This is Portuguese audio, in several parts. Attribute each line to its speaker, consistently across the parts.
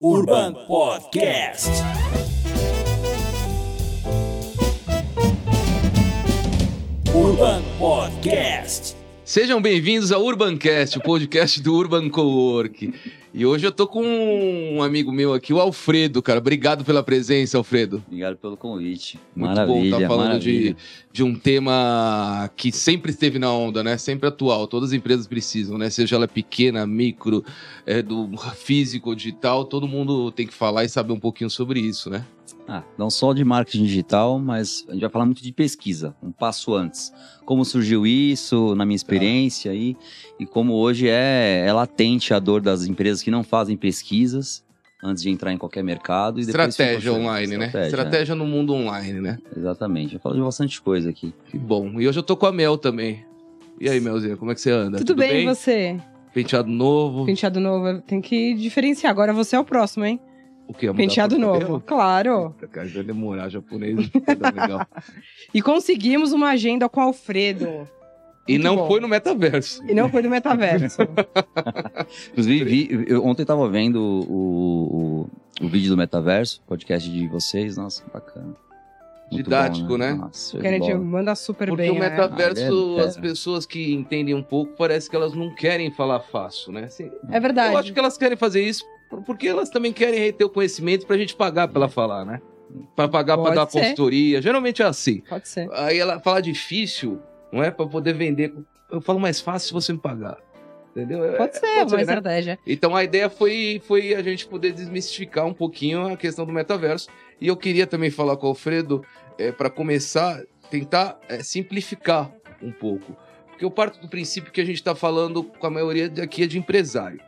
Speaker 1: Urban Podcast. Urban Podcast.
Speaker 2: Sejam bem-vindos ao Urbancast, o podcast do Urban Cowork. E hoje eu tô com um amigo meu aqui, o Alfredo, cara. Obrigado pela presença, Alfredo.
Speaker 3: Obrigado pelo convite.
Speaker 2: Muito
Speaker 3: maravilha,
Speaker 2: bom estar falando
Speaker 3: maravilha.
Speaker 2: de, de um tema que sempre esteve na onda, né? Sempre atual. Todas as empresas precisam, né? Seja ela pequena, micro, é, do físico, digital, todo mundo tem que falar e saber um pouquinho sobre isso, né?
Speaker 3: Ah, não só de marketing digital, mas a gente vai falar muito de pesquisa, um passo antes. Como surgiu isso, na minha experiência aí, e como hoje é, é latente a dor das empresas que não fazem pesquisas antes de entrar em qualquer mercado. E depois
Speaker 2: Estratégia online, né?
Speaker 3: Estratégia,
Speaker 2: Estratégia no mundo online, né?
Speaker 3: Exatamente. Eu falo de bastante coisa aqui.
Speaker 2: Que bom. E hoje eu tô com a Mel também. E aí, Melzinha, como é que você anda?
Speaker 4: Tudo, bem, e você?
Speaker 2: Penteado novo.
Speaker 4: Penteado novo, tem que diferenciar. Agora você é o próximo, hein?
Speaker 2: O? Mudar
Speaker 4: Penteado novo,
Speaker 2: cabelo?
Speaker 4: claro.
Speaker 2: Cara, vai demorar, japonês. legal.
Speaker 4: E conseguimos uma agenda com o Alfredo.
Speaker 2: e
Speaker 4: Muito
Speaker 2: não
Speaker 4: bom.
Speaker 2: foi no metaverso.
Speaker 4: E não foi do metaverso.
Speaker 3: Inclusive, vi- eu, ontem eu tava vendo o, o, o vídeo do Metaverso, podcast de vocês. Nossa, bacana. Muito
Speaker 2: Didático,
Speaker 3: bom,
Speaker 2: né?
Speaker 3: Nossa, show
Speaker 4: o Kennedy manda super
Speaker 2: Porque
Speaker 4: bem,
Speaker 2: o
Speaker 4: né?
Speaker 2: metaverso,
Speaker 3: Ah, é,
Speaker 2: as
Speaker 3: é.
Speaker 2: pessoas que entendem um pouco, parece que elas não querem falar fácil, né? Assim,
Speaker 4: É verdade.
Speaker 2: eu acho que elas querem fazer isso porque elas também querem reter o conhecimento pra gente pagar pra ela falar, né? Pra pagar pra
Speaker 4: Pode
Speaker 2: dar
Speaker 4: ser.
Speaker 2: consultoria. Geralmente é assim.
Speaker 4: Pode ser.
Speaker 2: Aí ela fala difícil, não é? Pra poder vender. Eu falo mais fácil se você me pagar. Entendeu? É-
Speaker 4: Pode ser,
Speaker 2: pode
Speaker 4: uma
Speaker 2: ser, né?
Speaker 4: estratégia.
Speaker 2: Então a ideia foi, foi a gente poder desmistificar um pouquinho a questão do metaverso. E eu queria também falar com o Alfredo, é, para começar, tentar é, simplificar um pouco. Porque eu parto do princípio que a gente está falando com a maioria daqui é de empresário.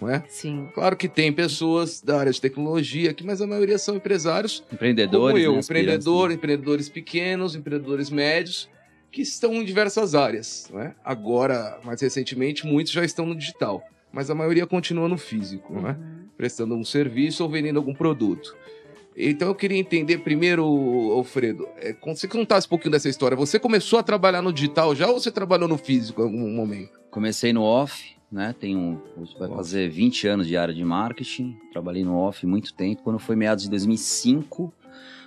Speaker 2: Não é?
Speaker 4: Sim.
Speaker 2: Claro que tem pessoas da área de tecnologia aqui, mas a maioria são empresários
Speaker 3: Empreendedores,
Speaker 2: como eu,
Speaker 3: né,
Speaker 2: empreendedor,
Speaker 3: né?
Speaker 2: empreendedores pequenos, empreendedores médios, que estão em diversas áreas. Não é? Agora, mais recentemente, muitos já estão no digital, mas a maioria continua no físico, não é?
Speaker 4: Uhum.
Speaker 2: prestando um serviço ou vendendo algum produto. Então eu queria entender primeiro, Alfredo, é, como você contasse um pouquinho dessa história. Você começou a trabalhar no digital já ou você trabalhou no físico em algum momento?
Speaker 3: Comecei no off, né? Tenho, vai fazer 20 anos de área de marketing. Trabalhei no off muito tempo. Quando foi meados de 2005,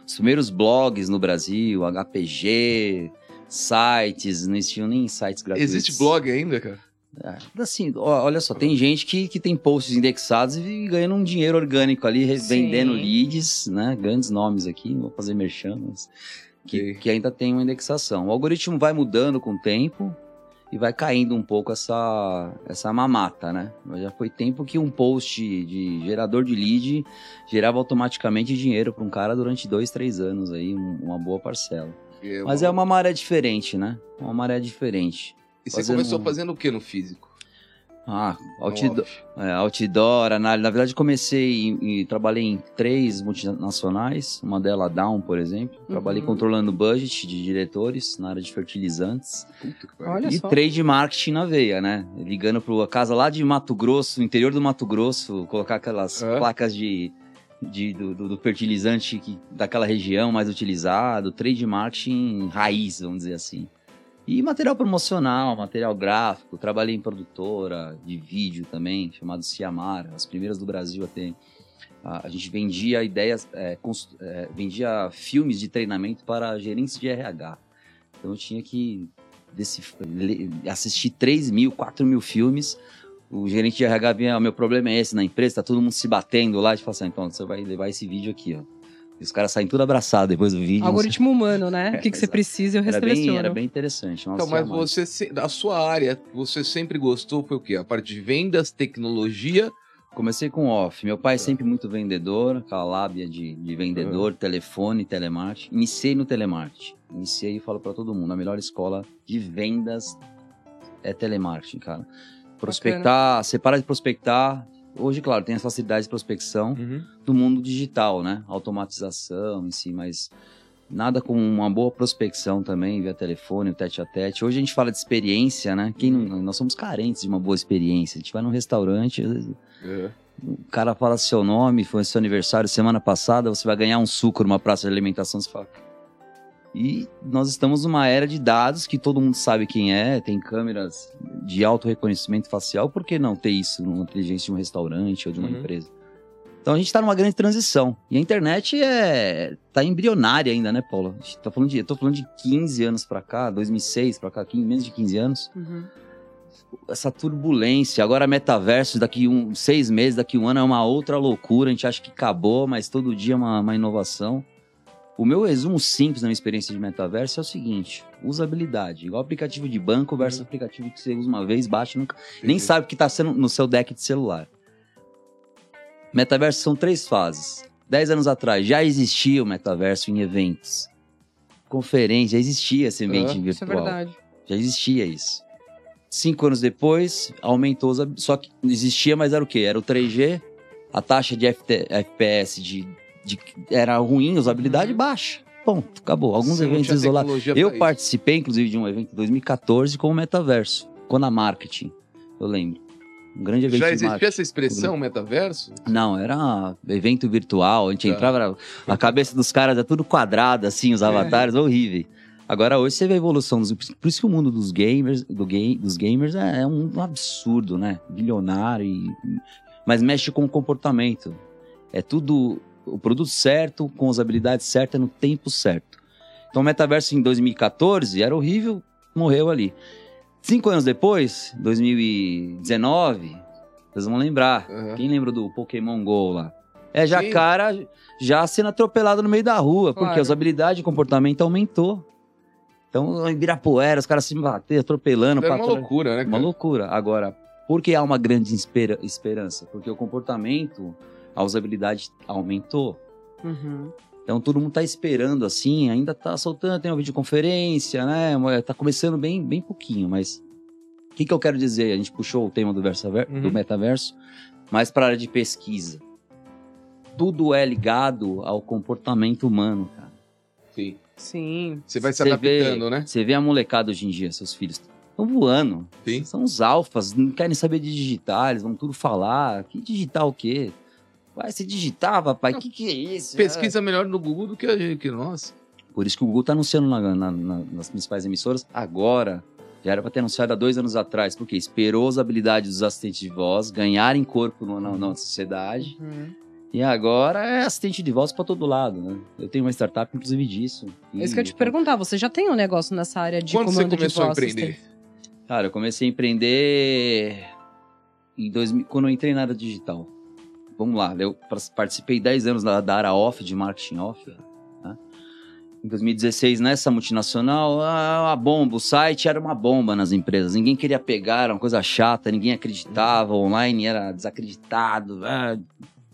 Speaker 3: os primeiros blogs no Brasil, HPG, sites, não existiam nem sites gratuitos.
Speaker 2: Existe blog ainda, cara?
Speaker 3: É, assim, olha só, tem gente que, que tem posts indexados e ganhando um dinheiro orgânico ali,
Speaker 4: Sim.
Speaker 3: vendendo leads, né? Grandes nomes aqui, não vou fazer merchan, mas que, que ainda tem uma indexação. O algoritmo vai mudando com o tempo e vai caindo um pouco essa, essa mamata, né? Mas Já foi tempo que um post de gerador de lead gerava automaticamente dinheiro para um cara durante dois, três anos aí, um- uma boa parcela. Mas é uma maré diferente, né? Uma maré diferente.
Speaker 2: E você começou
Speaker 3: um-
Speaker 2: fazendo o que no físico?
Speaker 3: Ah, outdoor, é, outdoor, análise. Na verdade, comecei e trabalhei em três multinacionais, uma delas Down, por exemplo. Trabalhei
Speaker 4: Uhum.
Speaker 3: controlando budget de diretores na área de fertilizantes.
Speaker 2: Puta
Speaker 3: e
Speaker 4: só.
Speaker 3: trade marketing na veia, né? Ligando para a casa lá de Mato Grosso, no interior do Mato Grosso, colocar aquelas
Speaker 2: É.
Speaker 3: placas de, de- do, do- do fertilizante que, daquela região mais utilizado, trade marketing raiz, vamos dizer assim. E material promocional, material gráfico, trabalhei em produtora de vídeo também, chamado Ciamara, as primeiras do Brasil a ter. A, gente vendia ideias, é, cons- é, vendia filmes de treinamento para gerentes de RH. Então eu tinha que le- assistir 3 mil, 4 mil filmes. O gerente de RH vinha, "Ah, meu problema é esse na empresa, tá todo mundo se batendo lá, e fala assim, então você vai levar esse vídeo aqui, ó. E os caras saem tudo abraçados depois do vídeo.
Speaker 4: Algoritmo humano, né? O que, que você precisa e o resto
Speaker 3: Era era bem interessante.
Speaker 2: Então,
Speaker 3: nossa,
Speaker 2: mas
Speaker 3: Ciamara.
Speaker 2: você, se- da sua área, você sempre gostou, foi o quê? A parte de vendas, tecnologia.
Speaker 3: Comecei com off. Meu pai é
Speaker 2: Tá.
Speaker 3: sempre muito vendedor, aquela lábia de, de vendedor, telefone, telemarketing. Iniciei no telemarketing. Iniciei e falo pra todo mundo, a melhor escola de vendas é telemarketing, cara. Prospectar, você para de prospectar. Hoje, claro, tem as facilidades de prospecção do mundo digital, né? Automatização em si, mas nada como uma boa prospecção também via telefone, tete a tete. Hoje a gente fala de experiência, né? Quem não- nós somos carentes de uma boa experiência. A gente vai num restaurante, vezes
Speaker 2: É.
Speaker 3: o cara fala seu nome, foi seu aniversário semana passada, você vai ganhar um suco numa praça de alimentação, você fala. E nós estamos numa era de dados que todo mundo sabe quem é, tem câmeras de auto reconhecimento facial, por que não ter isso numa inteligência de um restaurante ou de uma
Speaker 2: Uhum.
Speaker 3: empresa? Então a gente tá numa grande transição. E a internet é tá embrionária ainda, né, Paulo? A gente tá falando de, eu tô falando de 15 anos pra cá, 2006 pra cá, 15, menos de 15 anos.
Speaker 4: Uhum.
Speaker 3: Essa turbulência, agora metaverso, daqui um, seis meses, daqui um ano é uma outra loucura. A gente acha que acabou, mas todo dia é uma, uma inovação. O meu resumo simples na minha experiência de metaverso é o seguinte: usabilidade. Igual aplicativo de banco versus aplicativo que você usa uma vez, baixa e nunca. Nem
Speaker 2: Entendi.
Speaker 3: sabe o que está sendo no seu deck de celular. Metaverso são três fases. Dez anos atrás já existia o metaverso em eventos. Conferência, já existia esse ambiente
Speaker 2: Aham,
Speaker 4: Isso é
Speaker 3: virtual.
Speaker 4: verdade.
Speaker 3: Já existia isso. Cinco anos depois, aumentou os. Só que existia, mas era o quê? Era o 3G, a taxa de FT FPS de, de- era ruim, usabilidade
Speaker 4: Uhum.
Speaker 3: baixa. Ponto, acabou. Alguns
Speaker 2: não
Speaker 3: eventos isolados. Eu
Speaker 2: isso.
Speaker 3: participei, inclusive, de um evento em 2014 com o Metaverso, com a Marketing, eu lembro. Um grande evento
Speaker 2: Já existia essa expressão, metaverso?
Speaker 3: Não, era evento virtual, a gente
Speaker 2: Tá.
Speaker 3: entrava, a cabeça dos caras é tudo quadrada, assim, os avatares, horrível. Agora hoje você vê a evolução, dos, por isso que o mundo dos gamers, do game, dos gamers é, é um absurdo, né? Bilionário, e, mas mexe com o comportamento. É tudo o produto certo, com as habilidades certas, no tempo certo. Então o metaverso em 2014 era horrível, morreu ali. Cinco anos depois, 2019, vocês vão lembrar.
Speaker 2: Aham.
Speaker 3: Quem lembra do Pokémon GO lá? É já
Speaker 2: Sim.
Speaker 3: cara já sendo atropelado no meio da rua, porque
Speaker 4: Claro.
Speaker 3: a usabilidade e comportamento aumentou. Então, em Ibirapuera, os caras se bater, atropelando.
Speaker 2: Era uma loucura, né,
Speaker 3: Uma
Speaker 2: cara?
Speaker 3: loucura. Agora, por que há uma grande espera- esperança? Porque o comportamento, a usabilidade aumentou.
Speaker 4: Uhum.
Speaker 3: Então todo mundo tá esperando assim, ainda tá soltando, tem uma videoconferência, né? Tá começando bem, bem pouquinho, mas o que, que eu quero dizer? A gente puxou o tema do, versaver-
Speaker 2: Uhum.
Speaker 3: do metaverso, mas para a área de pesquisa. Tudo é ligado ao comportamento humano, cara.
Speaker 2: Sim.
Speaker 4: Sim.
Speaker 2: Você vai se
Speaker 3: vê-
Speaker 2: adaptando, né?
Speaker 3: Você vê a molecada hoje em dia, seus filhos estão voando.
Speaker 2: Sim.
Speaker 3: São os alfas, não querem saber de digitar, eles vão tudo falar. Que digitar o quê? Vai se digitar, papai, o que, que é isso?
Speaker 2: Pesquisa melhor no Google do que a gente, que nós.
Speaker 3: Por isso que o Google tá anunciando na- na- na- nas principais emissoras agora. Já era para ter anunciado há dois anos atrás, porque esperou as habilidades dos assistentes de voz ganharem corpo no- na, na sociedade.
Speaker 4: Uhum.
Speaker 3: E agora é assistente de voz para todo lado, né? Eu tenho uma startup, inclusive, disso.
Speaker 4: É isso que eu ia te
Speaker 3: E-
Speaker 4: perguntar. Você já tem um negócio nessa área de
Speaker 2: Quando você
Speaker 4: comando
Speaker 2: começou
Speaker 4: de
Speaker 2: a
Speaker 4: voz?
Speaker 2: empreender?
Speaker 4: assistente?
Speaker 3: Cara, eu comecei a empreender em 2000, quando eu entrei na área digital. Vamos lá, eu par- participei 10 anos da, da área off, de marketing off. né? Em 2016, nessa multinacional, a, a bomba, o site era uma bomba nas empresas. Ninguém queria pegar, era uma coisa chata, ninguém acreditava, online era desacreditado. ah.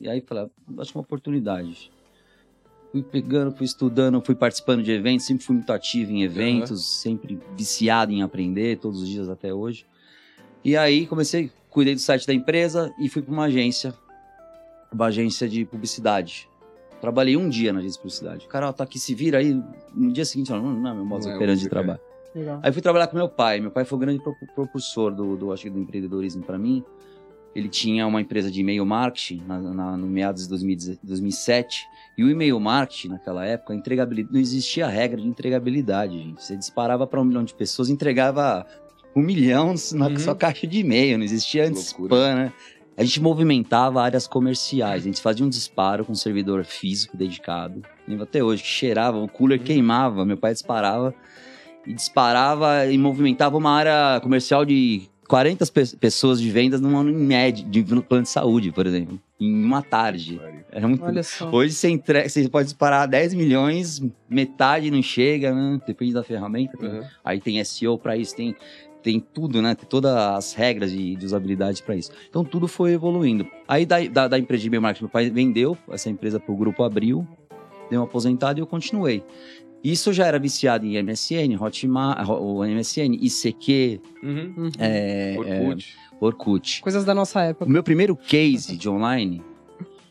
Speaker 3: E aí, falei, ah, acho que é uma oportunidade. Fui pegando, fui estudando, fui participando de eventos, sempre fui muito ativo em eventos, sempre viciado em aprender, todos os dias até hoje. E aí comecei, cuidei do site da empresa e fui para uma agência, uma agência de publicidade. Trabalhei um dia na agência de publicidade. O cara ó, tá aqui, se vira aí. No dia seguinte, eu, não, não é meu modo
Speaker 2: é
Speaker 3: operante de
Speaker 2: é.
Speaker 3: trabalho.
Speaker 4: Legal.
Speaker 3: Aí fui trabalhar com meu pai. Meu pai foi o grande pro- propulsor do, do, acho que do empreendedorismo para mim. Ele tinha uma empresa de e-mail marketing na, na- no meados de 2010 2007. E o e-mail marketing, naquela época, a entregabilidade, não existia regra de entregabilidade, gente. Você disparava para um milhão de pessoas, entregava um milhão na
Speaker 2: Uhum.
Speaker 3: sua caixa de e-mail. Não existia antes spam, né? A gente movimentava áreas comerciais. A gente fazia um disparo com um servidor físico dedicado. Lembro até hoje que cheirava, o cooler
Speaker 2: Uhum.
Speaker 3: queimava. Meu pai disparava e disparava e movimentava uma área comercial de 40 pe- pessoas de vendas numa em média, de no plano de saúde, por exemplo, em uma tarde. Era muito.
Speaker 4: Olha só.
Speaker 3: Hoje você, entrega, você pode disparar 10 milhões, metade não chega, né? Depende da ferramenta.
Speaker 2: Uhum.
Speaker 3: Aí tem SEO para isso, tem, tem tudo, né? Tem todas as regras de, de usabilidade para isso. Então tudo foi evoluindo. Aí da, da, da empresa de e-mail marketing, meu pai vendeu essa empresa para o grupo Abril, deu uma aposentada e eu continuei. Isso já era viciado em MSN, Hotmart, o MSN, ICQ,
Speaker 2: Uhum.
Speaker 4: Uhum.
Speaker 3: é,
Speaker 2: Orkut.
Speaker 3: é, Orkut.
Speaker 4: Coisas da nossa
Speaker 3: O
Speaker 4: época.
Speaker 3: meu primeiro case de online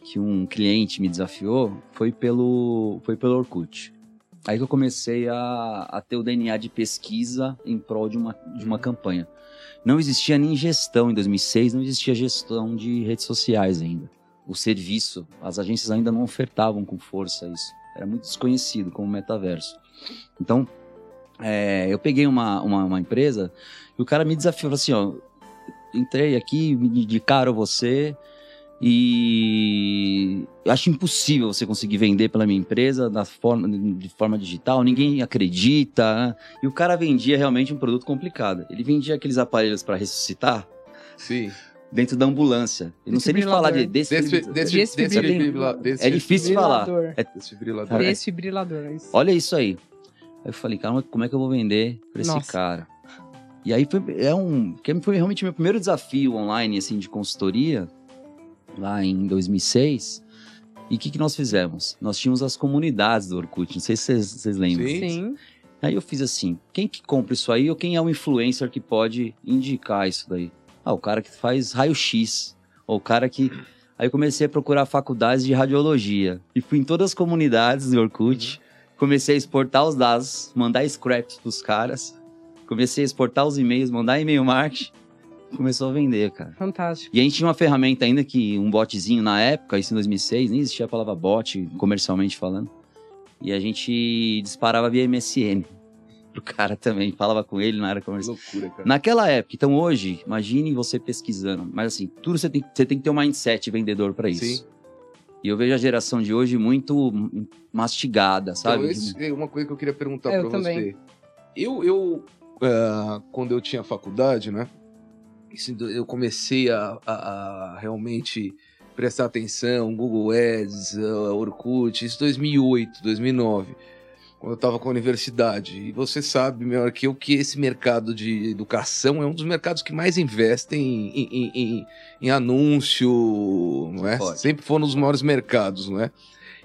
Speaker 3: que um cliente me desafiou foi pelo, foi pelo Orkut. Aí que eu comecei a, a ter o DNA de pesquisa em prol de uma, de uma campanha. Não existia nem gestão em 2006, não existia gestão de redes sociais ainda. O serviço, as agências ainda não ofertavam com força isso. Era muito desconhecido como metaverso. Então, é, eu peguei uma, uma, uma empresa e o cara me desafiou, assim, ó, entrei aqui, me indicaram você, E eu acho impossível você conseguir vender pela minha empresa da forma, de forma digital, ninguém acredita. né? E o cara vendia realmente um produto complicado. Ele vendia aqueles aparelhos para ressuscitar
Speaker 2: Sim.
Speaker 3: dentro da ambulância. Eu não sei nem falar de
Speaker 2: Desfi-
Speaker 3: desfibrilador.
Speaker 2: desfi-
Speaker 4: Desfibrilador.
Speaker 2: desfibrilador.
Speaker 3: É difícil falar.
Speaker 4: Desfibrilador.
Speaker 2: Desfibrilador.
Speaker 3: É.
Speaker 4: Isso.
Speaker 3: Olha isso aí. Aí eu falei, cara, como é que eu vou vender pra esse cara? E aí foi, é um, que foi realmente meu primeiro desafio online, assim, de consultoria, lá em 2006. E o que, que nós fizemos? Nós tínhamos as comunidades do Orkut, não sei se vocês, vocês lembram.
Speaker 2: Sim.
Speaker 4: Sim.
Speaker 3: Aí eu fiz assim, quem que compra isso aí ou quem é o influencer que pode indicar isso daí? Ah, o cara que faz raio-x, ou o cara que... Aí eu comecei a procurar faculdades de radiologia. E fui em todas as comunidades do Orkut, comecei a exportar os dados, mandar scraps pros caras, comecei a exportar os e-mails, mandar e-mail marketing, começou a vender, cara.
Speaker 4: Fantástico.
Speaker 3: E a gente tinha uma ferramenta ainda que, um botzinho na época, isso em 2006, nem existia a palavra bot, comercialmente falando. E a gente disparava via MSN pro cara também, falava com ele na área comercial.
Speaker 2: Loucura, cara.
Speaker 3: Naquela época, então hoje, imagine você pesquisando, mas assim, tudo você tem, você tem que ter um mindset vendedor para isso.
Speaker 2: Sim.
Speaker 3: E eu vejo a geração de hoje muito mastigada, sabe?
Speaker 2: Então, esse é uma coisa que eu queria perguntar
Speaker 4: também.
Speaker 2: você. Eu, eu ah, quando eu tinha faculdade, né? Isso, Eu comecei a, a- a realmente prestar atenção, Google Ads, Orkut, isso 2008, 2009, quando eu estava com a universidade. E você sabe melhor que eu que esse mercado de educação é um dos mercados que mais investem em, em- em- em anúncio, não é?
Speaker 3: Pode.
Speaker 2: Sempre foram os maiores mercados, não é?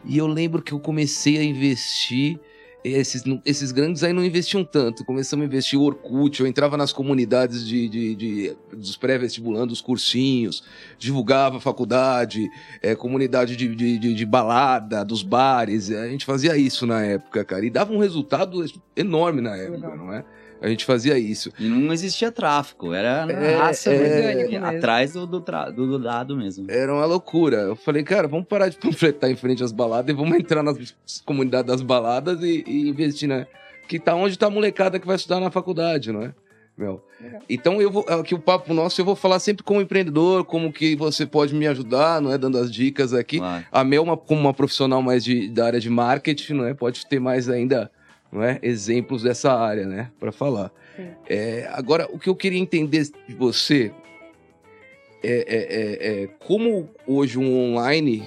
Speaker 2: E eu lembro que eu comecei a investir. Esses, esses grandes aí não investiam tanto. Começamos a investir o Orkut, eu entrava nas comunidades de, de- de- dos pré-vestibulandos, cursinhos, divulgava a faculdade, eh, comunidade de, de- de- de balada, dos bares. A gente fazia isso na época, cara. E dava um resultado enorme na época,
Speaker 4: Legal.
Speaker 2: não é? A gente fazia isso.
Speaker 3: E não existia tráfico, era
Speaker 2: É,
Speaker 3: raça,
Speaker 2: é,
Speaker 3: mesmo. atrás do, do, tra- do- do dado mesmo.
Speaker 2: Era uma loucura. Eu falei, cara, vamos parar de panfletar em frente às baladas e vamos entrar nas comunidades das baladas e, e investir, né? Que tá onde tá a molecada que vai estudar na faculdade, não é? Meu. Então eu vou. Aqui o papo nosso eu vou falar sempre como empreendedor, como que você pode me ajudar, não é? Dando as dicas aqui.
Speaker 3: Claro.
Speaker 2: A Mel, uma, como uma profissional mais de, da área de marketing, não é? Pode ter mais ainda, não é? Exemplos dessa área, né? Para falar. É, agora, o que eu queria entender de você é, é- é- é como hoje um online,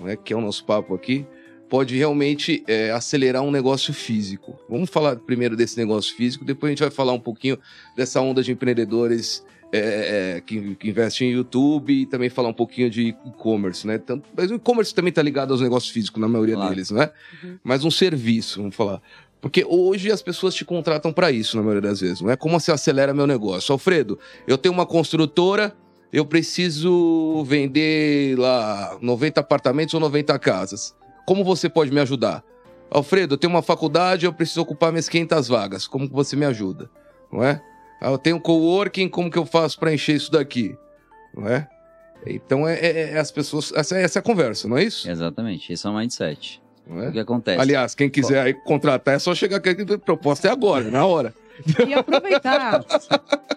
Speaker 2: não é? Que é o nosso papo aqui, pode realmente é, acelerar um negócio físico. Vamos falar primeiro desse negócio físico, depois a gente vai falar um pouquinho dessa onda de empreendedores é, é, que, que investem em YouTube e também falar um pouquinho de e-commerce, né? Tanto, mas o e-commerce também tá ligado aos negócios físicos, na maioria
Speaker 3: Claro.
Speaker 2: deles, né?
Speaker 4: Uhum.
Speaker 2: Mas um serviço, vamos falar. Porque hoje as pessoas te contratam para isso, na maioria das vezes, não é? Como você acelera meu negócio? Alfredo, eu tenho uma construtora, eu preciso vender lá 90 apartamentos ou 90 casas. Como você pode me ajudar? Alfredo, eu tenho uma faculdade, eu preciso ocupar minhas 500 vagas. Como que você me ajuda? Não é? Ah, eu tenho coworking, como que eu faço para encher isso daqui? Não é? Então é, é- é as pessoas. Essa, é- essa é a conversa, não é isso?
Speaker 3: Exatamente, esse é o mindset.
Speaker 2: Não é?
Speaker 3: O que acontece?
Speaker 2: Aliás, quem quiser aí contratar é só chegar aqui. A proposta é agora, na hora.
Speaker 4: E aproveitar,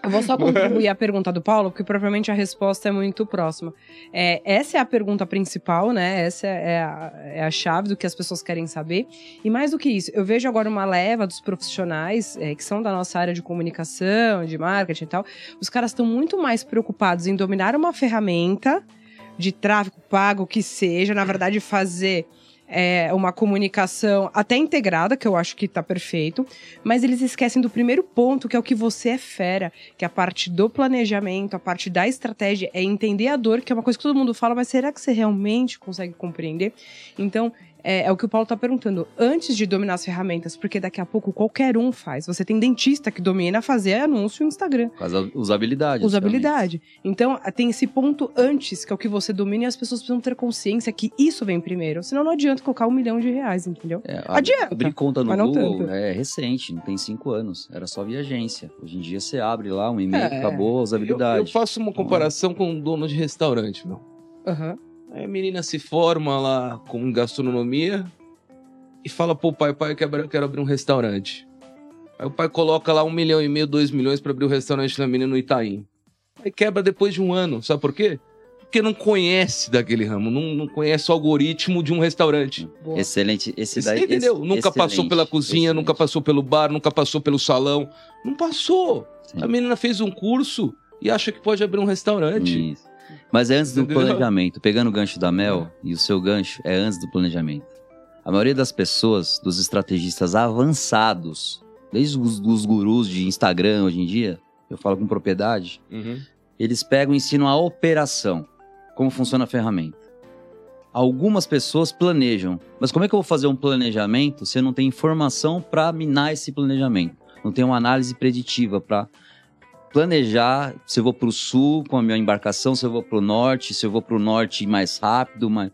Speaker 4: eu vou só contribuir a pergunta do Paulo, porque provavelmente a resposta é muito próxima. É, essa é a pergunta principal, né? Essa é a, é a chave do que as pessoas querem saber. E mais do que isso, eu vejo agora uma leva dos profissionais é, que são da nossa área de comunicação, de marketing e tal. Os caras estão muito mais preocupados em dominar uma ferramenta de tráfego pago que seja, na verdade, fazer. É, uma comunicação até integrada, que eu acho que tá perfeito, mas eles esquecem do primeiro ponto, que é o que você é fera, que é a parte do planejamento, a parte da estratégia, é entender a dor, que é uma coisa que todo mundo fala, mas será que você realmente consegue compreender? Então, é, é o que o Paulo tá perguntando. Antes de dominar as ferramentas, porque daqui a pouco qualquer um faz. Você tem dentista que domina fazer anúncio no Instagram.
Speaker 3: Causa da usabilidade.
Speaker 4: Usabilidade. Então, tem esse ponto antes, que é o que você domina, e as pessoas precisam ter consciência que isso vem primeiro. Senão não adianta colocar um milhão de reais, entendeu?
Speaker 3: É,
Speaker 4: Adianta,
Speaker 3: Abrir conta no
Speaker 4: mas não
Speaker 3: Google
Speaker 4: tanto.
Speaker 3: é recente, não tem cinco anos. Era só via agência. Hoje em dia você abre lá um e-mail,
Speaker 4: É.
Speaker 3: acabou a
Speaker 2: Eu,
Speaker 3: usabilidade.
Speaker 2: eu faço uma comparação com um dono de restaurante, meu.
Speaker 4: Aham.
Speaker 2: Aí a menina se forma lá com gastronomia e fala pro pai, pai, eu quero, eu quero abrir um restaurante. Aí o pai coloca lá um milhão e meio, dois milhões pra abrir o restaurante da menina no Itaim. Aí quebra depois de um ano, sabe por quê? porque não conhece daquele ramo, não, não conhece o algoritmo de um restaurante.
Speaker 4: Boa.
Speaker 3: Excelente. Esse
Speaker 2: Você
Speaker 3: daí.
Speaker 2: entendeu?
Speaker 3: esse-
Speaker 2: nunca passou pela cozinha,
Speaker 3: excelente.
Speaker 2: nunca passou pelo bar, nunca passou pelo salão. Não passou.
Speaker 3: Sim.
Speaker 2: A menina fez um curso e acha que pode abrir um restaurante.
Speaker 3: Isso. Mas é antes do
Speaker 2: Entendeu?
Speaker 3: planejamento. Pegando o gancho da Mel, e o seu gancho é antes do planejamento. A maioria das pessoas, dos estrategistas avançados, desde os, os gurus de Instagram hoje em dia, eu falo com propriedade,
Speaker 2: Uhum.
Speaker 3: eles pegam e ensinam a operação, como funciona a ferramenta. Algumas pessoas planejam, mas como é que eu vou fazer um planejamento se eu não tenho informação para minar esse planejamento? Não tenho uma análise preditiva para planejar se eu vou para o sul com a minha embarcação, se eu vou para o norte, se eu vou para o norte mais rápido, mas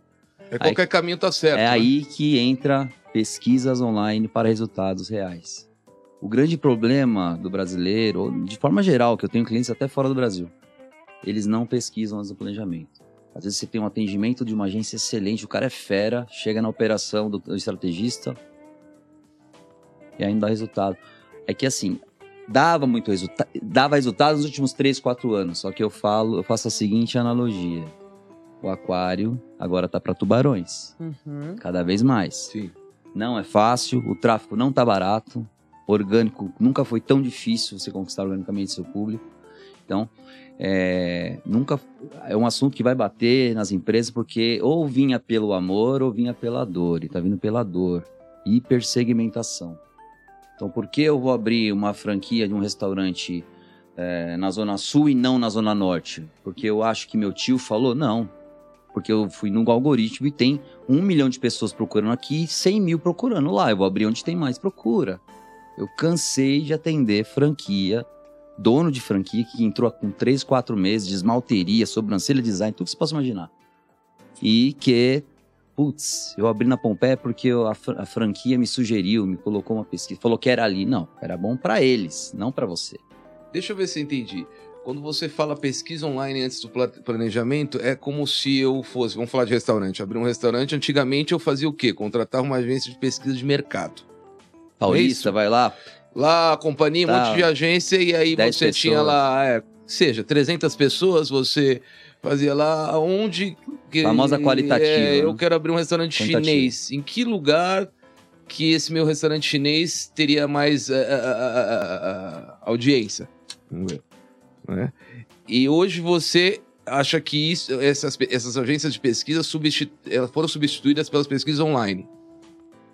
Speaker 2: É qualquer caminho tá certo.
Speaker 3: é
Speaker 2: né?
Speaker 3: aí que entra pesquisas online para resultados reais. O grande problema do brasileiro, ou de forma geral, que eu tenho clientes até fora do Brasil, eles não pesquisam antes do planejamento. Às vezes você tem um atendimento de uma agência excelente, o cara é fera, chega na operação do, do estrategista e aí não dá resultado. É que assim, dava muito resultado, dava resultado nos últimos 3, 4 anos, só que eu falo, eu faço a seguinte analogia. O aquário agora tá para tubarões,
Speaker 4: Uhum.
Speaker 3: cada vez mais.
Speaker 2: Sim.
Speaker 3: Não é fácil, o tráfego não tá barato, orgânico nunca foi tão difícil você conquistar organicamente seu público. Então, é, nunca é um assunto que vai bater nas empresas porque ou vinha pelo amor ou vinha pela dor, e tá vindo pela dor. Hipersegmentação. Então, por que eu vou abrir uma franquia de um restaurante é, na Zona Sul e não na Zona Norte? Porque eu acho que meu tio falou? Não. Porque eu fui no algoritmo e tem um milhão de pessoas procurando aqui e 100 mil procurando lá. Eu vou abrir onde tem mais procura. Eu cansei de atender franquia, dono de franquia que entrou com 3, 4 meses de esmalteria, sobrancelha, design, tudo que você possa imaginar. E que, putz, eu abri na Pompeia porque eu- a, a franquia me sugeriu, me colocou uma pesquisa, falou que era ali. Não, era bom pra eles, não pra você.
Speaker 2: Deixa eu ver se eu entendi. Quando você fala pesquisa online antes do pla- planejamento, é como se eu fosse, vamos falar de restaurante, abrir um restaurante, antigamente eu fazia o quê? Contratava uma agência de pesquisa de mercado.
Speaker 3: Paulista,
Speaker 2: isso?
Speaker 3: vai lá,
Speaker 2: Lá, a companhia, um
Speaker 3: Tá.
Speaker 2: monte de agência, e aí
Speaker 3: 10
Speaker 2: você tinha
Speaker 3: pessoas.
Speaker 2: lá, é, seja, 300 pessoas, você fazia lá onde... Que,
Speaker 3: Famosa qualitativa,
Speaker 2: É, eu quero abrir um restaurante chinês. Em que lugar que esse meu restaurante chinês teria mais é, é, é, é, é, audiência? Vamos ver. Né? E hoje você acha que isso, essas, essas agências de pesquisa elas foram substituídas pelas pesquisas online?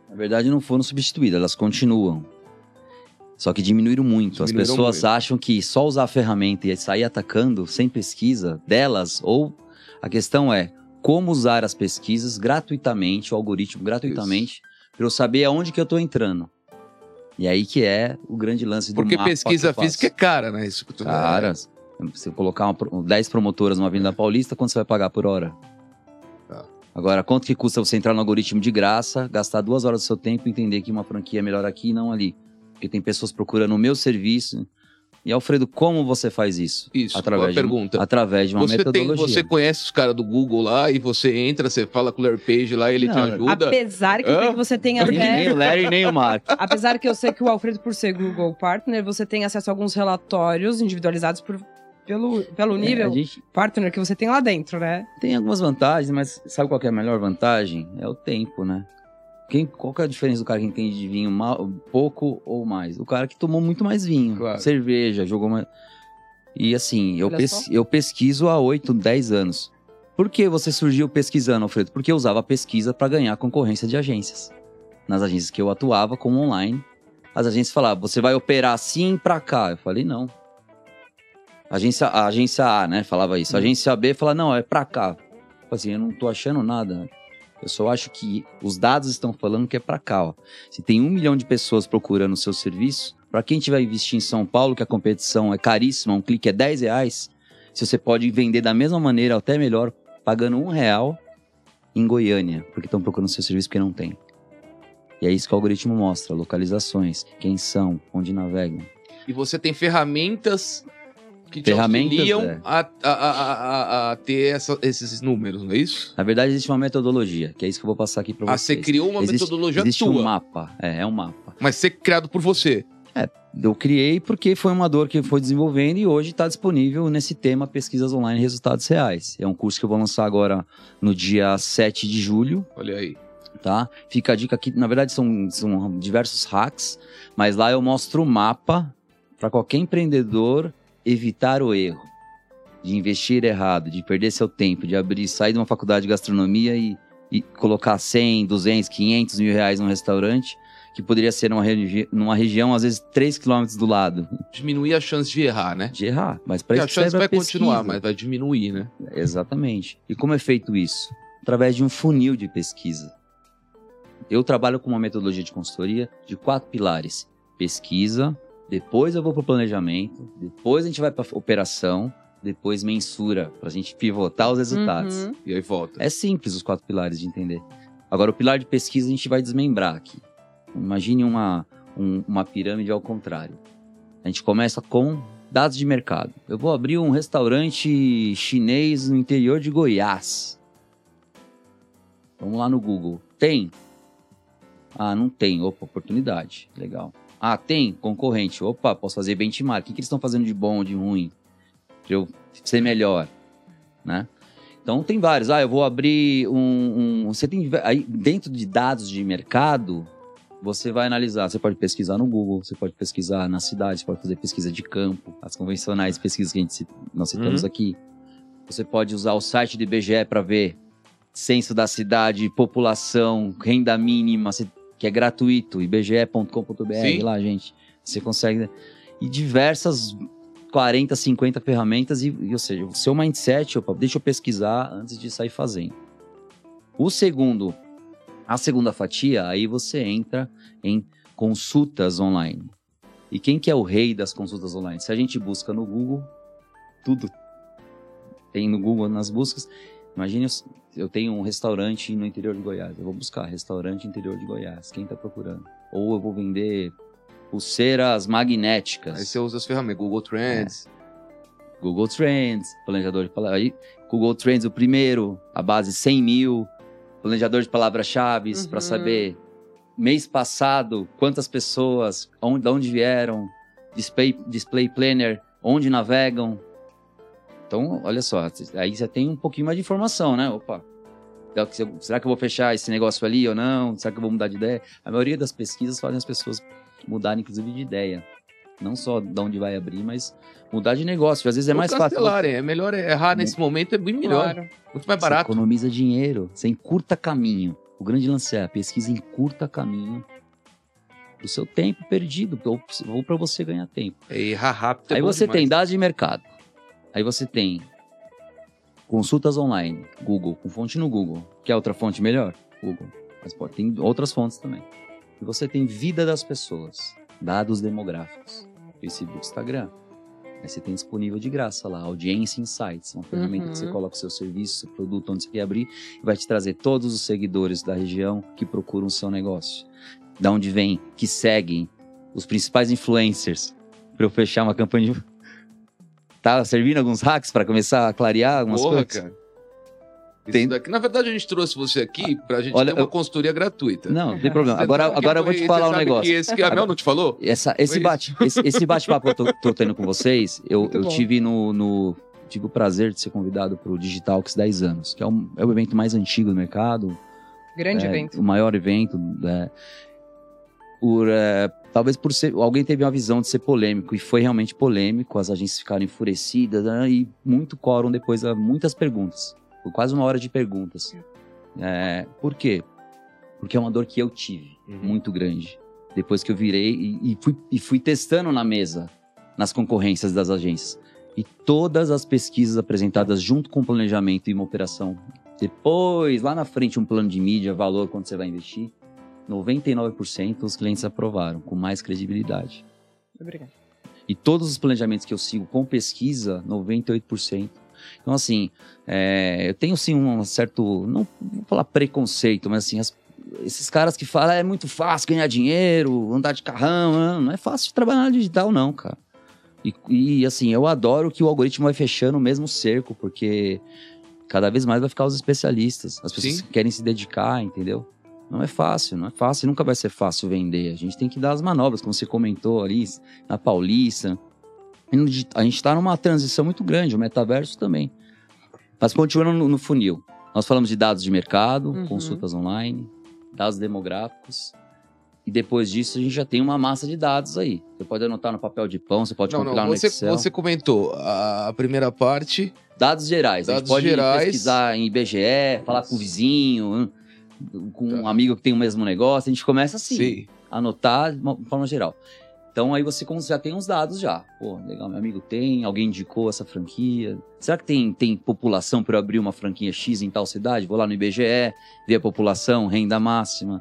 Speaker 3: Na verdade, não foram substituídas, elas continuam. Só que diminuíram muito. As
Speaker 2: Diminuíram
Speaker 3: pessoas
Speaker 2: muito.
Speaker 3: acham que só usar a ferramenta e sair atacando sem pesquisa delas, ou a questão é como usar as pesquisas gratuitamente, o algoritmo gratuitamente, para eu saber aonde que eu tô entrando. E aí que é o grande lance do
Speaker 2: Porque pesquisa física é cara, né? Isso que tu
Speaker 3: Cara, se eu colocar uma pro- 10 promotoras numa Avenida Paulista, quanto você vai pagar por hora?
Speaker 2: Tá.
Speaker 3: Agora, quanto que custa você entrar no algoritmo de graça, gastar duas horas do seu tempo e entender que uma franquia é melhor aqui e não ali? Porque tem pessoas procurando o meu serviço. E, Alfredo, como você faz isso?
Speaker 2: Isso,
Speaker 3: através
Speaker 2: boa
Speaker 3: de,
Speaker 2: pergunta.
Speaker 3: Através de uma
Speaker 2: Você, tem,
Speaker 3: metodologia.
Speaker 2: você conhece os caras do Google lá e você entra, você fala com o Larry Page lá, ele te
Speaker 3: Não,
Speaker 2: ajuda.
Speaker 4: Apesar que eu sei
Speaker 2: Hã?
Speaker 4: que você tem
Speaker 3: Nem, nem
Speaker 4: até.
Speaker 3: o Larry, nem o Mark.
Speaker 4: Apesar que eu sei que o Alfredo, por ser Google Partner, você tem acesso a alguns relatórios individualizados por, pelo, pelo
Speaker 3: É,
Speaker 4: nível
Speaker 3: a gente
Speaker 4: partner que você tem lá dentro, né?
Speaker 3: tem algumas vantagens, mas sabe qual que é a melhor vantagem? É o tempo, né? Quem, qual que é a diferença do cara que entende de vinho mal, pouco ou mais? O cara que tomou muito mais vinho,
Speaker 2: Claro.
Speaker 3: cerveja, jogou mais. E assim, eu, pes- eu pesquiso há 8, 10 anos. Por que você surgiu pesquisando, Alfredo? Porque eu usava a pesquisa para ganhar concorrência de agências. Nas agências que eu atuava como online, as agências falavam: você vai operar assim pra cá. Eu falei: não. Agência, a agência A, né? Falava isso. A agência B fala: não, é pra cá. Eu falei assim: eu não tô achando nada. Eu só acho que os dados estão falando que é pra cá. Ó. Se tem um milhão de pessoas procurando o seu serviço, para quem tiver investir em São Paulo, que a competição é caríssima, um clique é 10 reais, se você pode vender da mesma maneira, até melhor, pagando um real em Goiânia, porque estão procurando seu serviço porque não tem. E é isso que o algoritmo mostra: localizações, quem são, onde navegam.
Speaker 2: E você tem ferramentas que te auxiliam
Speaker 3: é.
Speaker 2: a, a, a, a, ter essa- esses números, não é isso?
Speaker 3: Na verdade, existe uma metodologia, que é isso que eu vou passar aqui para
Speaker 2: Ah,
Speaker 3: vocês.
Speaker 2: você criou uma
Speaker 3: existe,
Speaker 2: metodologia
Speaker 3: existe
Speaker 2: tua,
Speaker 3: um mapa, é, é um mapa.
Speaker 2: mas ser criado por você.
Speaker 3: Eu criei porque foi uma dor que foi desenvolvendo e hoje está disponível nesse tema Pesquisas Online e Resultados Reais. É um curso que eu vou lançar agora no dia 7 de julho,
Speaker 2: Olha aí.
Speaker 3: tá? Fica a dica aqui, na verdade são, são diversos hacks, mas lá eu mostro o mapa para qualquer empreendedor evitar o erro de investir errado, de perder seu tempo, de abrir, sair de uma faculdade de gastronomia e, e colocar 100, 200, 500 mil reais num restaurante que poderia ser numa, regi numa região, às vezes, 3 quilômetros do lado,
Speaker 2: Diminuir a chance de errar, né?
Speaker 3: de errar. Mas para isso
Speaker 2: a chance vai
Speaker 3: a
Speaker 2: continuar, mas vai diminuir, né?
Speaker 3: Exatamente. E como é feito isso? Através de um funil de pesquisa. Eu trabalho com uma metodologia de consultoria de quatro pilares: pesquisa, depois eu vou para o planejamento, depois a gente vai para operação, depois mensura, para a gente pivotar os resultados.
Speaker 4: Uhum.
Speaker 2: E aí volta.
Speaker 3: É simples os quatro pilares de entender. Agora, o pilar de pesquisa a gente vai desmembrar aqui. Imagine uma, um- uma pirâmide ao contrário. A gente começa com dados de mercado. Eu vou abrir um restaurante chinês no interior de Goiás. Vamos lá no Google. Tem? Ah, não tem. Opa, oportunidade. Legal. Ah, tem? Concorrente. Opa, posso fazer benchmark. O que, que eles estão fazendo de bom, de ruim? Pra eu ser melhor, né? Então tem vários. Ah, eu vou abrir um. um- você tem aí dentro de dados de mercado, você vai analisar. Você pode pesquisar no Google, você pode pesquisar na cidade, você pode fazer pesquisa de campo, as convencionais pesquisas que a gente nós citamos
Speaker 2: Uhum.
Speaker 3: aqui. Você pode usar o site do IBGE para ver censo da cidade, população, renda mínima, se- que é gratuito, ibge.com.br lá, gente. Você consegue e diversas 40, 50 ferramentas e, e, ou seja, o seu mindset, opa, deixa eu pesquisar antes de sair fazendo. O segundo, a segunda fatia, aí você entra em consultas online. E quem que é o rei das consultas online? Se a gente busca no Google, tudo tem no Google nas buscas. Imagine, eu- tenho um restaurante no interior de Goiás. Eu vou buscar restaurante interior de Goiás. Quem tá procurando? Ou eu vou vender pulseiras magnéticas.
Speaker 2: Aí você usa as ferramentas, Google Trends.
Speaker 3: Google Trends, planejador de palavras. Aí, Google Trends, o primeiro, a base 100 mil, planejador de palavras-chave
Speaker 4: Uhum.
Speaker 3: para saber mês passado quantas pessoas, onde, de onde vieram, display, display planner, onde navegam. Então, olha só, aí você tem um pouquinho mais de informação, né? Opa, será que eu vou fechar esse negócio ali ou não? Será que eu vou mudar de ideia? A maioria das pesquisas fazem as pessoas mudarem, inclusive, de ideia. Não só de onde vai abrir, mas mudar de negócio. Às vezes é
Speaker 2: Ou
Speaker 3: mais fácil.
Speaker 2: É melhor errar nesse momento, é bem melhor.
Speaker 4: Claro.
Speaker 2: Muito mais
Speaker 3: Você
Speaker 2: barato.
Speaker 3: economiza dinheiro, você encurta caminho. O grande lance é a pesquisa encurta caminho do seu tempo perdido, ou, para você ganhar tempo.
Speaker 2: É errar rápido. é
Speaker 3: Aí você
Speaker 2: demais.
Speaker 3: tem dados de mercado. Aí você tem consultas online, Google, com fonte no Google. Quer outra fonte melhor? Google. Mas pode, tem outras fontes também. E você tem vida das pessoas, dados demográficos, Facebook, Instagram. Aí você tem disponível de graça lá, Audiência Insights, uma ferramenta que você
Speaker 4: Uhum.
Speaker 3: coloca o seu serviço, seu produto, onde você quer abrir, e vai te trazer todos os seguidores da região que procuram o seu negócio. Da onde vem, que seguem os principais influencers, para eu fechar uma campanha de... Tá servindo alguns hacks para começar a clarear algumas
Speaker 2: Porra,
Speaker 3: coisas?
Speaker 2: cara.
Speaker 3: Tem-
Speaker 2: daqui, na verdade, a gente trouxe você aqui pra gente
Speaker 3: Olha,
Speaker 2: ter uma
Speaker 3: eu-
Speaker 2: consultoria gratuita.
Speaker 3: Não, não tem problema. Agora, agora eu vou te falar um negócio.
Speaker 2: Que esse que a Mel não te falou?
Speaker 3: Essa, esse
Speaker 2: Foi
Speaker 3: bate, esse, esse bate-papo que eu tô, tô tendo com vocês, eu, eu tive no, no- Tive o prazer de ser convidado para o Digitalx 10 anos, que é, um, é o evento mais antigo do mercado,
Speaker 4: Grande
Speaker 3: é,
Speaker 4: evento.
Speaker 3: o maior evento. é, por, é, talvez por ser. Alguém teve uma visão de ser polêmico, e foi realmente polêmico, as agências ficaram enfurecidas, né, e muito quórum depois, a muitas perguntas. Foi quase uma hora de perguntas. É, por quê? Porque é uma dor que eu tive,
Speaker 2: Uhum.
Speaker 3: muito grande. Depois que eu virei e, e fui, e fui testando na mesa, nas concorrências das agências. E todas as pesquisas apresentadas junto com o planejamento e uma operação, depois, lá na frente, um plano de mídia, valor, quanto você vai investir, 99% os clientes aprovaram, com mais credibilidade.
Speaker 4: Obrigada.
Speaker 3: E todos os planejamentos que eu sigo com pesquisa, 98%. Então, assim, é, eu tenho sim um certo, não vou falar preconceito, mas assim, as- esses caras que falam "Ah, é muito fácil ganhar dinheiro, andar de carrão, não, não é fácil trabalhar na digital, não, cara. E, e, assim, eu adoro que o algoritmo vai fechando o mesmo cerco, porque cada vez mais vai ficar os especialistas, as pessoas
Speaker 2: Sim.
Speaker 3: que querem se dedicar, entendeu? Não é fácil, não é fácil, nunca vai ser fácil vender. A gente tem que dar as manobras, como você comentou ali, na Paulista. No A gente está numa transição muito grande, o metaverso também. Mas continuando no, no funil. Nós falamos de dados de mercado,
Speaker 4: Uhum.
Speaker 3: consultas online, dados demográficos. E depois disso, a gente já tem uma massa de dados aí. Você pode anotar no papel de pão, você pode
Speaker 2: Não,
Speaker 3: compilar
Speaker 2: não,
Speaker 3: no
Speaker 2: você,
Speaker 3: Excel.
Speaker 2: você comentou a, a primeira parte.
Speaker 3: Dados gerais. a
Speaker 2: Dados
Speaker 3: gente pode
Speaker 2: gerais.
Speaker 3: pesquisar em IBGE, falar com o vizinho, com
Speaker 2: Tá.
Speaker 3: um amigo que tem o mesmo negócio. A gente começa assim,
Speaker 2: Sim.
Speaker 3: anotar de uma forma geral. Então aí você já tem uns dados já. Pô, legal, meu amigo tem, alguém indicou essa franquia. Será que tem, tem população para eu abrir uma franquia X em tal cidade? Vou lá no IBGE, ver a população, renda máxima.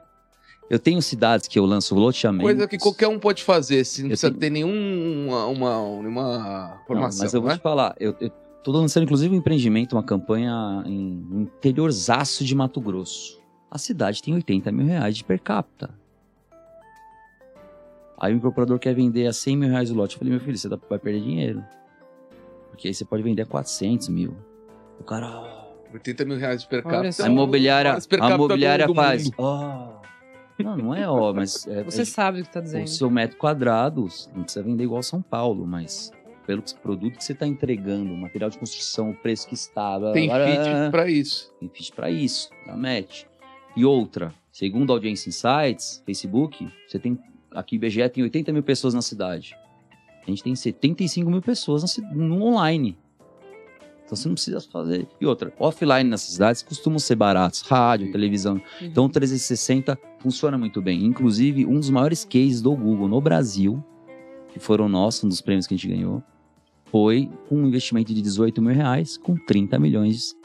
Speaker 3: Eu tenho cidades que eu lanço loteamento.
Speaker 2: Coisa que qualquer um pode fazer, se não
Speaker 3: Eu
Speaker 2: precisa
Speaker 3: tenho-
Speaker 2: ter nenhuma uma, uma
Speaker 3: Não,
Speaker 2: formação,
Speaker 3: mas eu vou
Speaker 2: né?
Speaker 3: te falar, eu, eu tô lançando inclusive um empreendimento, uma campanha em interiorzaço de Mato Grosso. A cidade tem 80 mil reais de per capita. Aí o incorporador quer vender a 100 mil reais o lote. Eu falei, meu filho, você tá- vai perder dinheiro. Porque aí você pode vender a 400 mil. O cara... ah,
Speaker 2: 80 mil reais per
Speaker 4: Olha
Speaker 2: capita.
Speaker 3: A imobiliária,
Speaker 2: per
Speaker 3: a imobiliária
Speaker 2: do- do
Speaker 3: faz... "Ah." Não, não é ó, mas... É,
Speaker 4: Você
Speaker 3: é-
Speaker 4: sabe o que tá dizendo.
Speaker 3: o seu metro quadrado não precisa vender igual São Paulo, mas pelo produto que você está entregando, o material de construção, o preço que está. blá,
Speaker 2: Tem
Speaker 3: blá,
Speaker 2: fit pra isso.
Speaker 3: Tem fit para isso, da match. E outra, segundo a Audiência Insights, Facebook, você tem. Aqui IBGE tem 80 mil pessoas na cidade. A gente tem 75 mil pessoas no online. Então você não precisa fazer. E outra, offline nessas cidades costumam ser baratos. Rádio, televisão.
Speaker 4: Uhum.
Speaker 3: Então o 360 funciona muito bem. Inclusive, um dos maiores cases do Google no Brasil, que foram nossos, um dos prêmios que a gente ganhou, foi com um investimento de 18 mil reais com 30 milhões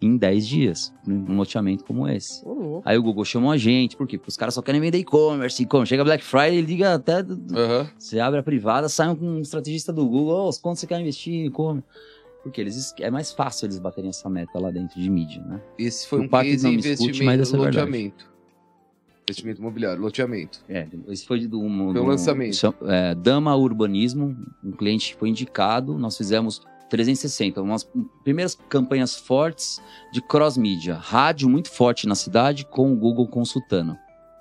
Speaker 3: em 10 dias, num loteamento como esse. Aí o Google chamou a gente, por quê? Porque os caras só querem vender e-commerce, e-commerce. Chega Black Friday, liga até.
Speaker 2: Aham.
Speaker 3: Você abre a privada, sai com um estrategista do Google, oh, quanto você quer investir em e-commerce? Porque eles, é mais fácil eles baterem essa meta lá dentro de mídia, né?
Speaker 2: Esse foi
Speaker 3: O
Speaker 2: um case de
Speaker 3: me escute,
Speaker 2: investimento,
Speaker 3: essa é a verdade.
Speaker 2: loteamento. Investimento imobiliário, loteamento.
Speaker 3: É, esse foi do, um,
Speaker 2: Foi um lançamento.
Speaker 3: é, Dama Urbanismo, um cliente que foi indicado. Nós fizemos 360, umas primeiras campanhas fortes de cross-mídia. Rádio muito forte na cidade, com o Google consultando.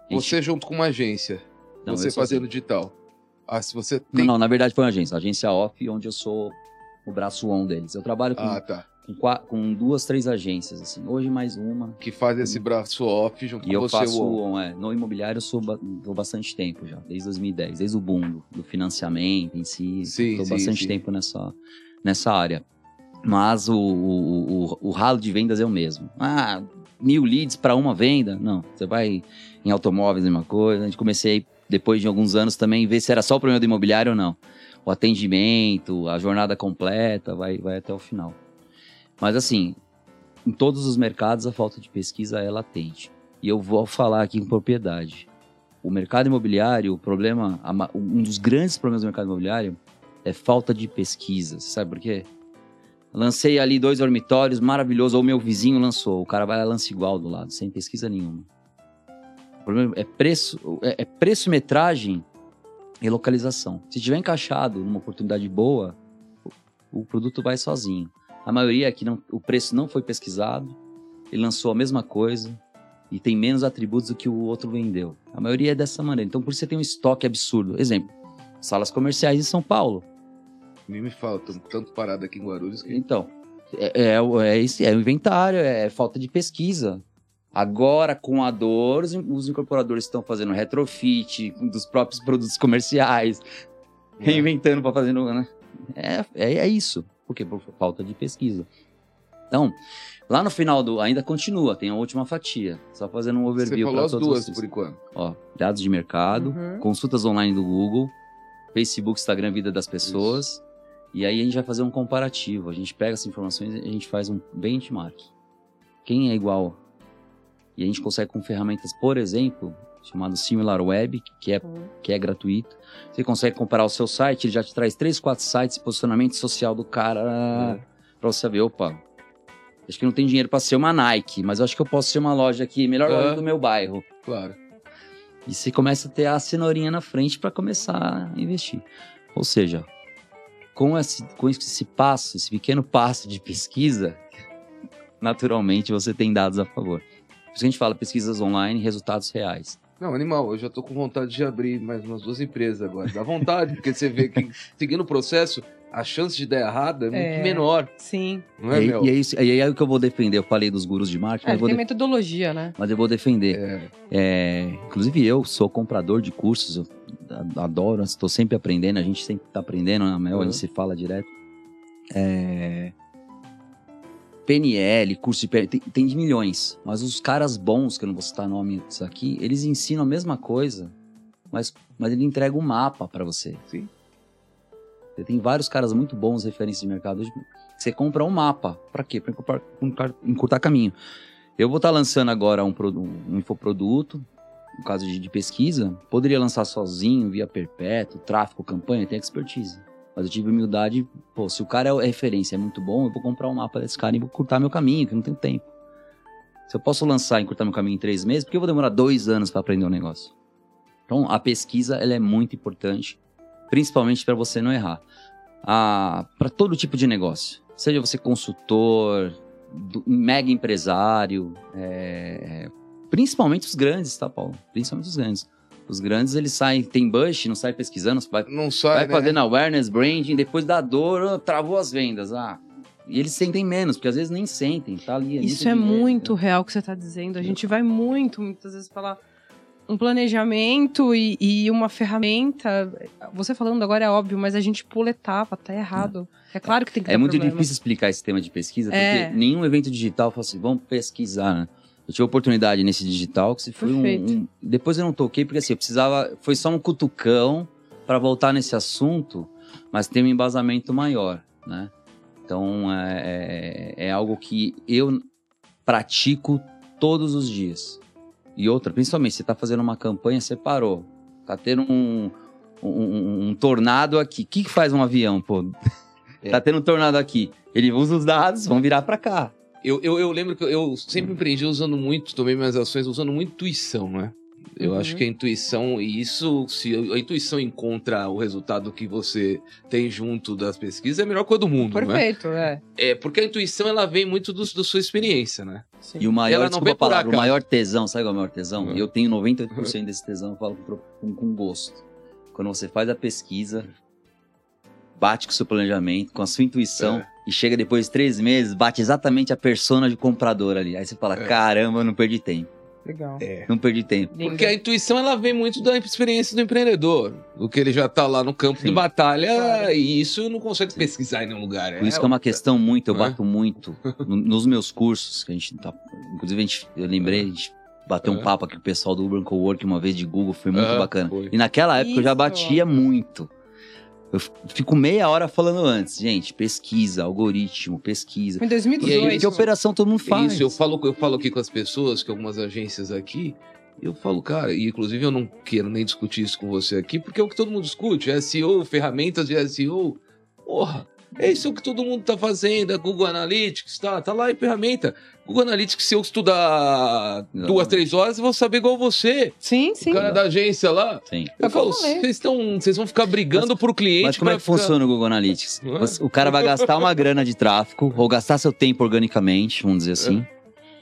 Speaker 3: A gente-
Speaker 2: Você junto com uma agência.
Speaker 3: Não,
Speaker 2: você
Speaker 3: eu sou assim.
Speaker 2: fazendo digital. Ah, se você
Speaker 3: Não,
Speaker 2: tem.
Speaker 3: não, na verdade foi uma agência. Agência Off, onde eu sou o braço on deles. Eu trabalho com,
Speaker 2: Ah, tá.
Speaker 3: com, duas, três agências, assim. Hoje mais uma.
Speaker 2: Que faz esse braço off junto
Speaker 3: E eu
Speaker 2: com você.
Speaker 3: faço,
Speaker 2: o-
Speaker 3: on, é, no imobiliário eu sou tô bastante tempo já, desde 2010, desde o boom do, do financiamento em si.
Speaker 2: Sim,
Speaker 3: tô
Speaker 2: sim,
Speaker 3: bastante
Speaker 2: sim.
Speaker 3: tempo nessa, nessa área. Mas o, o, o, o ralo de vendas é o mesmo. Ah, mil leads para uma venda? Não. Você vai em automóveis, mesma coisa. A gente comecei, depois de alguns anos, também ver se era só o problema do imobiliário ou não. O atendimento, a jornada completa, vai, vai até o final. Mas assim, em todos os mercados a falta de pesquisa é latente. E eu vou falar aqui com propriedade. O mercado imobiliário, o problema, um dos grandes problemas do mercado imobiliário é falta de pesquisa. Sabe por quê? Lancei ali dois dormitórios, maravilhoso, ou meu vizinho lançou. O cara vai lá lança igual do lado, sem pesquisa nenhuma. O problema é preço, é, é preço, metragem e localização. Se tiver encaixado numa oportunidade boa, o, o produto vai sozinho. A maioria aqui não, o preço não foi pesquisado, ele lançou a mesma coisa e tem menos atributos do que o outro vendeu. A maioria é dessa maneira. Então por isso você tem um estoque absurdo. Exemplo, salas comerciais em São Paulo.
Speaker 2: Nem me fala, tô tanto parado aqui em Guarulhos que.
Speaker 3: Então, é, é, o- é, esse, é o inventário, é falta de pesquisa. Agora, com a dor, os, os incorporadores estão fazendo retrofit dos próprios produtos comerciais, reinventando para fazer. Né? É, é, é isso. Por quê? Por falta de pesquisa. Então, lá no final do. Ainda continua, tem a última fatia. Só fazendo um
Speaker 2: Você
Speaker 3: overview
Speaker 2: falou
Speaker 3: para
Speaker 2: as
Speaker 3: todos
Speaker 2: duas
Speaker 3: vocês.
Speaker 2: por enquanto.
Speaker 3: Ó, dados de mercado,
Speaker 4: Uhum.
Speaker 3: consultas online do Google, Facebook, Instagram, vida das pessoas. E aí a gente vai fazer um comparativo. A gente pega essas informações e a gente faz um benchmark. Quem é igual? E a gente consegue com ferramentas, por exemplo, chamado SimilarWeb, que é,
Speaker 4: Uhum.
Speaker 3: que é gratuito. Você consegue comparar o seu site, ele já te traz três, quatro sites, posicionamento social do cara,
Speaker 2: É.
Speaker 3: pra você ver, opa, acho que não tem dinheiro pra ser uma Nike, mas eu acho que eu posso ser uma loja aqui, melhor
Speaker 2: É.
Speaker 3: loja do meu bairro.
Speaker 2: Claro.
Speaker 3: E você começa a ter a cenourinha na frente para começar a investir. Ou seja, com esse, com esse passo, esse pequeno passo de pesquisa, naturalmente você tem dados a favor. isso que a gente fala pesquisas online, resultados reais.
Speaker 2: Não, animal, eu já tô com vontade de abrir mais umas duas empresas agora. Dá vontade, porque você vê que seguindo o processo, a chance de dar errado é muito
Speaker 4: É.
Speaker 2: menor,
Speaker 4: Sim.
Speaker 2: não é,
Speaker 3: e,
Speaker 2: Mel?
Speaker 3: e é isso, e aí é o que eu vou defender. Eu falei dos gurus de marketing,
Speaker 4: É,
Speaker 3: mas, eu
Speaker 4: ele
Speaker 3: vou
Speaker 4: tem metodologia, né?
Speaker 3: mas eu vou defender.
Speaker 2: É,
Speaker 3: É, inclusive eu sou comprador de cursos, eu adoro, estou sempre aprendendo, a gente sempre está aprendendo, na Mel, a
Speaker 2: Uhum.
Speaker 3: gente se fala direto. É, PNL, curso de PNL, tem, tem de milhões, mas os caras bons, que eu não vou citar nomes aqui, eles ensinam a mesma coisa, mas, mas ele entrega um mapa para você.
Speaker 2: Sim.
Speaker 3: Você tem vários caras muito bons, referências de mercado, hoje, você compra um mapa, para quê? Para encurtar, encurtar- caminho. Eu vou estar lançando agora um, um infoproduto, no caso de, de pesquisa, poderia lançar sozinho, via perpétuo, tráfego, campanha, tem expertise. Mas eu tive humildade, pô, se o cara é referência, é muito bom, eu vou comprar um mapa desse cara e vou curtar meu caminho, que não tenho tempo. Se eu posso lançar e encurtar meu caminho em três meses, por que eu vou demorar dois anos para aprender um negócio? Então, a pesquisa, ela é muito importante, principalmente para você não errar. Para todo tipo de negócio, seja você consultor, do- mega empresário, é, principalmente os grandes, tá, Paulo? Principalmente os grandes. Os grandes, eles saem, tem bush, não sai pesquisando, vai,
Speaker 2: não sai,
Speaker 3: vai
Speaker 2: né?
Speaker 3: fazendo awareness, branding, depois da dor, ah, travou as vendas. Ah, e eles sentem menos, porque às vezes nem sentem, tá ali.
Speaker 4: Isso
Speaker 3: muito
Speaker 4: é
Speaker 3: dinheiro.
Speaker 4: muito real o que você tá dizendo. A gente vai muito, muitas vezes, falar um planejamento e, e uma ferramenta. Você falando agora é óbvio, mas a gente pula etapa, tá errado. É claro que tem que
Speaker 3: É
Speaker 4: ter
Speaker 3: muito
Speaker 4: problema.
Speaker 3: difícil explicar esse tema de pesquisa, porque
Speaker 4: É.
Speaker 3: nenhum evento digital fala assim, vamos pesquisar, né? Eu tive oportunidade nesse digital, que se foi um, um- Depois eu não toquei, porque assim, eu precisava. Foi só um cutucão para voltar nesse assunto, mas tem um embasamento maior, né? Então é, é, é algo que eu pratico todos os dias. E outra, principalmente, você tá fazendo uma campanha, você parou. Tá tendo um, um, um- tornado aqui. O que, que faz um avião, pô?
Speaker 2: É.
Speaker 3: Tá tendo um tornado aqui. Ele usa os dados, vão virar pra cá.
Speaker 2: Eu, eu, eu lembro que eu sempre empreendi usando muito, tomei minhas ações usando muito intuição, né? Eu
Speaker 4: Uhum.
Speaker 2: acho que a intuição, e isso, se a intuição encontra o resultado que você tem junto das pesquisas, é a melhor coisa do mundo, né?
Speaker 4: Perfeito, é.
Speaker 2: É, porque a intuição, ela vem muito do, da sua experiência, né?
Speaker 4: Sim.
Speaker 3: E o maior,
Speaker 2: Ela não
Speaker 3: desculpa
Speaker 2: vem
Speaker 3: a
Speaker 2: por
Speaker 3: palavra, o maior tesão, sabe qual é o maior tesão?
Speaker 2: Uhum.
Speaker 3: Eu tenho 98% desse tesão, eu falo com, com, com gosto. Quando você faz a pesquisa, bate com o seu planejamento, com a sua intuição,
Speaker 2: É.
Speaker 3: e chega depois de três meses, bate exatamente a persona de comprador ali. Aí você fala,
Speaker 2: É.
Speaker 3: caramba, eu não perdi tempo.
Speaker 4: Legal.
Speaker 3: Não perdi tempo.
Speaker 4: Lindo.
Speaker 2: Porque a intuição, ela vem muito da experiência do empreendedor. Do que ele já tá lá no campo de
Speaker 3: Sim.
Speaker 2: batalha,
Speaker 4: Claro.
Speaker 2: e isso não consegue
Speaker 3: Sim.
Speaker 2: pesquisar em nenhum lugar.
Speaker 3: Por isso que é uma questão muito, eu
Speaker 2: é?
Speaker 3: bato muito no- nos meus cursos, que a gente tá. Inclusive, a gente, eu lembrei, a gente bateu um
Speaker 2: É.
Speaker 3: papo aqui com o pessoal do Urban Cowork uma vez de Google, foi muito
Speaker 2: Ah,
Speaker 3: bacana.
Speaker 2: foi.
Speaker 3: E naquela época eu já
Speaker 4: Isso.
Speaker 3: batia muito. Eu fico meia hora falando antes, gente, pesquisa, algoritmo, pesquisa.
Speaker 4: Em
Speaker 2: E aí,
Speaker 4: 2018.
Speaker 3: De operação todo mundo faz.
Speaker 2: Isso, eu falo, eu falo aqui com as pessoas, que algumas agências aqui, eu falo, cara, e inclusive eu não quero nem discutir isso com você aqui, porque é o que todo mundo discute, SEO, ferramentas de SEO, porra, é isso que todo mundo tá fazendo, é Google Analytics, tá, tá lá em ferramenta. Google Analytics, se eu estudar
Speaker 3: Não.
Speaker 2: duas, três horas, eu vou saber igual você,
Speaker 4: Sim, sim.
Speaker 2: o cara da agência lá.
Speaker 3: Sim.
Speaker 2: Eu
Speaker 4: É
Speaker 2: falo, vocês vão ficar brigando pro cliente.
Speaker 3: Mas como é que
Speaker 2: ficar-
Speaker 3: funciona o Google Analytics?
Speaker 2: É?
Speaker 3: Você- O cara vai gastar uma grana de tráfego, ou gastar seu tempo organicamente, vamos dizer assim.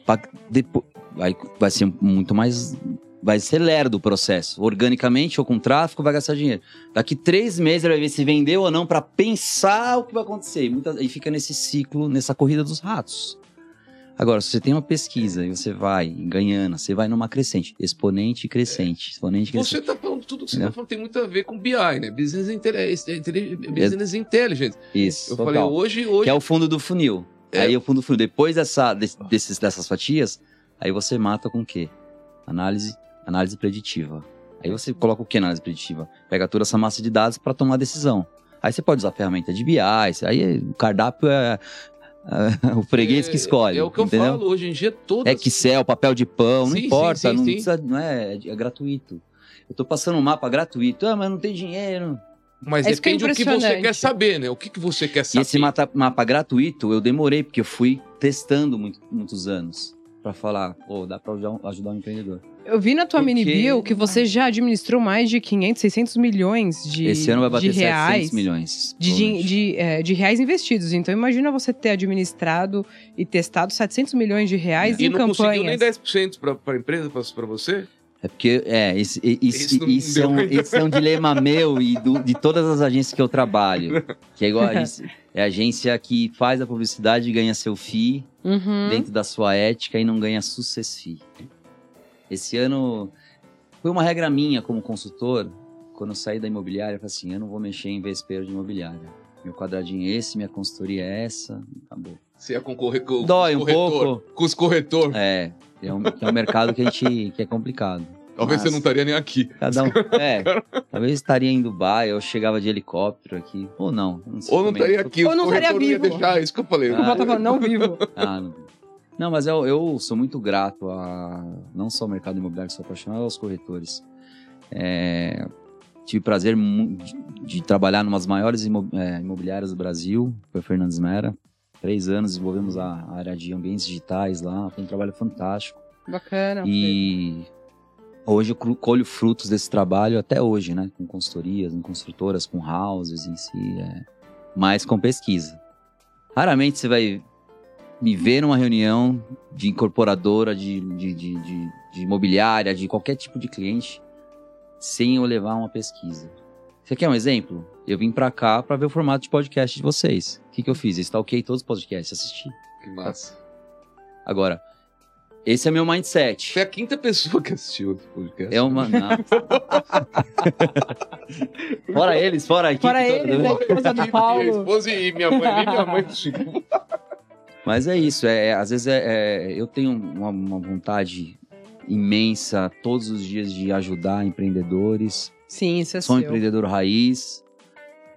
Speaker 3: pra depo- vai, vai ser muito mais. Vai ser lerdo o processo. Organicamente ou com tráfego, vai gastar dinheiro. Daqui três meses ele vai ver se vendeu ou não pra pensar o que vai acontecer. E, muita- e fica nesse ciclo, nessa corrida dos ratos. Agora, se você tem uma pesquisa e você vai ganhando, você vai numa crescente, exponente e crescente, exponente e crescente.
Speaker 2: Você tá falando tudo que você tá falando tem muito a ver com BI, né? Business, Intelli- Business Intelligence.
Speaker 3: Isso,
Speaker 2: Eu
Speaker 3: total.
Speaker 2: falei, hoje, hoje
Speaker 3: Que é o fundo do funil.
Speaker 2: É.
Speaker 3: Aí o fundo do funil, depois dessa, desse- desses, dessas fatias, aí você mata com o quê? Análise, análise preditiva. Aí você coloca o que na análise preditiva? Pega toda essa massa de dados para tomar decisão. Aí você pode usar a ferramenta de BI, aí o cardápio é, é o freguês que escolhe.
Speaker 2: É, o que eu
Speaker 3: entendeu?
Speaker 2: falo, hoje em dia todas...
Speaker 3: É Excel, papel de pão, não
Speaker 2: Sim,
Speaker 3: importa,
Speaker 2: sim, sim,
Speaker 3: não,
Speaker 2: sim.
Speaker 3: precisa- não é, é gratuito. Eu tô passando um mapa gratuito, ah, mas não tem dinheiro.
Speaker 2: Mas
Speaker 4: É que é
Speaker 2: depende do que você
Speaker 4: impressionante.
Speaker 2: quer saber, né? O que, que você quer
Speaker 3: E
Speaker 2: saber.
Speaker 3: esse mata- mapa gratuito eu demorei, porque eu fui testando muito- muitos anos. pra falar, pô, dá pra ajudar, ajudar um empreendedor.
Speaker 4: Eu vi na tua
Speaker 3: Porque-
Speaker 4: mini bio que você já administrou mais de 500, 600 milhões de,
Speaker 3: Esse ano vai bater
Speaker 4: de reais.
Speaker 3: 700 milhões.
Speaker 4: De,
Speaker 3: provavelmente.
Speaker 4: de, é, de reais investidos. Então imagina você ter administrado e testado 700 milhões de reais
Speaker 2: E
Speaker 4: em
Speaker 2: não conseguiu nem
Speaker 4: campanhas.
Speaker 2: 10% pra, pra empresa, pra você?
Speaker 3: É porque, é, e-
Speaker 2: Isso não
Speaker 3: isso, é um, esse é um dilema meu e do- de todas as agências que eu trabalho. Que é igual a agência, é a agência que faz a publicidade e ganha seu FII
Speaker 4: Uhum.
Speaker 3: dentro da sua ética e não ganha success fee. Esse ano foi uma regra minha como consultor. Quando eu saí da imobiliária, eu falei assim: eu não vou mexer em vespeiro de imobiliária. Meu quadradinho é esse, minha consultoria é essa, acabou.
Speaker 2: Você ia concorrer com, com
Speaker 3: Dói
Speaker 2: os
Speaker 3: um
Speaker 2: corretor,
Speaker 3: pouco.
Speaker 2: Com os corretores.
Speaker 3: É, é um, que é um mercado que a gente que é complicado.
Speaker 2: Talvez
Speaker 3: Mas-
Speaker 2: você não estaria nem aqui.
Speaker 3: Cada um. É, talvez estaria em Dubai, eu chegava de helicóptero aqui. Ou não. não sei
Speaker 2: Ou não
Speaker 3: também.
Speaker 2: estaria aqui.
Speaker 4: Ou
Speaker 2: os
Speaker 4: não estaria vivo.
Speaker 2: deixar, isso que eu falei.
Speaker 4: Tá falando, não vivo.
Speaker 3: Ah, não. Não, mas eu, eu sou muito grato a não só ao mercado imobiliário, sou apaixonado aos corretores. É, tive prazer de, de trabalhar em umas maiores é, imobiliárias do Brasil, foi Fernandes Mera. Três anos desenvolvemos a, área de ambientes digitais lá, foi um trabalho fantástico.
Speaker 4: Bacana.
Speaker 3: E hoje eu colho frutos desse trabalho até hoje, né? Com consultorias, em construtoras, com houses em si, é, mas com pesquisa. Raramente você vai me ver numa reunião de incorporadora, de, de, de, de, de imobiliária, de qualquer tipo de cliente, sem eu levar uma pesquisa. Você quer um exemplo? Eu vim pra cá pra ver o formato de podcast de vocês. O que, que eu fiz? Eu stalkei todos os podcasts, assisti.
Speaker 2: Que massa.
Speaker 3: Agora, esse é meu mindset.
Speaker 2: Foi a quinta pessoa que assistiu esse podcast.
Speaker 3: É uma. Não. fora eles, fora a equipe
Speaker 4: Fora
Speaker 3: toda,
Speaker 4: eles,
Speaker 3: né?
Speaker 4: a esposa do
Speaker 2: Minha
Speaker 4: Paulo.
Speaker 2: esposa e minha mãe, minha mãe.
Speaker 3: Mas é isso, é, é- às vezes é, é- eu tenho uma, uma vontade imensa todos os dias de ajudar empreendedores.
Speaker 4: Sim, isso é
Speaker 3: Sou
Speaker 4: seu.
Speaker 3: empreendedor raiz.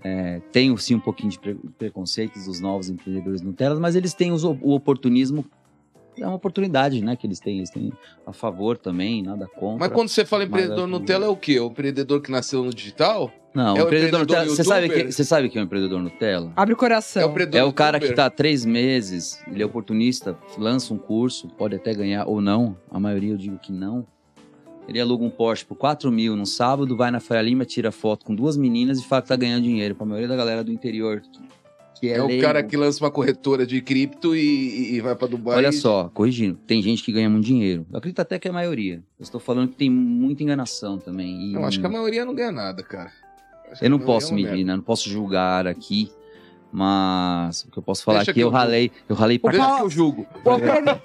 Speaker 3: é, tenho sim um pouquinho de pre- preconceitos dos novos empreendedores Nutella, mas eles têm os o oportunismo. É uma oportunidade, né? Que eles têm. Eles têm a favor também, nada contra.
Speaker 2: Mas quando você fala empreendedor
Speaker 3: é
Speaker 2: Nutella, é o quê? O empreendedor que nasceu no digital?
Speaker 3: Não,
Speaker 2: é o
Speaker 3: empreendedor
Speaker 2: empreendedor
Speaker 3: Nutella. Você sabe, que, você sabe que é um empreendedor Nutella?
Speaker 4: Abre o coração.
Speaker 2: É o empreendedor
Speaker 3: É o cara que
Speaker 2: youtuber?
Speaker 3: tá há três meses, ele é oportunista, lança um curso, pode até ganhar ou não, a maioria eu digo que não. Ele aluga um Porsche por 4 mil no sábado, vai na Faria Lima, tira foto com duas meninas e fala que tá ganhando dinheiro. Pra maioria da galera do interior. Que é,
Speaker 2: É o
Speaker 3: leigo.
Speaker 2: cara que lança uma corretora de cripto e, e vai pra Dubai.
Speaker 3: Olha só, corrigindo, tem gente que ganha muito dinheiro. Eu acredito até que é a maioria. Eu estou falando que tem muita enganação também. e-
Speaker 2: Eu acho que a maioria não ganha nada, cara. Acho
Speaker 3: Eu não posso
Speaker 2: é uma
Speaker 3: medir, né? Não posso julgar aqui. Mas o que eu posso falar
Speaker 2: Deixa
Speaker 3: aqui,
Speaker 2: que
Speaker 3: eu
Speaker 2: eu
Speaker 3: ralei, eu ralei pra
Speaker 2: Deixa que eu julgo.
Speaker 4: O Alfredo,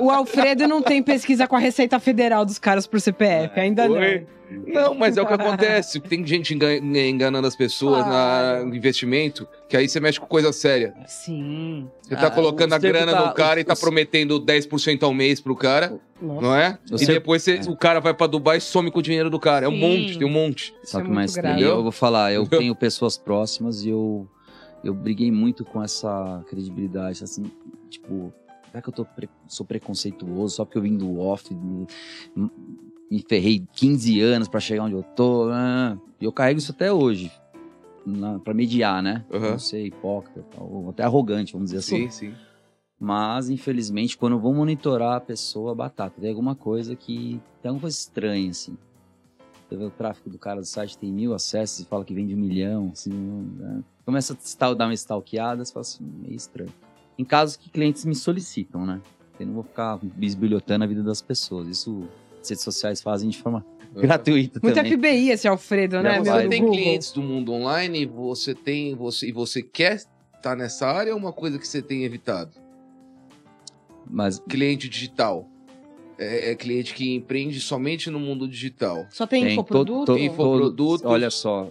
Speaker 4: o Alfredo não tem pesquisa com a Receita Federal dos caras por CPF, ainda
Speaker 2: Oi.
Speaker 4: não.
Speaker 2: Não, mas é o que acontece. Tem gente engan- enganando as pessoas na- no investimento, que aí você mexe com coisa séria.
Speaker 4: Sim.
Speaker 2: Você tá
Speaker 3: Ah,
Speaker 2: colocando a grana
Speaker 3: tá-
Speaker 2: no cara
Speaker 3: o-
Speaker 2: e tá
Speaker 3: o-
Speaker 2: prometendo 10% ao mês pro cara,
Speaker 4: Nossa,
Speaker 2: não é?
Speaker 3: O
Speaker 2: e depois você-
Speaker 3: é.
Speaker 2: o cara vai pra Dubai e some com o dinheiro do cara. É um
Speaker 4: Sim.
Speaker 2: monte, tem um monte.
Speaker 4: isso
Speaker 3: Só
Speaker 4: é
Speaker 3: que
Speaker 4: muito
Speaker 3: mais. Eu vou falar, eu tenho pessoas próximas e eu, eu briguei muito com essa credibilidade, assim, tipo, será que eu tô pre- sou preconceituoso só porque eu vim do off, do- m- me ferrei 15 anos pra chegar onde eu tô, ah, e eu carrego isso até hoje, na, pra mediar, né?
Speaker 2: Aham.
Speaker 3: Não sei, hipócrita, ou até arrogante, vamos dizer assim.
Speaker 2: Sim, sim.
Speaker 3: Mas, infelizmente, quando eu vou monitorar a pessoa, batata, tem alguma coisa que. Tem alguma coisa estranha, assim. Você vê o tráfego do cara do site tem mil acessos e fala que vende um milhão, assim. né? Começa a dar uma stalkeada, você fala assim, meio estranho. Em casos que clientes me solicitam, né? Eu não vou ficar bisbilhotando a vida das pessoas. Isso as redes sociais fazem de forma gratuita
Speaker 4: Muito
Speaker 3: também.
Speaker 4: FBI esse Alfredo, né?
Speaker 2: Você tem
Speaker 4: Google.
Speaker 2: clientes do mundo online, você tem, você, e você quer estar nessa área ou é uma coisa que você tem evitado?
Speaker 3: Mas
Speaker 2: Cliente digital. É, é cliente que empreende somente no mundo digital.
Speaker 4: Só tem,
Speaker 3: Tem
Speaker 4: infoproduto?
Speaker 3: to- to-
Speaker 2: Infoprodutos.
Speaker 3: Olha só.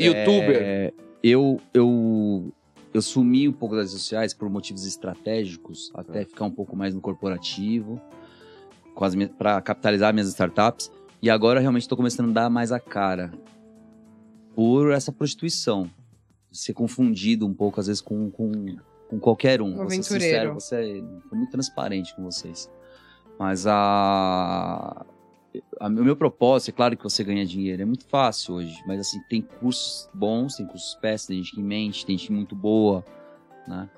Speaker 2: Youtuber.
Speaker 3: é, eu, eu, eu sumi um pouco das redes sociais por motivos estratégicos, até ficar um pouco mais no corporativo, para capitalizar minhas startups. E agora realmente estou começando a dar mais a cara por essa prostituição. Ser confundido um pouco, às vezes, com, com, com qualquer um. Vou ser
Speaker 4: aventureiro.
Speaker 3: sincero, você é muito transparente com vocês. Mas a- o meu propósito, é claro que você ganha dinheiro, é muito fácil hoje, mas assim, tem cursos bons, tem cursos péssimos, tem gente que mente, tem gente muito boa, né?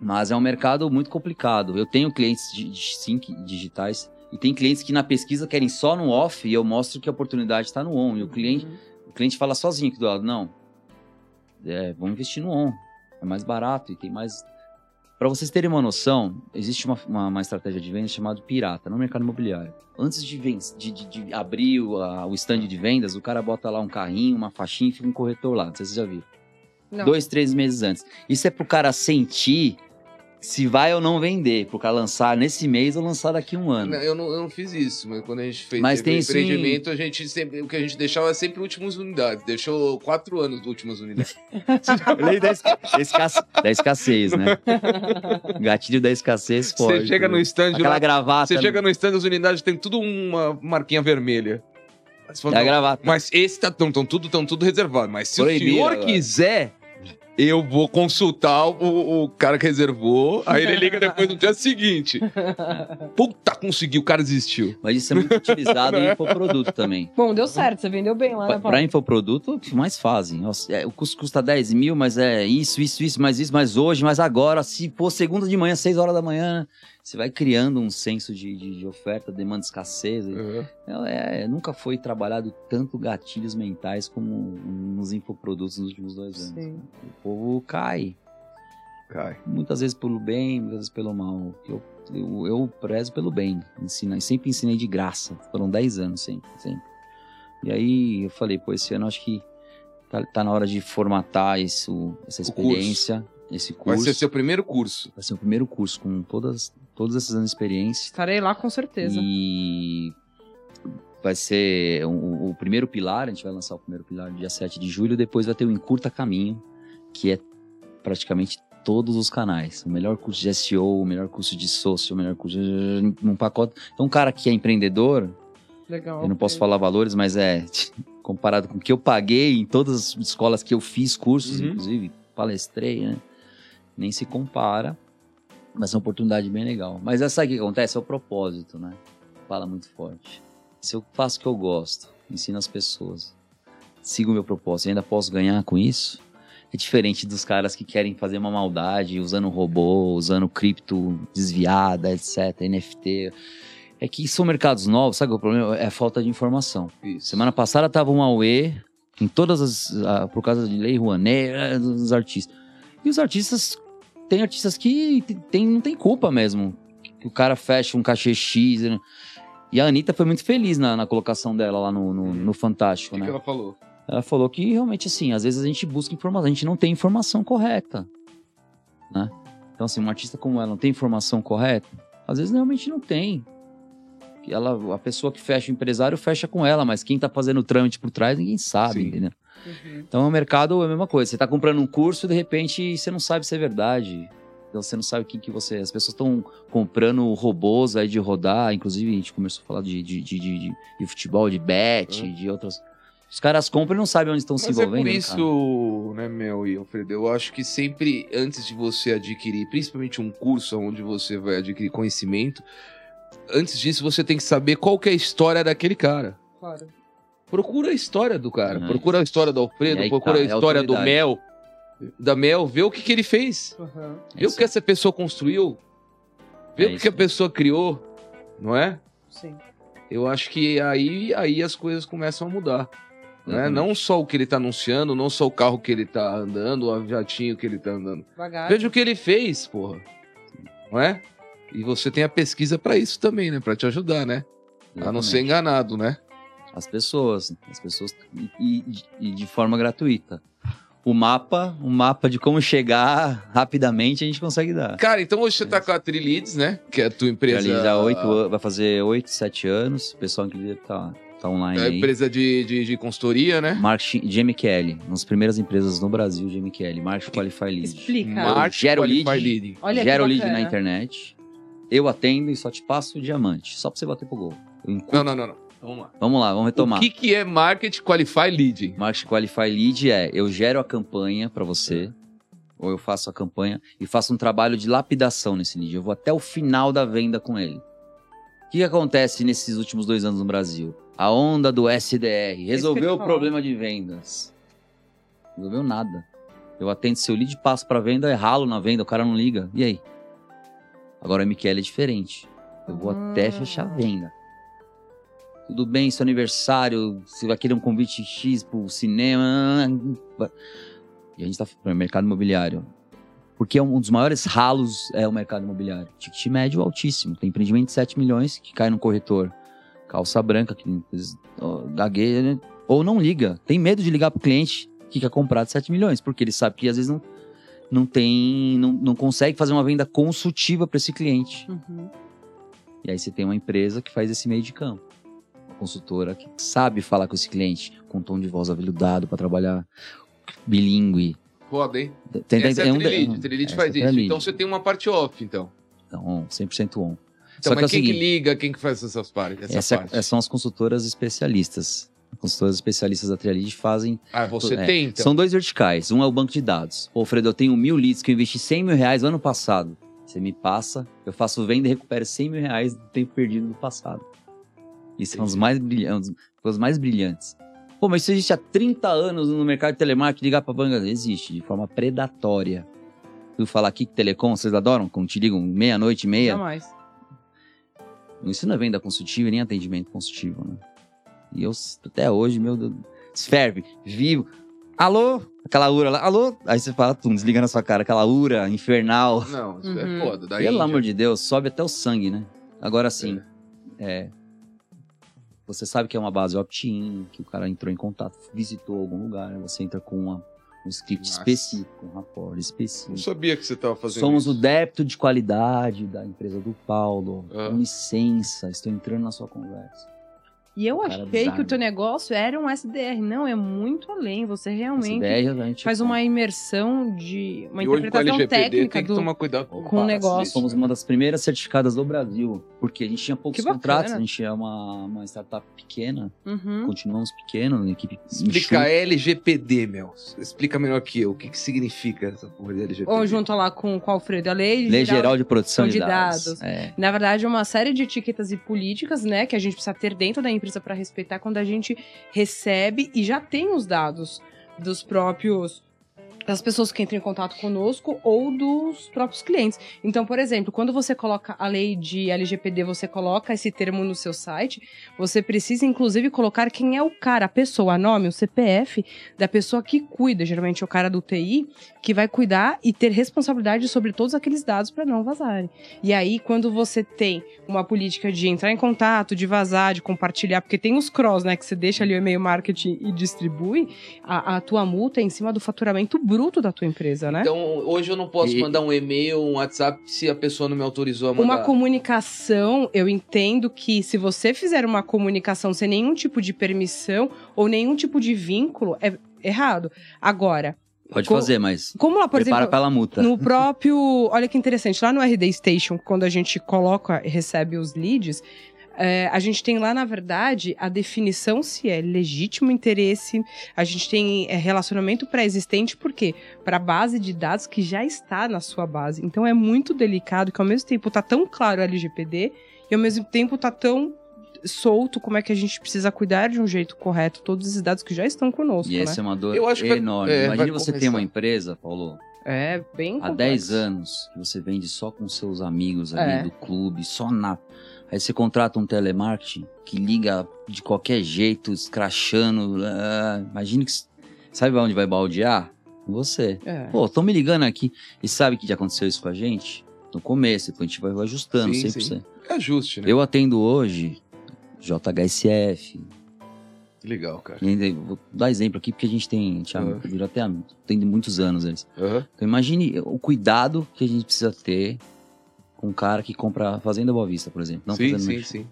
Speaker 3: Mas é um mercado muito complicado. Eu tenho clientes de, de sim, que- digitais e tem clientes que na pesquisa querem só no off e eu mostro que a oportunidade está no on. E o cliente, o cliente fala sozinho aqui do lado, não, é, vamos investir no on. É mais barato e tem mais... Para vocês terem uma noção, existe uma, uma, uma estratégia de venda chamada pirata no mercado imobiliário. Antes de, de, de- de abrir o, a- o stand de vendas, o cara bota lá um carrinho, uma faixinha e fica um corretor lá. Não sei se vocês já viram.
Speaker 4: Não.
Speaker 3: Dois, três meses antes. Isso é pro cara sentir se vai ou não vender. Pro cara lançar nesse mês ou lançar daqui a um ano.
Speaker 2: Não, eu, não, eu não fiz isso, mas quando a gente fez
Speaker 3: Mas tem
Speaker 2: um
Speaker 3: sim-
Speaker 2: empreendimento, a gente sempre, o que a gente deixava é sempre últimas unidades. Deixou quatro anos de últimas unidades.
Speaker 3: Lei da, esca- da escasse- da escassez, né? Gatilho da escassez forte.
Speaker 2: Você chega no stand
Speaker 3: Aquela
Speaker 2: lá,
Speaker 3: gravata.
Speaker 2: você chega no stand, as unidades tem tudo uma marquinha vermelha.
Speaker 3: Da
Speaker 2: não,
Speaker 3: gravata.
Speaker 2: Mas esse tá tão, tão tudo, tão tudo reservado. Mas se
Speaker 3: Proibido
Speaker 2: o senhor
Speaker 3: agora.
Speaker 2: quiser, eu vou consultar o, o cara que reservou. Aí ele liga depois no dia seguinte. Puta, consegui, o cara desistiu.
Speaker 3: Mas isso é muito utilizado em infoproduto também.
Speaker 4: Bom, deu certo, você vendeu bem lá, né,
Speaker 3: Pra,
Speaker 4: Paulo?
Speaker 3: pra infoproduto, o que mais fazem? Nossa, é, o custo custa 10 mil, mas é isso, isso, isso, mais isso, mais hoje, mais agora. Se for segunda de manhã, 6 horas da manhã, você vai criando um senso de, de- de oferta, demanda, escassez. É, é, nunca foi trabalhado tanto gatilhos mentais como nos infoprodutos nos últimos dois anos.
Speaker 4: Sim.
Speaker 3: O povo cai.
Speaker 2: Cai.
Speaker 3: Muitas vezes pelo bem, muitas vezes pelo mal. Eu, eu, eu prezo pelo bem. Ensino, sempre ensinei de graça. Foram 10 anos sempre, sempre. E aí eu falei, pô, esse ano acho que tá, tá na hora de formatar isso, essa
Speaker 2: curso.
Speaker 3: experiência, esse
Speaker 2: Vai
Speaker 3: curso.
Speaker 2: ser seu primeiro curso.
Speaker 3: Vai ser o primeiro curso com todas, todos esses anos de experiência.
Speaker 4: Estarei lá com certeza.
Speaker 3: E vai ser o, o primeiro pilar, a gente vai lançar o primeiro pilar no dia 7 de julho, depois vai ter o Encurta Caminho, que é praticamente todos os canais. O melhor curso de SEO, o melhor curso de sócio, o melhor curso de, num pacote. Então, um cara que é empreendedor,
Speaker 4: Legal.
Speaker 3: eu não posso falar valores, mas é comparado com o que eu paguei em todas as escolas que eu fiz cursos,
Speaker 2: Uhum.
Speaker 3: inclusive palestrei, né? Nem se compara. Mas é uma oportunidade bem legal. Mas é, sabe o que acontece? É o propósito, né? Fala muito forte. Se eu faço o que eu gosto, ensino as pessoas, sigo o meu propósito e ainda posso ganhar com isso, é diferente dos caras que querem fazer uma maldade usando robô, usando cripto desviada, etc, NFT. É que são mercados novos, sabe o problema? É a falta de informação.
Speaker 2: Isso.
Speaker 3: Semana passada tava um AUE em todas as. ah, por causa de lei Rouanet, eh, dos artistas. E os artistas. Tem artistas que tem, não tem culpa mesmo. O cara fecha um cachê X. né? E a Anitta foi muito feliz na, na colocação dela lá no, no, no
Speaker 2: O
Speaker 3: Fantástico,
Speaker 2: que,
Speaker 3: né?
Speaker 2: que ela falou?
Speaker 3: Ela falou que realmente, assim, às vezes a gente busca informação, a gente não tem informação correta, né? Então, assim, um artista como ela não tem informação correta, às vezes realmente não tem. Ela, a pessoa que fecha o empresário fecha com ela, mas quem tá fazendo o trâmite por trás ninguém sabe,
Speaker 2: Sim.
Speaker 3: entendeu?
Speaker 4: Uhum.
Speaker 3: Então, o mercado é a mesma coisa. Você tá comprando um curso, de repente, você não sabe se é verdade. Então, você não sabe quem que você... As pessoas estão comprando robôs aí de rodar. Inclusive, a gente começou a falar de, de, de, de, de- de futebol, de bet,
Speaker 2: Hum.
Speaker 3: de outras... Os caras compram e não sabem onde estão se
Speaker 2: Mas é
Speaker 3: envolvendo.
Speaker 2: por
Speaker 3: né,
Speaker 2: isso, né, Mel e Alfredo, eu acho que sempre antes de você adquirir, principalmente um curso onde você vai adquirir conhecimento, antes disso você tem que saber qual que é a história daquele cara.
Speaker 4: Claro.
Speaker 2: Procura a história do cara,
Speaker 3: Uhum.
Speaker 2: procura a história do Alfredo,
Speaker 3: aí
Speaker 2: procura
Speaker 3: tá,
Speaker 2: a
Speaker 3: é
Speaker 2: história do
Speaker 3: autoridade.
Speaker 2: Mel, da Mel, vê o que, que ele fez,
Speaker 4: Uhum.
Speaker 3: É
Speaker 2: vê o que essa pessoa construiu, vê
Speaker 3: É
Speaker 2: o que
Speaker 3: isso
Speaker 2: a pessoa criou, não é?
Speaker 4: Sim.
Speaker 2: Eu acho que aí, aí as coisas começam a mudar. Né?
Speaker 3: Exatamente.
Speaker 2: Não só o que ele tá anunciando, não só o carro que ele tá andando, o jatinho que ele tá andando.
Speaker 4: Devagar.
Speaker 2: Veja o que ele fez, porra. Não é? E você tem a pesquisa pra isso também, né? Pra te ajudar, né? A não ser
Speaker 3: Exatamente.
Speaker 2: enganado, né?
Speaker 3: As pessoas, as pessoas e, e- de forma gratuita. O mapa, o mapa de como chegar rapidamente a gente consegue dar.
Speaker 2: Cara, então hoje você tá com a Trilides, né? Que é a tua empresa.
Speaker 3: Ali já oito, vai fazer oito, sete anos. O pessoal inclusive tá, tá online
Speaker 2: É a empresa de, de, de consultoria, né?
Speaker 3: Marketing de MQL, uma das primeiras empresas no Brasil de MQL, Marketing Qualify Lead.
Speaker 4: Explica.
Speaker 2: Marketing
Speaker 3: Gero
Speaker 2: Qualify
Speaker 3: lead.
Speaker 2: Lead.
Speaker 4: Olha que
Speaker 3: Gero lead na internet. Eu atendo e só te passo o diamante, só pra você bater pro gol.
Speaker 2: Não, não, não, não. Vamos lá.
Speaker 3: Vamos lá, vamos retomar.
Speaker 2: O que, que é Market Qualify Lead?
Speaker 3: Marketing Qualify Lead é eu gero a campanha para você, ou eu faço a campanha e faço um trabalho de lapidação nesse lead. Eu vou até o final da venda com ele. O que, que acontece nesses últimos dois anos no Brasil? A onda do SDR resolveu o problema de vendas. Resolveu nada. Eu atendo seu lead, passo pra venda, é ralo na venda, o cara não liga. E aí? Agora o MQL é diferente. Eu vou até
Speaker 4: Ah.
Speaker 3: fechar a venda. Tudo bem, seu aniversário, você vai querer um convite X pro cinema. E a gente tá no mercado imobiliário. Porque é um dos maiores ralos é o mercado imobiliário. Ticket médio altíssimo. Tem empreendimento de 7 milhões que cai no corretor. Calça branca, que gagueia, né? ou não liga. Tem medo de ligar pro cliente que quer comprar de 7 milhões, porque ele sabe que às vezes não, não tem. Não, não consegue fazer uma venda consultiva para esse cliente.
Speaker 4: Uhum.
Speaker 3: E aí você tem uma empresa que faz esse meio de campo. Consultora que sabe falar com esse cliente, com tom de voz aveludado para trabalhar bilíngue.
Speaker 2: Foda, hein?
Speaker 3: Tem,
Speaker 2: Essa é
Speaker 3: um- essa
Speaker 2: faz
Speaker 3: é
Speaker 2: isso. Então você tem uma parte off, então.
Speaker 3: Então, 100% on.
Speaker 2: Então,
Speaker 3: Só que é o
Speaker 2: mas quem que
Speaker 3: seguinte,
Speaker 2: liga, quem que faz essas partes? Essa,
Speaker 3: essa,
Speaker 2: parte?
Speaker 3: é- são as consultoras especialistas. As consultoras especialistas da Trialid fazem.
Speaker 2: Ah, você
Speaker 3: é,
Speaker 2: tem, então.
Speaker 3: São dois verticais. Um é o banco de dados. Pô, Fredo, eu tenho mil leads que eu investi 100 mil reais no ano passado. Você me passa, eu faço venda e recupero 100 mil reais do tempo perdido do passado. Isso são os mais brilhantes, coisas mais brilhantes. Pô, mas isso existe há 30 anos no mercado de telemarketing, ligar pra banca. Existe, de forma predatória. Tu falar aqui que telecom, vocês adoram? Quando te ligam meia-noite e meia?
Speaker 4: Jamais.
Speaker 3: Isso não é venda consultiva e nem atendimento consultivo, né? E eu, até hoje, meu Deus, ferve, vivo. Alô? Aquela ura lá, alô? Aí você fala, tum, desliga na sua cara, aquela ura infernal.
Speaker 2: Não, isso
Speaker 4: Uhum.
Speaker 2: é foda. Daí
Speaker 3: Pelo amor de Deus, sobe até o sangue, né? Agora sim, é. Você sabe que é uma base opt-in, que o cara entrou em contato, visitou algum lugar, você entra com uma- um script
Speaker 2: Nossa.
Speaker 3: específico, um rapport
Speaker 2: Não
Speaker 3: específico.
Speaker 2: sabia que você tava fazendo
Speaker 3: Somos
Speaker 2: isso.
Speaker 3: o débito de qualidade da empresa do Paulo.
Speaker 2: Ah.
Speaker 3: Com licença, estou entrando na sua conversa.
Speaker 4: E eu
Speaker 3: Cara
Speaker 4: achei
Speaker 3: bizarro.
Speaker 4: que o teu negócio era um SDR. Não, é muito além. Você realmente
Speaker 3: a gente
Speaker 4: faz uma imersão de. uma
Speaker 2: E hoje
Speaker 4: interpretação
Speaker 2: LGPD
Speaker 4: técnica
Speaker 2: tem que
Speaker 4: do.
Speaker 2: tomar cuidado com,
Speaker 4: com o negócio.
Speaker 3: Nós somos uma das primeiras certificadas do Brasil, porque a gente tinha poucos contratos, a gente é uma, uma startup pequena,
Speaker 4: Uhum.
Speaker 3: continuamos pequeno, uma equipe
Speaker 2: Explica. LGPD, meu. Explica melhor que eu. O que, que significa essa porra de LGPD?
Speaker 4: Ou junto lá com, com o Alfredo, a lei,
Speaker 3: Lei Geral de Proteção
Speaker 4: de
Speaker 3: de, dados.
Speaker 4: dados.
Speaker 3: É.
Speaker 4: Na verdade, é uma série de etiquetas e políticas, né, que a gente precisa ter dentro da empresa para respeitar quando a gente recebe e já tem os dados dos próprios das pessoas que entram em contato conosco ou dos próprios clientes. Então, por exemplo, quando você coloca a lei de LGPD, você coloca esse termo no seu site, você precisa inclusive colocar quem é o cara, a pessoa, nome, o CPF da pessoa que cuida, geralmente é o cara do TI, que vai cuidar e ter responsabilidade sobre todos aqueles dados para não vazarem. E aí, quando você tem uma política de entrar em contato, de vazar, de compartilhar, porque tem os cross, né, que você deixa ali o e-mail marketing e distribui, a, a tua multa é em cima do faturamento bruto da tua empresa, né?
Speaker 2: Então, hoje eu não posso
Speaker 3: E-
Speaker 2: mandar um e-mail, um WhatsApp, se a pessoa não me autorizou a mandar.
Speaker 4: Uma comunicação, eu entendo que se você fizer uma comunicação sem nenhum tipo de permissão ou nenhum tipo de vínculo, é errado. Agora,
Speaker 3: Pode
Speaker 4: Co-
Speaker 3: fazer, mas
Speaker 4: como lá, por
Speaker 3: prepara
Speaker 4: exemplo,
Speaker 3: pela multa.
Speaker 4: No próprio. Olha que interessante, lá no RD Station, quando a gente coloca e recebe os leads, é, a gente tem lá, na verdade, a definição se é legítimo interesse, a gente tem é, relacionamento pré-existente, por quê? Para base de dados que já está na sua base. Então é muito delicado que ao mesmo tempo tá tão claro o LGPD e ao mesmo tempo tá tão solto como é que a gente precisa cuidar de um jeito correto todos esses dados que já estão conosco,
Speaker 3: E
Speaker 4: né?
Speaker 3: essa é uma dor
Speaker 2: Eu acho que vai-
Speaker 3: enorme.
Speaker 2: é,
Speaker 3: Imagine
Speaker 2: vai
Speaker 3: você ter
Speaker 2: começar.
Speaker 3: uma empresa, Paulo,
Speaker 4: É bem
Speaker 3: há
Speaker 4: complexo.
Speaker 3: 10 anos, que você vende só com seus amigos ali
Speaker 4: É.
Speaker 3: do clube, só na. Aí você contrata um telemarketing que liga de qualquer jeito, escrachando. ah, imagine que. Sabe onde vai baldear? Você.
Speaker 4: É.
Speaker 3: Pô, estão me ligando aqui. E sabe que já aconteceu isso com a gente? No começo, depois a gente vai ajustando
Speaker 2: Sim,
Speaker 3: 100%.
Speaker 2: É ajuste, né?
Speaker 3: Eu atendo hoje JHSF.
Speaker 2: Que legal, cara.
Speaker 3: Vou dar exemplo aqui porque a gente tem, Thiago,
Speaker 2: Uhum.
Speaker 3: virou até tem muitos anos eles.
Speaker 2: Aham.
Speaker 3: Então imagine o cuidado que a gente precisa ter com um cara que compra Fazenda Boa Vista, por exemplo. Não
Speaker 2: sim, sim, sim.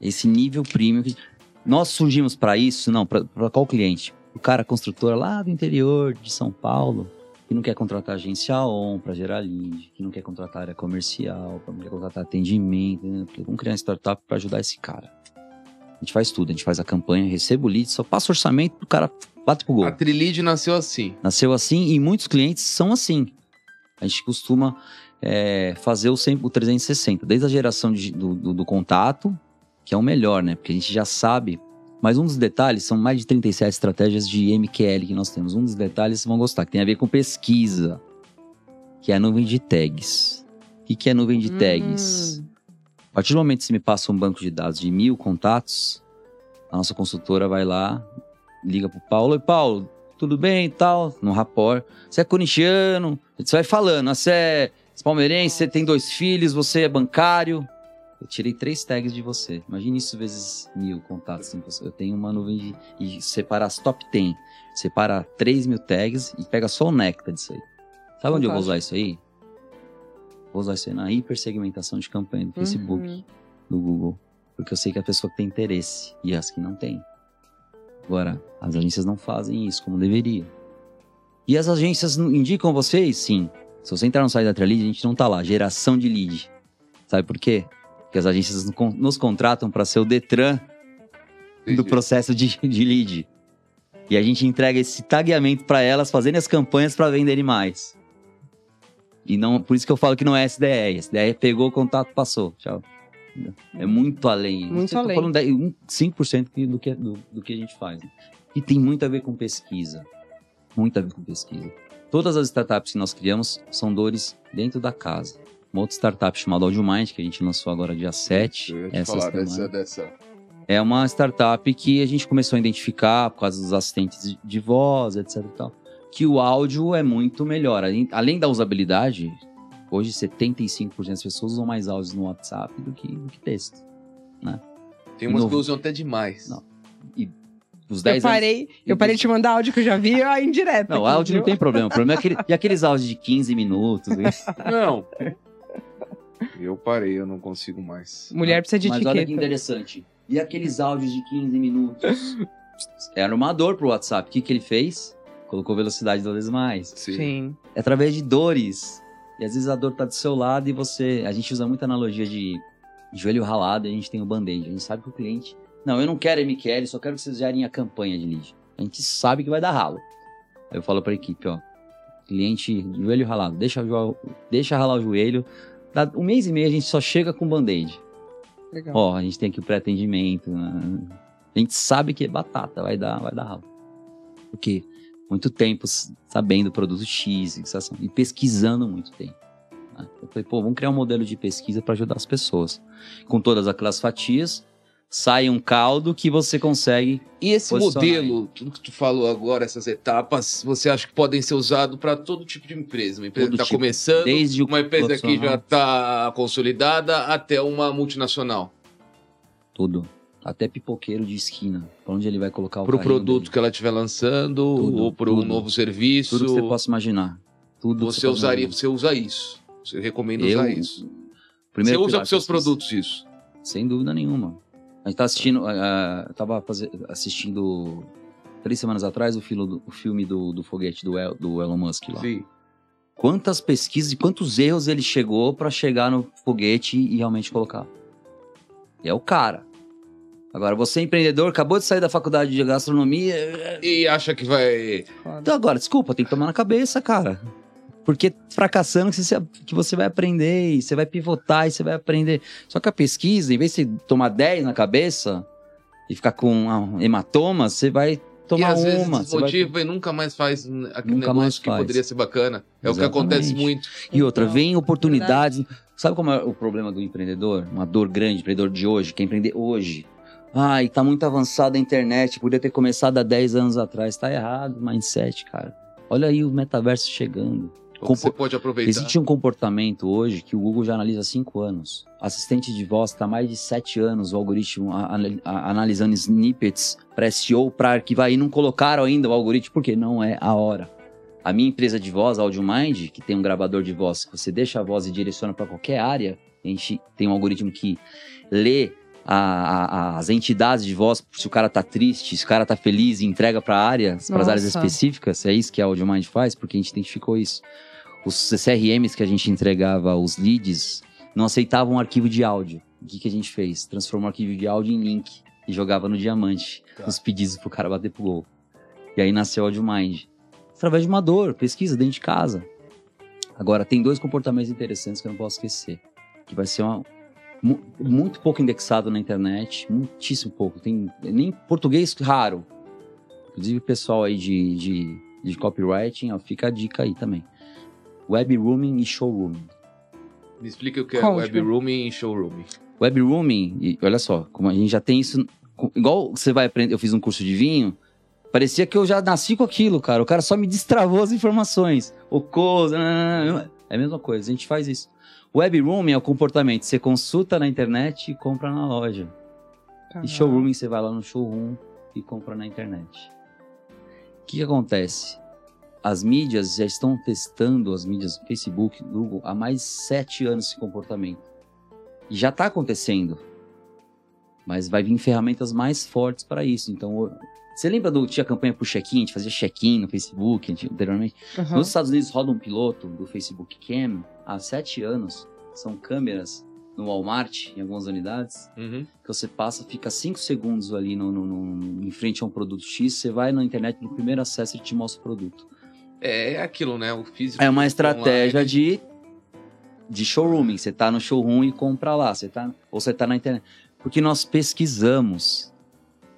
Speaker 3: Esse nível premium. Que... Nós surgimos para isso, não, para qual cliente? O cara construtor lá do interior de São Paulo, que não quer contratar agência ON para gerar lead, que não quer contratar área comercial, que não quer contratar atendimento, né? vamos criar uma startup para ajudar esse cara. A gente faz tudo, a gente faz a campanha, recebe o lead, só passa orçamento pro cara bate pro gol.
Speaker 2: A Trilid nasceu assim.
Speaker 3: Nasceu assim e muitos clientes são assim. A gente costuma é, fazer o, 100, o 360, desde a geração de- do, do- do contato, que é o melhor, né? Porque a gente já sabe Mas um dos detalhes, são mais de 37 estratégias de MQL que nós temos. Um dos detalhes vocês vão gostar, que tem a ver com pesquisa, que é a nuvem de tags. O que, que é nuvem de tags?
Speaker 4: Hum.
Speaker 3: A partir do momento que você me passa um banco de dados de mil contatos, a nossa consultora vai lá, liga pro Paulo. Oi, Paulo, tudo bem e tal? No rapport. Você é corintiano? Você vai falando. "Ah, Você é palmeirense, você tem dois filhos, você é bancário. Eu tirei três tags de você. Imagine isso vezes mil contatos. assim, Eu tenho uma nuvem de... E separa as top 10. Separa 3 mil tags e pega só o néctar disso aí. Sabe onde eu vou usar isso aí? Vou usar isso aí na hipersegmentação de campanha do Facebook
Speaker 4: Uhum.
Speaker 3: do Google. Porque eu sei que a pessoa tem interesse e as que não tem. Agora, as agências não fazem isso como deveria. E as agências indicam vocês? Sim. Se você entrar no site da Trelead, a gente não tá lá. Geração de lead. Sabe por quê? Porque as agências nos con- nos contratam para ser o Detran do
Speaker 2: Entendi.
Speaker 3: processo de, de lead. E a gente entrega esse tagueamento para elas fazerem as campanhas para venderem mais. E não, por isso que eu falo que não é SDR. SDR pegou o contato, passou. Tchau. É muito além.
Speaker 4: Muito
Speaker 3: Eu tô
Speaker 4: além.
Speaker 3: falando 10, um- 5% do que, do, do que a gente faz. né? E tem muito a ver com pesquisa. Muito a ver com pesquisa. Todas as startups que nós criamos são dores dentro da casa. Uma outra startup chamada AudioMind, que a gente lançou agora dia 7.
Speaker 2: Eu ia te
Speaker 3: essa
Speaker 2: falar dessa, dessa.
Speaker 3: É uma startup que a gente começou a identificar por causa dos assistentes de- voz, etc tal, que o áudio é muito melhor. Além- da usabilidade, hoje 75% das pessoas usam mais áudios no WhatsApp do que, do que texto.
Speaker 2: Tem umas
Speaker 3: Novo.
Speaker 2: que usam até demais.
Speaker 3: Não. Os
Speaker 4: Eu
Speaker 3: 10 anos...
Speaker 4: parei, eu parei de te mandar áudio que eu já vi ó, indireta.
Speaker 3: Não,
Speaker 4: aqui,
Speaker 3: áudio não
Speaker 4: viu?
Speaker 3: tem problema. O problema é aquele, e aqueles áudios de 15 minutos.
Speaker 2: Não. Eu parei, eu não consigo mais.
Speaker 4: Mulher precisa de
Speaker 3: Mas olha que
Speaker 4: etiqueta.
Speaker 3: interessante. E aqueles áudios de 15 minutos? Era uma dor pro WhatsApp. O que, que ele fez? Colocou velocidade duas vezes mais.
Speaker 2: Sim.
Speaker 4: Sim.
Speaker 3: É através de dores. E às vezes a dor tá do seu lado e você. A gente usa muita analogia de joelho ralado e a gente tem o band-aid. A gente sabe que o cliente. Não, eu não quero MQL, só quero que vocês gerem a campanha de lead. A gente sabe que vai dar ralo. Aí eu falo pra equipe, ó. Cliente, joelho ralado, deixa, deixa ralar o joelho. Dá um mês e meio a gente só chega com band-aid.
Speaker 4: Legal.
Speaker 3: Ó, a gente tem aqui o pré-atendimento. né? A gente sabe que é batata, vai dar, vai dar ralo. Porque muito tempo sabendo o produto X, e pesquisando muito tempo. né? Eu falei, pô, vamos criar um modelo de pesquisa para ajudar as pessoas. Com todas aquelas fatias, sai um caldo que você consegue.
Speaker 2: E esse modelo, tudo que tu falou agora, essas etapas, você acha que podem ser usados para todo tipo de empresa? Uma empresa
Speaker 3: Todo
Speaker 2: que está
Speaker 3: tipo.
Speaker 2: começando,
Speaker 3: Desde o
Speaker 2: uma empresa que já está consolidada, até uma multinacional.
Speaker 3: Tudo. Até pipoqueiro de esquina. Pra onde ele vai colocar o
Speaker 2: Para o produto
Speaker 3: dele.
Speaker 2: que ela estiver lançando,
Speaker 3: Tudo,
Speaker 2: ou para um
Speaker 3: tudo.
Speaker 2: novo serviço.
Speaker 3: Tudo que você possa imaginar. Tudo
Speaker 2: você
Speaker 3: possa
Speaker 2: usaria,
Speaker 3: imaginar.
Speaker 2: você usa isso. Você recomenda
Speaker 3: Eu-
Speaker 2: usar isso. Você
Speaker 3: Primeiro
Speaker 2: usa
Speaker 3: pilar
Speaker 2: para seus
Speaker 3: eu fiz.
Speaker 2: produtos isso.
Speaker 3: Sem dúvida nenhuma. A gente tá assistindo. eu tava assistindo três semanas atrás o, filo o filme do, do foguete do, El- do Elon Musk lá.
Speaker 2: Sim.
Speaker 3: Quantas pesquisas e quantos erros ele chegou pra chegar no foguete e realmente colocar. E é o cara. Agora, você empreendedor, acabou de sair da faculdade de gastronomia. é-
Speaker 2: E acha que vai.
Speaker 3: Então agora, desculpa, tem que tomar na cabeça, cara. Porque fracassando que você, que você vai aprender, e você vai pivotar e você vai aprender. Só que a pesquisa, em vez de tomar 10 na cabeça e ficar com ah, hematoma, você vai
Speaker 2: e
Speaker 3: tomar
Speaker 2: às vezes
Speaker 3: uma. você vai-
Speaker 2: desmotiva e nunca mais faz aquele
Speaker 3: Nunca
Speaker 2: negócio
Speaker 3: mais
Speaker 2: que
Speaker 3: faz.
Speaker 2: poderia ser bacana. É o que
Speaker 3: Exatamente.
Speaker 2: acontece muito.
Speaker 3: E outra,
Speaker 4: Então,
Speaker 3: vem oportunidades. Sabe como é o problema do empreendedor? Uma dor grande, empreendedor de hoje, quer empreender hoje. Ai, tá muito avançada a internet, podia ter começado há 10 anos atrás. Tá errado o mindset, cara. Olha aí o metaverso chegando. Compo-
Speaker 2: você pode aproveitar.
Speaker 3: Existe um comportamento hoje que o Google já analisa há 5 anos. Assistente de voz está há mais de 7 anos, o algoritmo a- a- a- analisando snippets para SEO, para arquivar e não colocaram ainda o algoritmo, porque não é a hora. A minha empresa de voz, AudioMind, que tem um gravador de voz, que você deixa a voz e direciona para qualquer área, a gente tem um algoritmo que lê a- a- as entidades de voz, se o cara tá triste, se o cara tá feliz e entrega para área, para as áreas específicas, é isso que a AudioMind faz, porque a gente identificou isso. Os CRMs que a gente entregava, os leads, não aceitavam arquivo de áudio. O que, que a gente fez? Transformou o arquivo de áudio em link e jogava no diamante,
Speaker 2: Tá.
Speaker 3: os pedidos pro cara bater pro gol. E aí nasceu o AudioMind. Através de uma dor, pesquisa dentro de casa. Agora, tem dois comportamentos interessantes que eu não posso esquecer. Que vai ser uma, Mu- muito pouco indexado na internet, muitíssimo pouco. Tem nem português raro. Inclusive, o pessoal aí de, de, de copywriting, ó, fica a dica aí também. Web rooming e showrooming.
Speaker 2: Me explica o que é
Speaker 4: Conte.
Speaker 2: web rooming e showrooming.
Speaker 3: Web rooming, e olha só, como a gente já tem isso. Igual você vai aprender, eu fiz um curso de vinho, parecia que eu já nasci com aquilo, cara. O cara só me destravou as informações. O coisa. É a mesma coisa, a gente faz isso. Web rooming é o comportamento. Você consulta na internet e compra na loja.
Speaker 4: Tá.
Speaker 3: E showrooming, você vai lá no showroom e compra na internet. O que, que acontece? As mídias já estão testando, as mídias Facebook, Google, há mais de sete anos esse comportamento. E já está acontecendo. Mas vai vir ferramentas mais fortes para isso. Então, você lembra do tinha campanha por check-in? A gente fazia check-in no Facebook anteriormente.
Speaker 4: Aham.
Speaker 3: Nos Estados Unidos roda um piloto do Facebook Cam há sete anos. São câmeras no Walmart, em algumas unidades
Speaker 2: Uhum.
Speaker 3: que você passa, fica 5 segundos ali no, no- no- em frente a um produto X, você vai na internet, no primeiro acesso ele te mostra o produto.
Speaker 2: É, é aquilo, né? O físico.
Speaker 3: É uma estratégia
Speaker 2: online.
Speaker 3: de, de showrooming, você tá no showroom e compra lá, você tá, ou você tá na internet. Porque nós pesquisamos.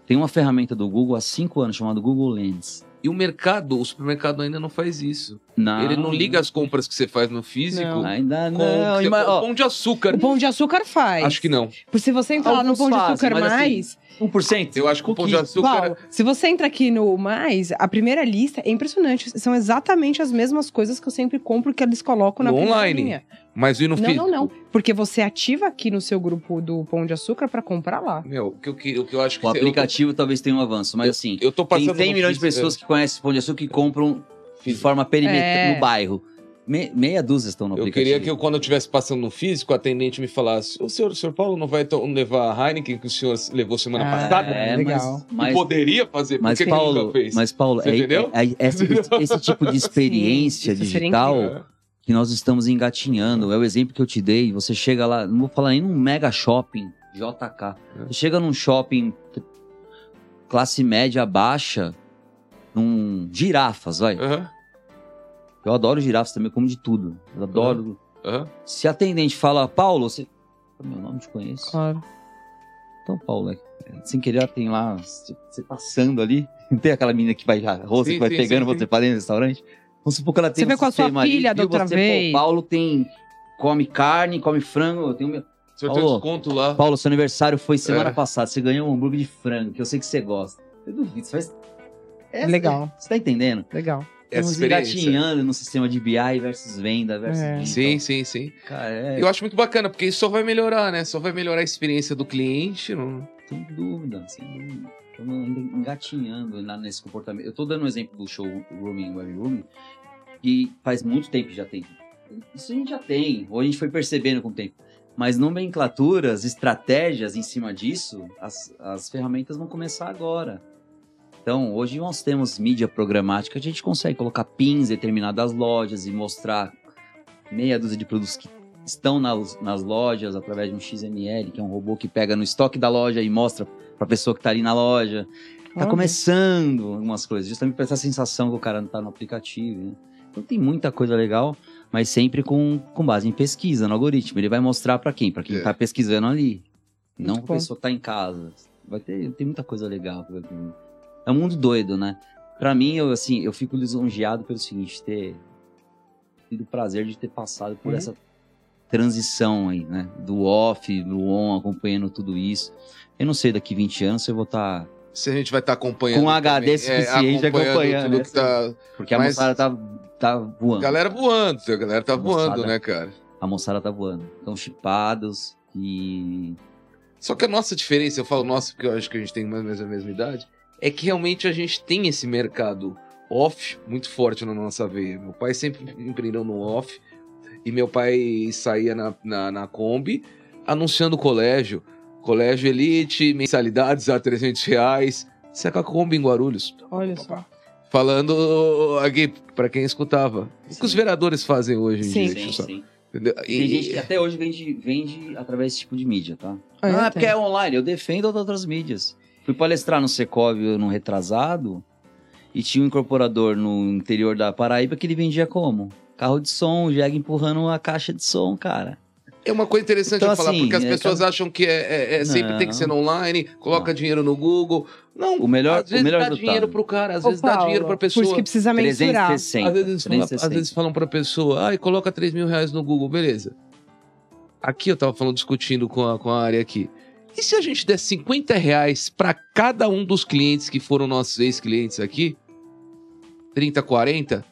Speaker 3: Tem uma ferramenta do Google há 5 anos chamada Google Lens.
Speaker 2: E o mercado, o supermercado ainda não faz isso.
Speaker 3: Não,
Speaker 2: Ele não liga as compras que você faz no físico
Speaker 4: Não.
Speaker 3: Ainda
Speaker 2: com
Speaker 3: não.
Speaker 2: o que você-
Speaker 3: ima-
Speaker 2: o pão de açúcar.
Speaker 4: O Pão de Açúcar faz.
Speaker 2: Acho que não.
Speaker 4: Porque se você entrar lá no
Speaker 3: Alguns
Speaker 4: Pão de
Speaker 3: fazem,
Speaker 4: Açúcar
Speaker 3: mas assim,
Speaker 4: mais,
Speaker 3: 1%?
Speaker 2: Eu acho que o pão de açúcar.
Speaker 4: Paulo, se você entra aqui no mais, a primeira lista é impressionante. São exatamente as mesmas coisas que eu sempre compro que eles colocam na
Speaker 2: No
Speaker 4: primeira
Speaker 2: online.
Speaker 4: linha.
Speaker 2: Mas e no
Speaker 4: Não,
Speaker 2: físico?
Speaker 4: não, não. Porque você ativa aqui no seu grupo do Pão de Açúcar pra comprar lá.
Speaker 2: Meu, o que eu, que- o que eu acho que
Speaker 3: O
Speaker 2: eu
Speaker 3: aplicativo talvez tenha um avanço, mas assim,
Speaker 2: Eu tô
Speaker 3: tem
Speaker 2: passando
Speaker 3: 100
Speaker 2: no
Speaker 3: milhões de
Speaker 2: físico,
Speaker 3: pessoas que conhecem o Pão de Açúcar e compram de
Speaker 2: Físico.
Speaker 3: forma perimetral
Speaker 4: É.
Speaker 3: no bairro. Me- meia dúzia estão no
Speaker 2: Eu
Speaker 3: aplicativo.
Speaker 2: queria que eu, quando eu estivesse passando no físico, a atendente me falasse: o senhor, o senhor Paulo não vai levar a Heineken que o senhor levou semana
Speaker 4: Ah,
Speaker 2: passada?
Speaker 3: É,
Speaker 4: Legal.
Speaker 3: mas,
Speaker 2: E
Speaker 3: mas,
Speaker 2: poderia fazer,
Speaker 3: mas
Speaker 2: que que ele
Speaker 3: Paulo,
Speaker 2: nunca fez?
Speaker 3: mas Paulo,
Speaker 2: Você
Speaker 3: é,
Speaker 2: entendeu?
Speaker 3: é- é- esse, esse tipo de experiência
Speaker 4: Sim,
Speaker 3: digital
Speaker 2: É.
Speaker 3: que nós estamos engatinhando. É o exemplo que eu te dei. Você chega lá, não vou falar nem num mega shopping, JK. Você chega num shopping classe média baixa, num girafas, vai.
Speaker 2: Aham,
Speaker 3: Eu adoro girafas também, eu como de tudo. Eu adoro.
Speaker 2: aham.
Speaker 3: Se a atendente fala, Paulo, você. Meu nome te conheço.
Speaker 4: Claro.
Speaker 3: Então, Paulo, é- sem querer, ela tem lá, você passando ali, não tem aquela menina que vai, a roça
Speaker 2: Sim,
Speaker 3: que vai
Speaker 2: sim,
Speaker 3: pegando
Speaker 2: sim,
Speaker 3: você pra dentro do restaurante? Vamos supor que ela tem
Speaker 4: Você
Speaker 3: um
Speaker 4: vê com a sua filha da outra
Speaker 3: você,
Speaker 4: vez.
Speaker 3: Pô, Paulo tem, come carne, come frango, eu tenho meu...
Speaker 2: O senhor tem um
Speaker 3: Paulo.
Speaker 2: desconto lá.
Speaker 3: Paulo, seu aniversário foi semana
Speaker 2: É.
Speaker 3: passada, você ganhou um hambúrguer de frango, que eu sei que você gosta. Eu duvido, você faz... É,
Speaker 4: Legal.
Speaker 3: Você tá entendendo?
Speaker 4: Legal.
Speaker 2: Experiência.
Speaker 3: engatinhando no sistema de BI versus venda versus
Speaker 4: É.
Speaker 2: Sim, sim, sim.
Speaker 3: Cara, é,
Speaker 2: Eu acho muito bacana, porque isso só vai melhorar, né? Só vai melhorar a experiência do cliente. Não...
Speaker 3: Sem dúvida, sem dúvida. Estamos engatinhando nesse comportamento. Eu tô dando um exemplo do showrooming, web rooming, que faz muito tempo que já tem. Isso a gente já tem, ou a gente foi percebendo com o tempo. Mas nomenclaturas, estratégias em cima disso, as, as ferramentas vão começar agora. Então, hoje nós temos mídia programática, a gente consegue colocar pins em determinadas lojas e mostrar meia dúzia de produtos que estão nas, nas lojas através de um XML, que é um robô que pega no estoque da loja e mostra para a pessoa que está ali na loja. Tá
Speaker 4: Olha.
Speaker 3: começando algumas coisas, justamente para essa sensação que o cara não tá no aplicativo. Né? Então tem muita coisa legal, mas sempre com, com base em pesquisa, no algoritmo. Ele vai mostrar para quem? Para quem
Speaker 2: É.
Speaker 3: tá pesquisando ali. Não pra
Speaker 4: bom.
Speaker 3: pessoa que tá em casa. Vai ter, tem muita coisa legal. É um mundo doido, né? Pra mim, eu, assim, eu fico lisonjeado pelo seguinte, ter tido o prazer de ter passado por
Speaker 2: Uhum.
Speaker 3: essa transição aí, né? Do off, do on, acompanhando tudo isso. Eu não sei daqui 20 anos se eu vou estar...
Speaker 2: Se a gente vai estar acompanhando.
Speaker 3: Com HD
Speaker 2: também,
Speaker 3: suficiente acompanhando,
Speaker 2: tudo
Speaker 3: né?
Speaker 2: que tá.
Speaker 3: Porque a
Speaker 2: Mas-
Speaker 3: moçada tá, tá voando.
Speaker 2: Galera voando, a galera tá
Speaker 3: Moçada.
Speaker 2: voando, né, cara?
Speaker 3: A moçada tá voando. Estão chipados e...
Speaker 2: Só que a nossa diferença, eu falo nossa porque eu acho que a gente tem mais ou menos a mesma idade, é que realmente a gente tem esse mercado off muito forte na nossa veia. Meu pai sempre empreendeu no off e meu pai saía na, na, na Kombi anunciando o colégio. Colégio Elite, mensalidades a 300 reais. Seca a Kombi em Guarulhos.
Speaker 4: Olha só.
Speaker 2: Falando aqui pra quem escutava. O que
Speaker 3: Sim.
Speaker 2: os vereadores fazem hoje em
Speaker 4: Sim.
Speaker 2: dia.
Speaker 3: Sim,
Speaker 2: só,
Speaker 3: sim.
Speaker 2: entendeu?
Speaker 3: Tem
Speaker 2: E-
Speaker 3: gente que até hoje vende, vende através desse tipo de mídia, tá?
Speaker 4: Ah,
Speaker 3: não, é
Speaker 4: tem.
Speaker 3: porque é online. Eu defendo as outras mídias. Fui palestrar no Secov no retrasado e tinha um incorporador no interior da Paraíba que ele vendia como? Carro de som, o Jeg empurrando a caixa de som, cara.
Speaker 2: É uma coisa interessante
Speaker 3: Então,
Speaker 2: eu falar,
Speaker 3: assim,
Speaker 2: porque as
Speaker 3: é,
Speaker 2: pessoas
Speaker 3: cada-
Speaker 2: acham que é, é- é sempre tem que ser no online, coloca
Speaker 3: Não.
Speaker 2: dinheiro no Google. Não,
Speaker 3: O melhor-
Speaker 2: às vezes
Speaker 3: o melhor
Speaker 2: dá
Speaker 3: resultado.
Speaker 2: dinheiro pro cara, às
Speaker 4: Ô,
Speaker 2: vezes dá
Speaker 4: Paulo,
Speaker 2: dinheiro pra
Speaker 4: Por isso
Speaker 2: pessoa.
Speaker 4: que precisa mensurar.
Speaker 3: 360.
Speaker 2: Às vezes, falam,
Speaker 3: 360.
Speaker 2: às vezes falam pra pessoa, ai, coloca 3 mil reais no Google, beleza. Aqui eu tava falando, discutindo com a, com a área aqui. E se a gente der 50 reais pra cada um dos clientes que foram nossos ex-clientes aqui, 30, 40,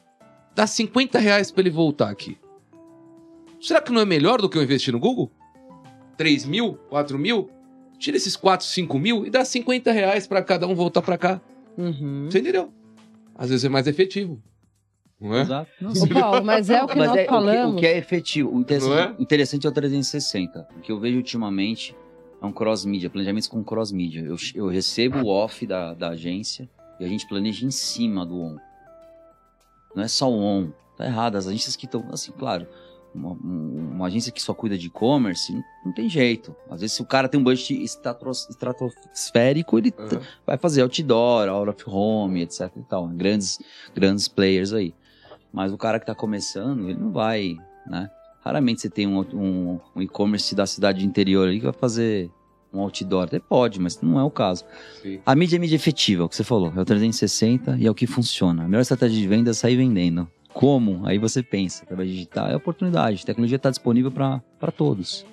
Speaker 2: dá 50 reais pra ele voltar aqui. Será que não é melhor do que eu investir no Google? 3 mil, 4 mil? Tira esses 4, 5 mil e dá 50 reais pra cada um voltar pra cá.
Speaker 4: Uhum.
Speaker 2: Você entendeu? Às vezes é mais efetivo. Não é?
Speaker 3: Exato. Não,
Speaker 4: Ô, Paulo, mas é o que
Speaker 3: Mas
Speaker 4: nós
Speaker 3: é, o que-
Speaker 4: falamos.
Speaker 3: O que, é efetivo. O interessante,
Speaker 2: Não é?
Speaker 3: o interessante é o 360. O que eu vejo ultimamente é um cross-mídia, planejamentos com cross-mídia. Eu, eu recebo o off da, da agência e a gente planeja em cima do on. Não é só o on. Tá errado. As agências que estão, assim, claro, uma, um- uma agência que só cuida de e-commerce, não, não tem jeito. Às vezes, se o cara tem um budget estratosférico, ele
Speaker 2: Aham.
Speaker 3: vai fazer outdoor, out of home, etc e tal. Grandes, grandes players aí. Mas o cara que tá começando, ele não vai, né? Raramente você tem um, um, um e-commerce da cidade interior ali que vai fazer um outdoor. Até pode, mas não é o caso.
Speaker 2: Sim.
Speaker 3: A mídia é mídia efetiva, é o que você falou. É o 360 e é o que funciona. A melhor estratégia de venda é sair vendendo. Como? Aí você pensa, através digital, é oportunidade. A tecnologia está disponível para todos.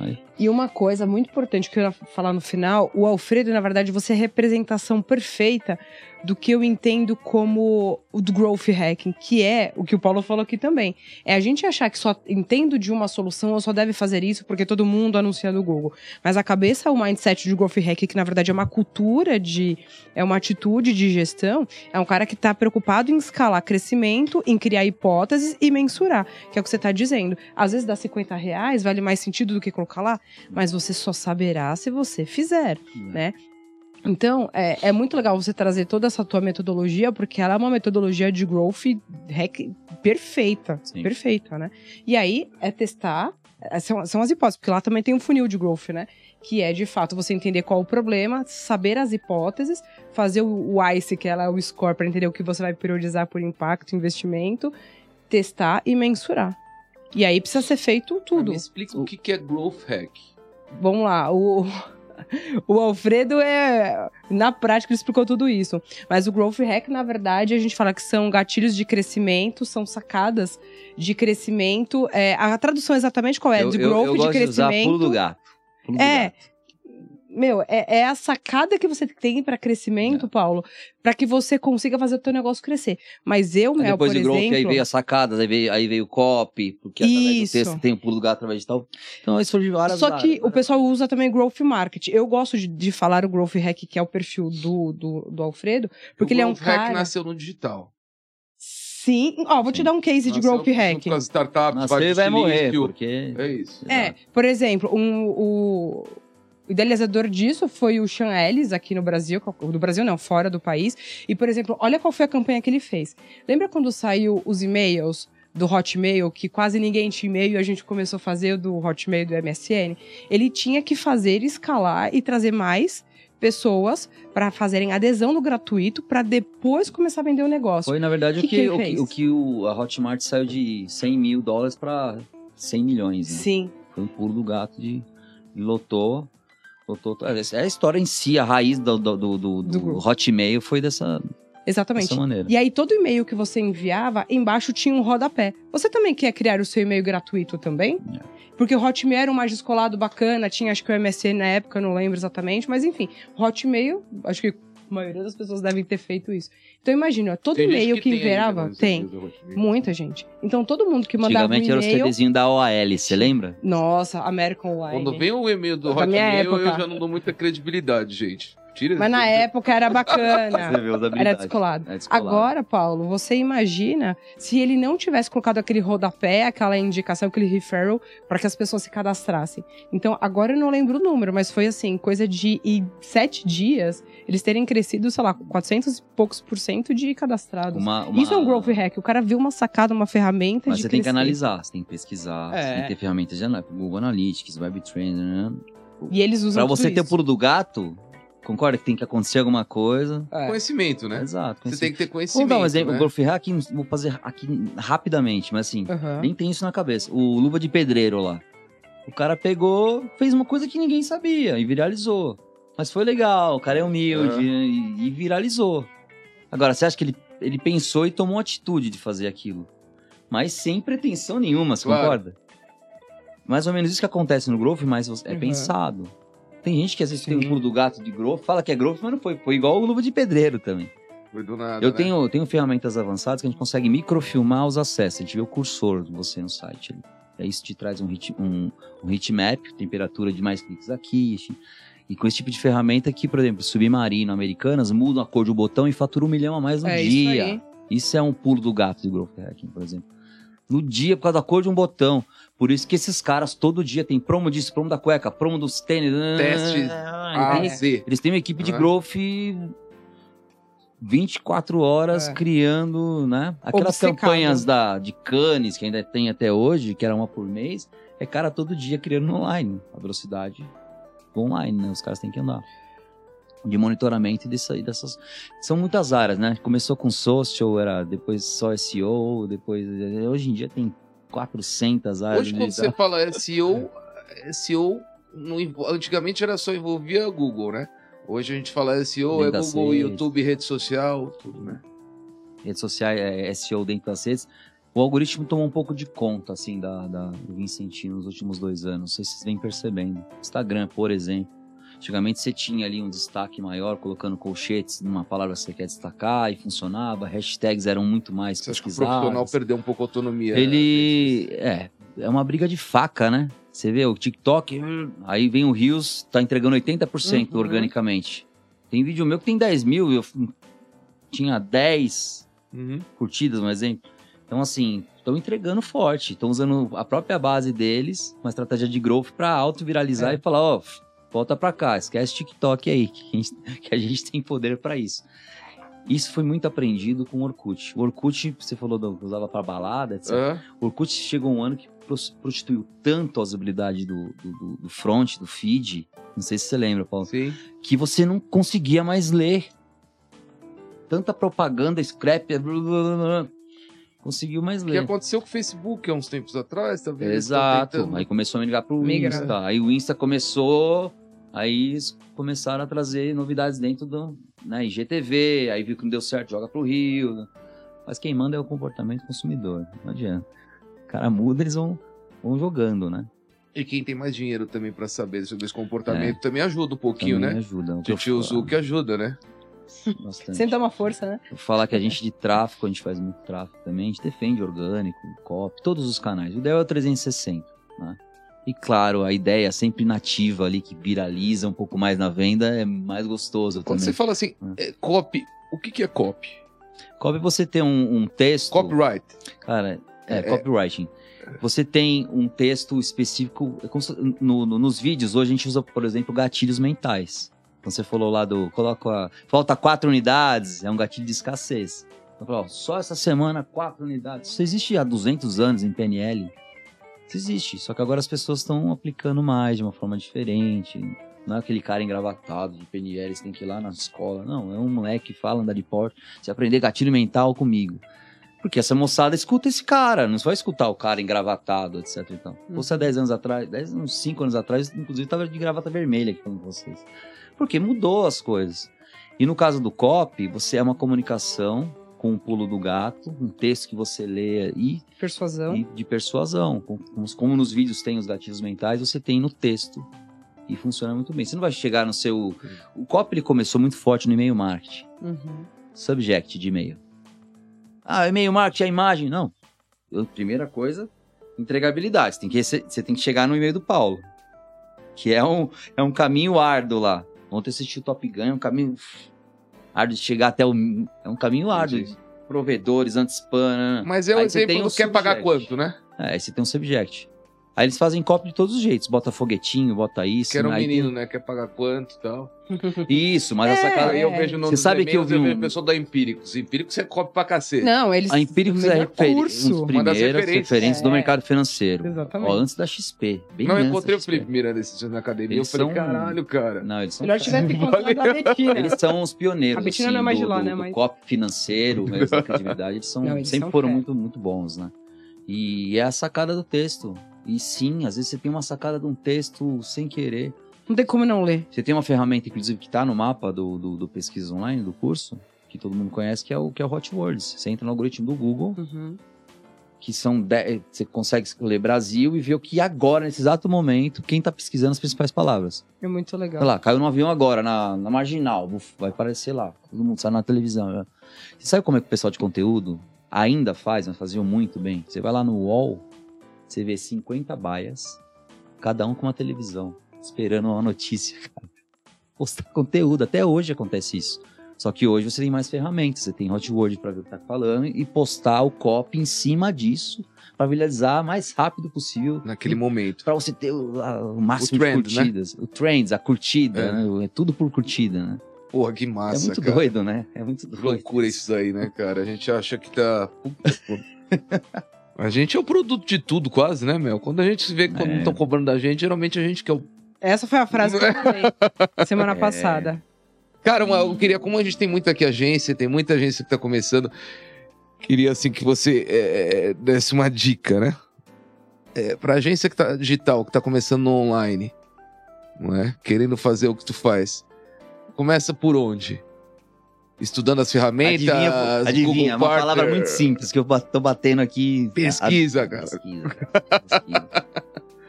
Speaker 3: Aí,
Speaker 4: E uma coisa muito importante que eu ia falar no final, o Alfredo, na verdade, você é a representação perfeita do que eu entendo como o growth hacking, que é o que o Paulo falou aqui também. É a gente achar que só entendo de uma solução ou só deve fazer isso porque todo mundo anuncia no Google. Mas a cabeça, o mindset de growth hacking, que na verdade é uma cultura de. é uma atitude de gestão, é um cara que está preocupado em escalar crescimento, em criar hipóteses e mensurar, que é o que você está dizendo. Às vezes dá 50 reais, vale mais sentido do que colocar lá, mas você só saberá se você fizer, né? Então, é, é muito legal você trazer toda essa tua metodologia, porque ela é uma metodologia de growth hack perfeita.
Speaker 3: Sim.
Speaker 4: Perfeita, né? E aí, é testar. é, São, são as hipóteses, porque lá também tem um funil de growth, né? Que é, de fato, você entender qual o problema, saber as hipóteses, fazer o, o ICE, que ela é o score, para entender o que você vai priorizar por impacto, investimento, testar e mensurar. E aí precisa ser feito tudo.
Speaker 2: Me explica o que que é growth hack.
Speaker 4: Vamos lá, o, o Alfredo é. Na prática, ele explicou tudo isso. Mas o Growth Hack, na verdade, a gente fala que são gatilhos de crescimento, são sacadas de crescimento. É, a tradução exatamente qual é?
Speaker 3: eu,
Speaker 4: de
Speaker 3: eu-
Speaker 4: growth,
Speaker 3: eu gosto
Speaker 4: de
Speaker 3: de usar
Speaker 4: crescimento.
Speaker 3: pulo do gato. Pulo do
Speaker 4: É.
Speaker 3: gato.
Speaker 4: Meu, é, é a sacada que você tem para
Speaker 3: É.
Speaker 4: crescimento, Paulo, para que você consiga fazer o teu negócio crescer. Mas eu,
Speaker 3: Aí
Speaker 4: Mel,
Speaker 3: depois
Speaker 4: por
Speaker 3: growth,
Speaker 4: exemplo.
Speaker 3: aí veio as sacadas, aí veio, aí veio o copy, porque através do
Speaker 4: Isso.
Speaker 3: texto tem o pulo do gato através de tal. Então, isso foi de várias
Speaker 4: Só que
Speaker 3: várias,
Speaker 4: o pessoal usa também growth market. Eu gosto de, de falar o growth hack, que é o perfil do, do, do Alfredo, porque
Speaker 2: o
Speaker 4: ele é um
Speaker 2: growth hack
Speaker 4: cara.
Speaker 2: nasceu no digital.
Speaker 4: Sim, ó, vou te
Speaker 3: Sim.
Speaker 4: dar um case de growth hack.
Speaker 2: Com as startups,
Speaker 3: Nasceu
Speaker 2: vários
Speaker 3: vai morrer, porque...
Speaker 2: É isso.
Speaker 4: É, por exemplo, um, o, o idealizador disso foi o Sean Ellis aqui no Brasil, do Brasil não, fora do país. E, por exemplo, olha qual foi a campanha que ele fez. Lembra quando saiu os e-mails do Hotmail, que quase ninguém tinha e-mail e a gente começou a fazer do Hotmail do MSN? Ele tinha que fazer, escalar e trazer mais pessoas para fazerem adesão no gratuito para depois começar a vender o negócio.
Speaker 3: Foi, na verdade,
Speaker 4: Que
Speaker 3: o
Speaker 4: que
Speaker 3: o, que, o que o- a Hotmart saiu de 100 mil dólares para 100 milhões. Né?
Speaker 4: Sim.
Speaker 3: Foi um pulo do gato de lotou. É a história em si, a raiz do, do, do, do-
Speaker 4: Do.
Speaker 3: Hotmail foi dessa,
Speaker 4: Exatamente. E aí, todo e-mail que você enviava, embaixo tinha um rodapé. Você também quer criar o seu e-mail gratuito também?
Speaker 3: É.
Speaker 4: Porque o Hotmail era um mais descolado bacana, tinha acho que o MSN na época, não lembro exatamente, mas enfim, Hotmail, acho que a maioria das pessoas devem ter feito isso. Então imagina, todo
Speaker 2: Tem gente
Speaker 4: e-mail que,
Speaker 2: tem ainda,
Speaker 4: enviava,
Speaker 2: né,
Speaker 4: tem.
Speaker 2: Hotmail.
Speaker 4: Muita gente. Então todo mundo que mandava um
Speaker 3: Antigamente era os. CDzinhos da OAL, você lembra?
Speaker 4: Nossa, American Online.
Speaker 2: Quando vem o e-mail do Hotmail, eu já não dou muita credibilidade, gente. Tira
Speaker 4: Mas na época era bacana. Era descolado.
Speaker 3: É descolado.
Speaker 4: Agora, Paulo, você imagina se ele não tivesse colocado aquele rodapé, aquela indicação, aquele referral, para que as pessoas se cadastrassem. Então, agora eu não lembro o número, mas foi assim, coisa de em sete dias, eles terem crescido, sei lá, 400 e poucos por cento de cadastrados.
Speaker 3: Uma- uma-
Speaker 4: Isso é um growth hack. O cara viu uma sacada, uma ferramenta
Speaker 3: Mas
Speaker 4: de
Speaker 3: você tem que
Speaker 4: crescer.
Speaker 3: analisar, você tem que pesquisar, você
Speaker 4: É.
Speaker 3: tem que ter ferramentas de análise, Google Analytics, Webtrainer, né?
Speaker 4: E eles usam
Speaker 3: Pra você
Speaker 4: tudo
Speaker 3: ter o pulo do gato, concorda que tem que acontecer alguma coisa.
Speaker 4: É.
Speaker 2: Conhecimento, né?
Speaker 3: Exato.
Speaker 2: Você tem que ter
Speaker 3: Vou
Speaker 2: conhecimento.
Speaker 3: dar um exemplo,
Speaker 2: né?
Speaker 3: o growth hacking, vou fazer aqui rapidamente, mas assim,
Speaker 4: Aham.
Speaker 3: nem tem isso na cabeça. O luva de pedreiro lá. O cara pegou, fez uma coisa que ninguém sabia e viralizou. Mas foi legal, o cara é humilde e, e viralizou. Agora, você acha que ele, ele pensou e tomou atitude de fazer aquilo? Mas sem pretensão nenhuma, você
Speaker 2: Claro.
Speaker 3: concorda? Mais ou menos isso que acontece no Growth, mas é
Speaker 4: Uhum.
Speaker 3: pensado. Tem gente que às vezes tem
Speaker 4: Sim.
Speaker 3: um pulo do gato de Growth, fala que é Growth, mas não foi. Foi igual o Luva de Pedreiro também.
Speaker 2: Foi do nada.
Speaker 3: Eu
Speaker 2: né?
Speaker 3: tenho, tenho ferramentas avançadas que a gente consegue microfilmar os acessos. A gente vê o cursor de você no site. ali. Aí isso te traz um, hit, um, um heatmap, temperatura de mais cliques aqui. E com esse tipo de ferramenta aqui, por exemplo, Submarino, Americanas, mudam a cor do botão e fatura um milhão a mais no
Speaker 4: É isso
Speaker 3: dia.
Speaker 4: aí.
Speaker 3: Isso é um pulo do gato de Growth Hacking, por exemplo. No dia, por causa da cor de um botão. Por isso que esses caras todo dia tem promo disso, promo da cueca, promo dos tênis.
Speaker 2: Teste
Speaker 3: Ah,
Speaker 2: A, Z.
Speaker 3: eles têm uma equipe de growth 24 horas
Speaker 4: É.
Speaker 3: criando, né? Aquelas
Speaker 4: Obcecado.
Speaker 3: campanhas da, de Cannes, que ainda tem até hoje, que era uma por mês, é cara todo dia criando online. A velocidade online, né? Os caras têm que andar. De monitoramento dessa, dessas. São muitas áreas, né? Começou com social, era depois só SEO, depois. Hoje em dia tem 400 áreas.
Speaker 2: Hoje, quando você fala SEO, SEO não envol- antigamente era só envolvia Google, né? Hoje a gente fala SEO, é
Speaker 3: Dentro das
Speaker 2: Google,
Speaker 3: redes.
Speaker 2: YouTube, rede social, tudo, né?
Speaker 3: redes sociais, é, SEO dentro das redes, o algoritmo tomou um pouco de conta, assim, da, da, do Vincentino nos últimos dois anos. Não sei se vocês vêm percebendo. Instagram, por exemplo. Antigamente você tinha ali um destaque maior, colocando colchetes numa palavra que você quer destacar e funcionava. Hashtags eram muito mais
Speaker 2: Você acha que o
Speaker 3: pesquisadas.
Speaker 2: profissional perdeu um pouco a autonomia?
Speaker 3: Ele. É, é uma briga de faca, né? Você vê o TikTok, aí vem o Rios, tá entregando 80%
Speaker 4: Uhum.
Speaker 3: organicamente. Tem vídeo meu que tem 10 mil, eu tinha 10
Speaker 2: Uhum.
Speaker 3: curtidas, um exemplo. Então, assim, estão entregando forte, estão usando a própria base deles, uma estratégia de growth para auto-viralizar
Speaker 4: É.
Speaker 3: e falar: ó, f- volta pra cá, esquece TikTok aí, que a gente, que a gente tem poder para isso. Isso foi muito aprendido com o Orkut. O Orkut, você falou que usava pra balada, etc.
Speaker 2: Hã?
Speaker 3: O Orkut chegou um ano que pros- prostituiu tanto a usabilidade do, do, do- front, do feed, não sei se você lembra, Paulo,
Speaker 2: Sim.
Speaker 3: que você não conseguia mais ler. Tanta propaganda, scrap, blá, blá, blá, blá. Conseguiu mais
Speaker 2: O que
Speaker 3: ler.
Speaker 2: aconteceu com o Facebook há uns tempos atrás, talvez.
Speaker 3: Exato.
Speaker 2: tentando-
Speaker 3: Aí começou a migrar pro
Speaker 4: Migrar.
Speaker 3: Insta. Aí o Insta começou, aí começaram a trazer novidades dentro do né, IGTV, aí viu que não deu certo, joga pro Rio. né? Mas quem manda é o comportamento consumidor, não adianta. O cara muda, eles vão, vão jogando, né?
Speaker 2: E quem tem mais dinheiro também pra saber sobre esse comportamento também ajuda um pouquinho,
Speaker 3: É. Também
Speaker 2: né?
Speaker 3: ajuda. O
Speaker 2: O
Speaker 3: que eu
Speaker 2: tio
Speaker 3: falo,
Speaker 2: Zuc ajuda, né?
Speaker 3: Bastante.
Speaker 4: Senta uma força, né?
Speaker 3: Vou falar que a gente de tráfego, a gente faz muito tráfego também, a gente defende orgânico, copy, todos os canais. O ideal é o 360, né? E claro, a ideia sempre nativa ali, que viraliza um pouco mais na venda, é mais gostoso
Speaker 2: Quando
Speaker 3: também.
Speaker 2: você fala assim, é, copy, o que, que é copy?
Speaker 3: Copy você tem um, um texto...
Speaker 2: Copyright.
Speaker 3: Cara, é,
Speaker 2: É-
Speaker 3: copywriting. Você tem um texto específico. é como se- no- no- nos vídeos, hoje a gente usa, por exemplo, gatilhos mentais. Então você falou lá do. Coloca. Falta quatro unidades, é um gatilho de escassez. Então, fala, ó, só essa semana, quatro unidades. Isso existe há 200 anos em PNL. Isso existe. Só que agora as pessoas estão aplicando mais de uma forma diferente. Não é aquele cara engravatado de PNL, você tem que ir lá na escola. Não, é um moleque que fala, andar de porte. Você aprender gatilho mental comigo. Porque essa moçada escuta esse cara, não vai escutar o cara engravatado, etc. Então.
Speaker 4: Uhum.
Speaker 3: Você há 10 anos atrás, 10, uns 5 anos atrás, inclusive tava de gravata vermelha aqui com vocês. Porque mudou as coisas. E no caso do copy, você é uma comunicação com o pulo do gato, um texto que você lê e,
Speaker 4: Persuasão.
Speaker 3: e de persuasão. Com- com- Como nos vídeos tem os gatilhos mentais, você tem no texto. E funciona muito bem. Você não vai chegar no seu. O copy ele começou muito forte no e-mail marketing
Speaker 4: Uhum.
Speaker 3: subject de e-mail. Ah, e-mail marketing, a imagem. Não. Eu- primeira coisa, entregabilidade. Você tem, que, você tem que chegar no e-mail do Paulo. Que é um, é um caminho árduo lá. Ontem assisti o Top Gun, é um caminho árduo de chegar até o. É um caminho árduo.
Speaker 2: Entendi.
Speaker 3: Provedores, anti-spam.
Speaker 2: Mas é o
Speaker 3: Aí você
Speaker 2: exemplo
Speaker 3: tem
Speaker 2: do
Speaker 3: o
Speaker 2: quer pagar
Speaker 3: subject.
Speaker 2: quanto, né?
Speaker 3: É, aí você tem um subject. Aí eles fazem copy de todos os jeitos. Bota foguetinho, bota isso.
Speaker 2: Que era um
Speaker 3: aí tem-
Speaker 2: menino, né? Quer pagar quanto e tal.
Speaker 3: Isso, mas
Speaker 4: É,
Speaker 3: a sacada.
Speaker 2: Aí eu vejo no
Speaker 3: Você sabe que eu vi um-
Speaker 2: o pessoal da Empíricos. Empíricos é copy pra cacete.
Speaker 4: Não, eles.
Speaker 3: A Empíricos é referi- um primeiras
Speaker 2: referências.
Speaker 3: referências do
Speaker 4: É.
Speaker 3: mercado financeiro.
Speaker 4: Exatamente.
Speaker 3: Ó, antes da XP. Bem
Speaker 2: não, eu encontrei o Felipe. Miranda esses dias na academia.
Speaker 3: Eles
Speaker 2: eu falei,
Speaker 3: são-
Speaker 2: caralho, cara.
Speaker 3: Não, eles são,
Speaker 4: Melhor tivesse encontrado a Betina.
Speaker 3: eles são os pioneiros.
Speaker 4: A Betina
Speaker 3: assim,
Speaker 4: não é mais de lá,
Speaker 3: do,
Speaker 4: né, mas-
Speaker 3: copy financeiro, mesmo da credibilidade. Eles, são,
Speaker 4: Não, eles
Speaker 3: sempre foram muito, muito bons, né? E é a sacada do texto. E sim, às vezes você tem uma sacada de um texto sem querer.
Speaker 4: Não tem como não ler.
Speaker 3: Você tem uma ferramenta, inclusive, que está no mapa do, do, do pesquisa online, do curso, que todo mundo conhece, que é o, que é o Hot Words. Você entra no algoritmo do Google,
Speaker 4: Uhum.
Speaker 3: que são. de- Você consegue ler Brasil e ver o que agora, nesse exato momento, quem está pesquisando as principais palavras.
Speaker 4: É muito legal.
Speaker 3: Sei lá, caiu no avião agora, na, na marginal, vai aparecer lá. Todo mundo sai na televisão. né? Você sabe como é que o pessoal de conteúdo ainda faz, mas faziam muito bem? Você vai lá no UOL, você vê 50 baias, cada um com uma televisão, esperando uma notícia, cara. Postar conteúdo, até hoje acontece isso. Só que hoje você tem mais ferramentas, você tem Hot Word para ver o que tá falando e postar o copy em cima disso para viralizar mais rápido possível
Speaker 2: Naquele momento.
Speaker 3: Pra você ter o, a- o máximo
Speaker 2: O trend,
Speaker 3: de curtidas. O trends, a curtida,
Speaker 2: É.
Speaker 3: né? É tudo por curtida, né?
Speaker 2: Porra, que
Speaker 3: é
Speaker 2: massa,
Speaker 3: muito
Speaker 2: cara.
Speaker 3: doido, né? É muito doido.
Speaker 2: loucura isso aí, né, cara? A gente acha que tá. Puta. A gente é o produto de tudo, quase, né, Mel? Quando a gente vê que
Speaker 3: É.
Speaker 2: não estão cobrando da gente, geralmente a gente quer o.
Speaker 4: Essa foi a frase que eu falei semana
Speaker 3: É.
Speaker 4: passada.
Speaker 2: Cara, uma- eu queria, como a gente tem muita aqui agência, tem muita agência que tá começando, queria assim que você é, é, desse uma dica, né? É, pra agência que tá digital, que tá começando no online, não é? Querendo fazer o que tu faz. Começa por onde? Estudando as ferramentas,
Speaker 3: Adivinha, adivinha
Speaker 2: Google
Speaker 3: uma palavra
Speaker 2: Partner,
Speaker 3: muito simples que eu tô batendo aqui.
Speaker 2: Pesquisa,
Speaker 3: A-
Speaker 2: cara.
Speaker 3: Pesquisa, cara. Pesquisa.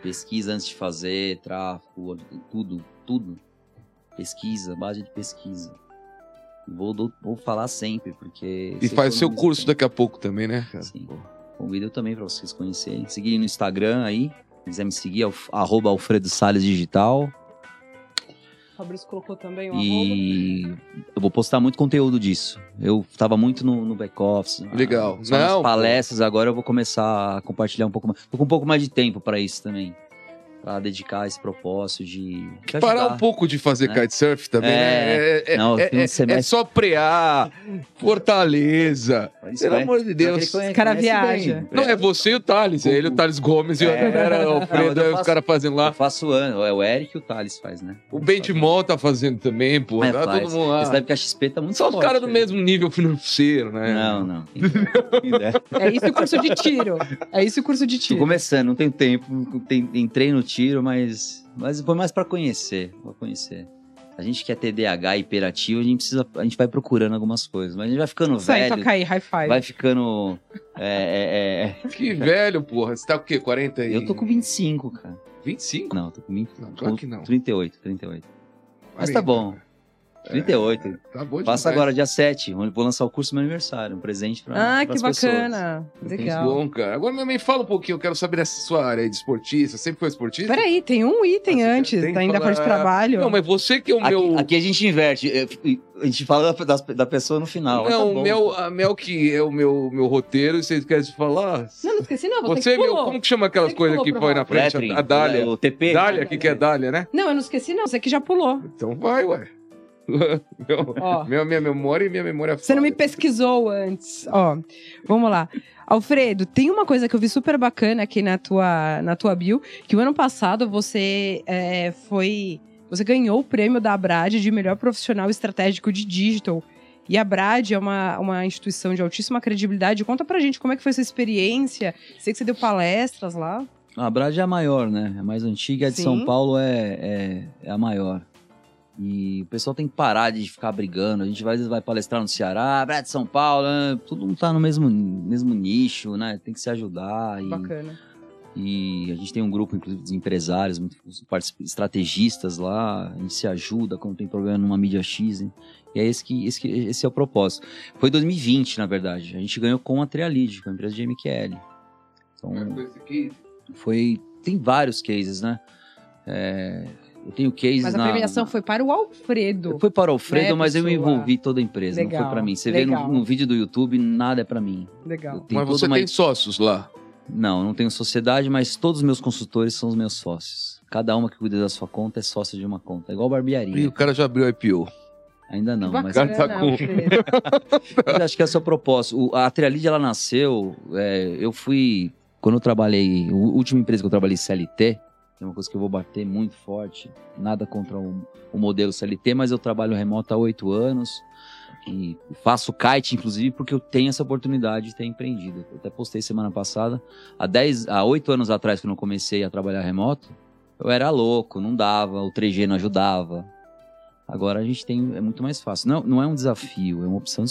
Speaker 3: Pesquisa antes de fazer, tráfego, tudo, tudo. Pesquisa, base de pesquisa. Vou, vou falar sempre, porque.
Speaker 2: E faz o seu curso
Speaker 3: tempo.
Speaker 2: daqui a pouco também, né, cara?
Speaker 3: Sim. Convido também para vocês conhecerem. Seguirem no Instagram aí. Se quiser me seguir, é o arroba Alfredo Salles Digital.
Speaker 4: O Fabrício colocou também o arroba.
Speaker 3: E eu vou postar muito conteúdo disso. Eu tava muito no, no back-office.
Speaker 2: Legal.
Speaker 3: Só
Speaker 2: Não,
Speaker 3: palestras, agora eu vou começar a compartilhar um pouco mais. Tô com um pouco mais de tempo para isso também. Pra dedicar a esse propósito de. de
Speaker 2: Parar
Speaker 3: ajudar.
Speaker 2: um pouco de fazer
Speaker 3: né?
Speaker 2: kitesurf também,
Speaker 3: É.
Speaker 2: né? É, é-
Speaker 3: Não,
Speaker 2: é-
Speaker 3: de
Speaker 2: é-
Speaker 3: semestre-
Speaker 2: é só prear, Fortaleza.
Speaker 3: Isso,
Speaker 2: Pelo
Speaker 3: é.
Speaker 2: amor de
Speaker 3: Só
Speaker 2: Deus.
Speaker 3: conhece-
Speaker 4: Os cara viaja.
Speaker 3: bem.
Speaker 2: Não, é você e o Thales. É ele, o Thales Gomes e a
Speaker 3: É.
Speaker 2: galera, o
Speaker 3: Não,
Speaker 2: Alfredo,
Speaker 3: eu
Speaker 2: aí os
Speaker 3: faço-
Speaker 2: caras fazendo
Speaker 3: Eu
Speaker 2: lá.
Speaker 3: faço ano. É o Eric e o Thales faz, né?
Speaker 2: O Benchmall tá fazendo também, pô.
Speaker 3: É,
Speaker 2: tá
Speaker 3: faz.
Speaker 2: todo mundo lá.
Speaker 3: Você sabe que a XP tá muito
Speaker 2: São os caras do
Speaker 3: né?
Speaker 2: mesmo nível financeiro, né?
Speaker 3: Não, não.
Speaker 4: É isso o curso de tiro. É isso o curso de
Speaker 3: Tô
Speaker 4: tiro.
Speaker 3: começando, não tenho tempo. tem- entrei no tiro, mas, mas foi mais pra conhecer. Pra conhecer. A gente quer ter DH hiperativo, a gente precisa. A gente vai procurando algumas coisas. Mas a gente vai ficando
Speaker 4: Isso aí,
Speaker 3: velho.
Speaker 4: toca aí, high five.
Speaker 3: Vai ficando. é, é, é,
Speaker 2: Que velho, porra. Você tá com o quê? 40
Speaker 3: é.
Speaker 2: e...
Speaker 3: Eu tô com 25, cara.
Speaker 2: 25?
Speaker 3: Não, tô com 20.
Speaker 2: Não, claro
Speaker 3: com
Speaker 2: que não.
Speaker 3: 38, 38. Mas tá
Speaker 2: 40.
Speaker 3: bom. 38.
Speaker 2: Tá bom
Speaker 3: Passa agora, dia 7. onde Vou lançar o curso do meu aniversário. Um presente pra.
Speaker 4: Ah, que
Speaker 3: pessoas.
Speaker 4: bacana.
Speaker 2: Muito
Speaker 4: Legal.
Speaker 2: bom, cara. Agora, minha mãe, fala um pouquinho. Eu quero saber dessa sua área aí de esportista. Sempre foi esportista?
Speaker 4: Peraí, tem um item
Speaker 2: Ah, você
Speaker 4: antes,
Speaker 2: tem que
Speaker 4: ainda
Speaker 2: falar-
Speaker 4: faz trabalho.
Speaker 2: Não, mas você que é o
Speaker 3: Aqui,
Speaker 2: meu...
Speaker 3: aqui a gente inverte. é, A gente fala da, da, da pessoa no final.
Speaker 2: Não,
Speaker 3: tá.
Speaker 2: Mel, a Mel que é o meu, meu roteiro, e vocês querem falar?
Speaker 4: Não, não esqueci não, você,
Speaker 2: Você,
Speaker 4: que
Speaker 2: meu, como que chama aquelas
Speaker 4: Você que
Speaker 2: coisas que põe na frente?
Speaker 3: Lettering,
Speaker 2: A Dália.
Speaker 3: O TP.
Speaker 2: Dália, que que é Dália, né?
Speaker 4: Não, eu não esqueci não, você que já pulou.
Speaker 2: Então vai, ué. Meu-
Speaker 4: Ó.
Speaker 2: meu- minha memória e minha memória
Speaker 4: Você não me pesquisou antes. Ó, vamos lá. Alfredo, tem uma coisa que eu vi super bacana aqui na tua, na tua bio, que o ano passado você é, foi. Você ganhou o prêmio da Abrad de melhor profissional estratégico de digital. E a Brad é uma, uma instituição de altíssima credibilidade. Conta pra gente como é que foi essa experiência. Sei que você deu palestras lá.
Speaker 3: A Brad é a maior, né? É a mais antiga. A de
Speaker 4: Sim.
Speaker 3: São Paulo é, é, é a maior. E o pessoal tem que parar de ficar brigando. A gente vai, às vezes vai palestrar no Ceará, Brad de São Paulo, né? todo mundo tá no mesmo, mesmo nicho, né? Tem que se ajudar. E,
Speaker 4: Bacana.
Speaker 3: e a gente tem um grupo, inclusive, de empresários, estrategistas lá. A gente se ajuda quando tem problema numa mídia X. hein? E é esse, que, esse, que, esse é o propósito. Foi 2020, na verdade. A gente ganhou com a Trialid, com a empresa de MQL. Então,
Speaker 2: Esse aqui.
Speaker 3: foi tem vários cases né É, eu tenho cases
Speaker 4: Mas a
Speaker 3: na
Speaker 4: premiação foi para o Alfredo.
Speaker 3: foi para o Alfredo
Speaker 4: né,
Speaker 3: mas eu me
Speaker 4: pessoa?
Speaker 3: envolvi toda a empresa não
Speaker 4: Legal,
Speaker 3: foi para mim você
Speaker 4: legal.
Speaker 3: vê no, no vídeo do YouTube nada é para mim Eu
Speaker 4: Legal.
Speaker 2: Mas você
Speaker 3: uma-
Speaker 2: tem sócios lá.
Speaker 3: não não tenho sociedade mas todos os meus consultores são os meus sócios cada uma que cuida da sua conta é sócio de uma conta é igual
Speaker 2: E
Speaker 3: barbearia
Speaker 2: o cara já abriu IPO.
Speaker 3: ainda não mas
Speaker 2: cara tá com-.
Speaker 3: Mas acho que esse é o propósito. O- a Trialid, ela nasceu. é, eu fui. Quando eu trabalhei. A última empresa que eu trabalhei, CLT, é uma coisa que eu vou bater muito forte. Nada contra o, o modelo CLT, mas eu trabalho remoto há oito anos. E faço kite, inclusive, porque eu tenho essa oportunidade de ter empreendido. Eu até postei semana passada, há 10, há 8 anos atrás, quando eu comecei a trabalhar remoto, eu era louco, não dava, o 3G não ajudava. Agora a gente tem, é muito mais fácil. Não, não é um desafio, é uma opção,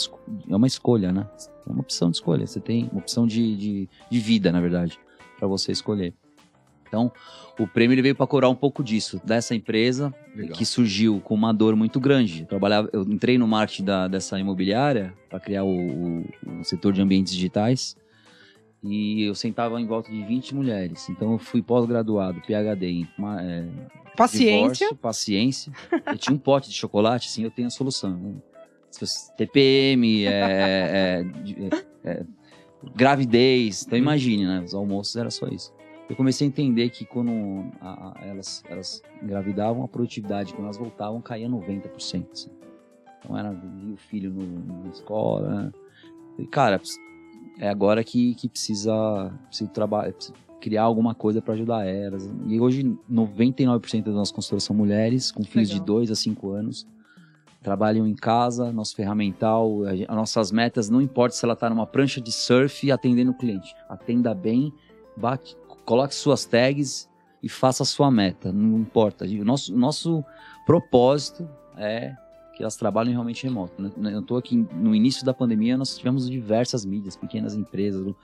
Speaker 3: é uma escolha, né? É uma opção de escolha. Você tem uma opção de, de, de vida, na verdade, para você escolher. Então, o prêmio ele veio para curar um pouco disso, dessa empresa
Speaker 2: Legal.
Speaker 3: que surgiu com uma dor muito grande. Eu, trabalhava, eu entrei no marketing da, dessa imobiliária para criar o, o- o setor de ambientes digitais e eu sentava em volta de 20 mulheres. Então eu fui pós-graduado, PhD em ma- é,
Speaker 4: Paciência.
Speaker 3: divórcio, paciência. Eu tinha um pote de chocolate, assim, eu tenho a solução. né? TPM, é, é, de- é, é, gravidez. Então imagine, né? Os almoços era só isso. Eu comecei a entender que quando a- a- elas, elas engravidavam, a produtividade, quando elas voltavam, caía 90%. assim. Então era o filho no, na escola. né? E, cara, é agora que, que precisa, precisa trabalhar, criar alguma coisa para ajudar elas. E hoje 99% das nossas consultoras são mulheres, com filhos
Speaker 4: Legal.
Speaker 3: de 2 a 5 anos. Trabalham em casa, nosso ferramental, as nossas metas, não importa se ela está numa prancha de surf atendendo o cliente. Atenda bem, bate, coloque suas tags e faça a sua meta. Não importa. O nosso, nosso propósito é que elas trabalhem realmente remoto. né? Eu estou aqui no início da pandemia, nós tivemos diversas mídias, pequenas empresas.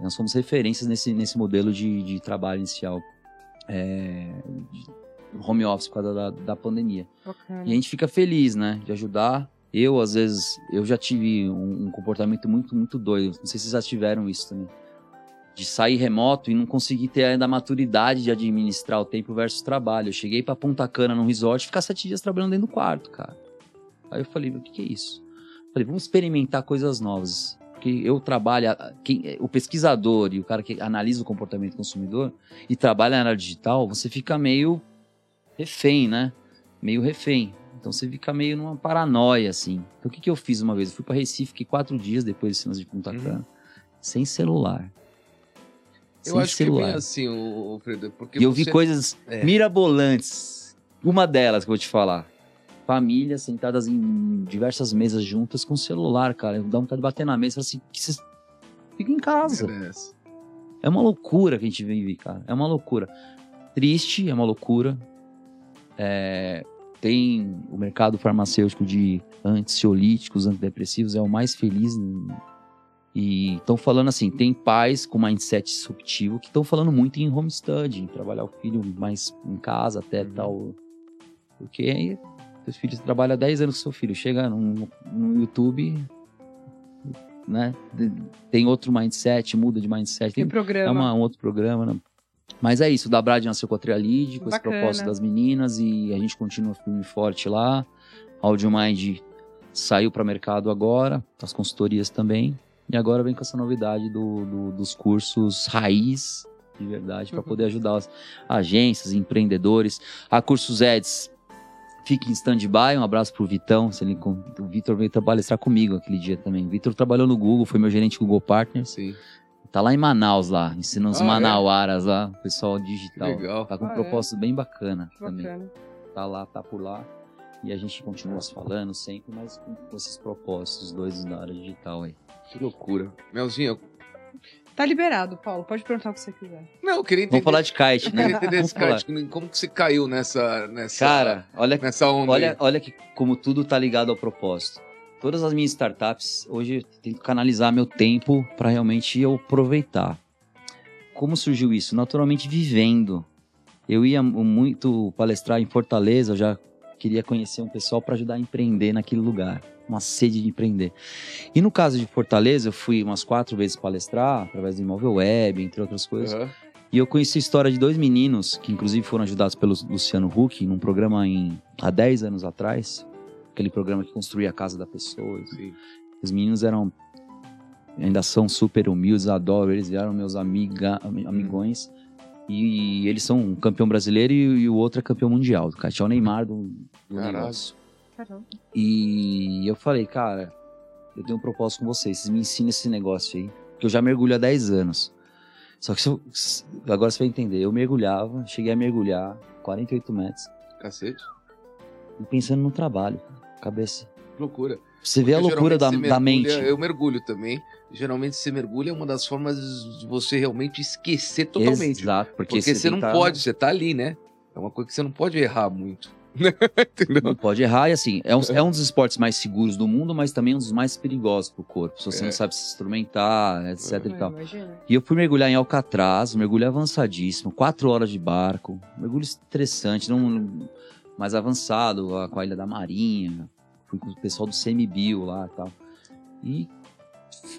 Speaker 3: Nós somos referências nesse, nesse modelo de, de trabalho inicial. É, de home office por causa da, da pandemia.
Speaker 4: Bacana.
Speaker 3: E a gente fica feliz, né? De ajudar. Eu, às vezes, eu já tive um, um comportamento muito, muito doido. Não sei se vocês já tiveram isso também. De sair remoto e não conseguir ter ainda a maturidade de administrar o tempo versus trabalho. Eu cheguei pra Ponta Cana num resort e ficar sete dias trabalhando dentro do quarto, cara. Aí eu falei, o que, que é isso? Falei, vamos experimentar coisas novas. Porque eu trabalho, quem, o pesquisador e o cara que analisa o comportamento do consumidor e trabalha na área digital, você fica meio refém, né? Meio refém. Então você fica meio numa paranoia, assim. Então o que, que eu fiz uma vez? Eu fui pra Recife, fiquei quatro dias depois de cenas de Punta
Speaker 2: Uhum.
Speaker 3: Cana, sem celular.
Speaker 2: Eu
Speaker 3: Sem
Speaker 2: acho que é
Speaker 3: celular.
Speaker 2: bem assim, o, Fredo, porque
Speaker 3: E eu vi
Speaker 2: você-
Speaker 3: coisas
Speaker 2: É.
Speaker 3: mirabolantes. Uma delas que eu vou te falar. Famílias sentadas em diversas mesas juntas com celular, cara. Dá vontade de bater na mesa e falar assim, que vocês ficam em casa. É uma loucura que a gente vive, cara. É uma loucura. Triste, é uma loucura. É, tem o mercado farmacêutico de ansiolíticos, antidepressivos, é o mais feliz. E estão falando assim, tem pais com mindset disruptivo que estão falando muito em homestead, em trabalhar o filho mais em casa até
Speaker 2: Uhum.
Speaker 3: tal. Porque aí, seus filhos trabalham há 10 anos com seu filho, chega no, no YouTube, né? Tem outro mindset, muda de mindset.
Speaker 4: Tem
Speaker 3: Tem,
Speaker 4: programa.
Speaker 3: é uma- um outro programa, né? Mas é isso, o da Brad nasceu com a Trialide, com esse
Speaker 4: Bacana.
Speaker 3: propósito das meninas, e a gente continua firme forte lá. AudioMind saiu para mercado agora, as consultorias também. E agora vem com essa novidade do, do- dos cursos raiz, de verdade, para
Speaker 4: Uhum.
Speaker 3: poder ajudar as agências, empreendedores. A Cursos Eds fica em stand-by. Um abraço pro Vitão. Se ele, o Vitor veio palestrar comigo aquele dia também. O Vitor trabalhou no Google, foi meu gerente Google Partners.
Speaker 2: Sim.
Speaker 3: Tá lá em Manaus, lá, ensinando os
Speaker 2: Ah, é?
Speaker 3: manauaras lá, o pessoal
Speaker 2: Que
Speaker 3: digital.
Speaker 2: legal.
Speaker 3: Tá com um
Speaker 4: Ah, é?
Speaker 3: propósito bem bacana também.
Speaker 4: Bacana.
Speaker 3: Tá lá, tá por lá. E a gente continua se falando sempre, mas com, com esses propósitos dois na área digital aí.
Speaker 2: Que loucura. Melzinho,
Speaker 4: Tá liberado, Paulo. Pode perguntar o que você quiser.
Speaker 2: não, eu queria entender.
Speaker 3: Vamos falar de kite,
Speaker 2: eu
Speaker 3: né?
Speaker 2: queria entender esse
Speaker 3: falar.
Speaker 2: kite, como que você caiu nessa. nessa
Speaker 3: Cara, olha,
Speaker 2: nessa onda.
Speaker 3: olha,
Speaker 2: aí?
Speaker 3: olha que como tudo tá ligado ao propósito. Todas as minhas startups, hoje eu tento canalizar meu tempo para realmente eu aproveitar. Como surgiu isso? Naturalmente vivendo. Eu ia muito palestrar em Fortaleza, eu já queria conhecer um pessoal para ajudar a empreender naquele lugar. Uma sede de empreender. E no caso de Fortaleza, eu fui umas quatro vezes palestrar, através do Imóvel Web, entre outras coisas.
Speaker 2: Aham.
Speaker 3: E eu conheci a história de dois meninos, que inclusive foram ajudados pelo Luciano Huck, num programa em, há 10 anos atrás. Aquele programa que construía a casa da pessoa.
Speaker 2: Sim.
Speaker 3: Os meninos eram. Ainda são super humildes, adoro. Eles vieram meus amiga, ami- amigões. E, eles são um campeão brasileiro e, e o outro é campeão mundial. O cara é o Neymar do, do
Speaker 2: Caralho.
Speaker 3: negócio.
Speaker 4: Caramba.
Speaker 3: E eu falei, cara, eu tenho um propósito com vocês. Vocês me ensinam esse negócio aí. Que eu já mergulho há 10 anos. Só que se eu- se- agora você vai entender. Eu mergulhava, cheguei a mergulhar 48 metros.
Speaker 2: Cacete.
Speaker 3: E pensando no trabalho, cara. cabeça.
Speaker 2: loucura.
Speaker 3: Você vê a
Speaker 2: Porque
Speaker 3: loucura da, da mente.
Speaker 2: Eu mergulho também. Geralmente você mergulha é uma das formas de você realmente esquecer totalmente.
Speaker 3: Exato, porque,
Speaker 2: Porque, você, não
Speaker 3: tá-
Speaker 2: pode, você tá ali, né? É uma coisa que você não pode errar muito. Entendeu?
Speaker 3: Não pode errar, e assim, é um, é um dos esportes mais seguros do mundo, mas também um dos mais perigosos pro corpo. Se você
Speaker 2: É.
Speaker 3: não sabe se instrumentar, etc e
Speaker 4: Ah,
Speaker 3: tal.
Speaker 4: imagina.
Speaker 3: E eu fui mergulhar em Alcatraz, um mergulho avançadíssimo, quatro horas de barco, um mergulho estressante, não mais avançado, lá com a Ilha da Marinha, fui com o pessoal do CMBio lá e tal. E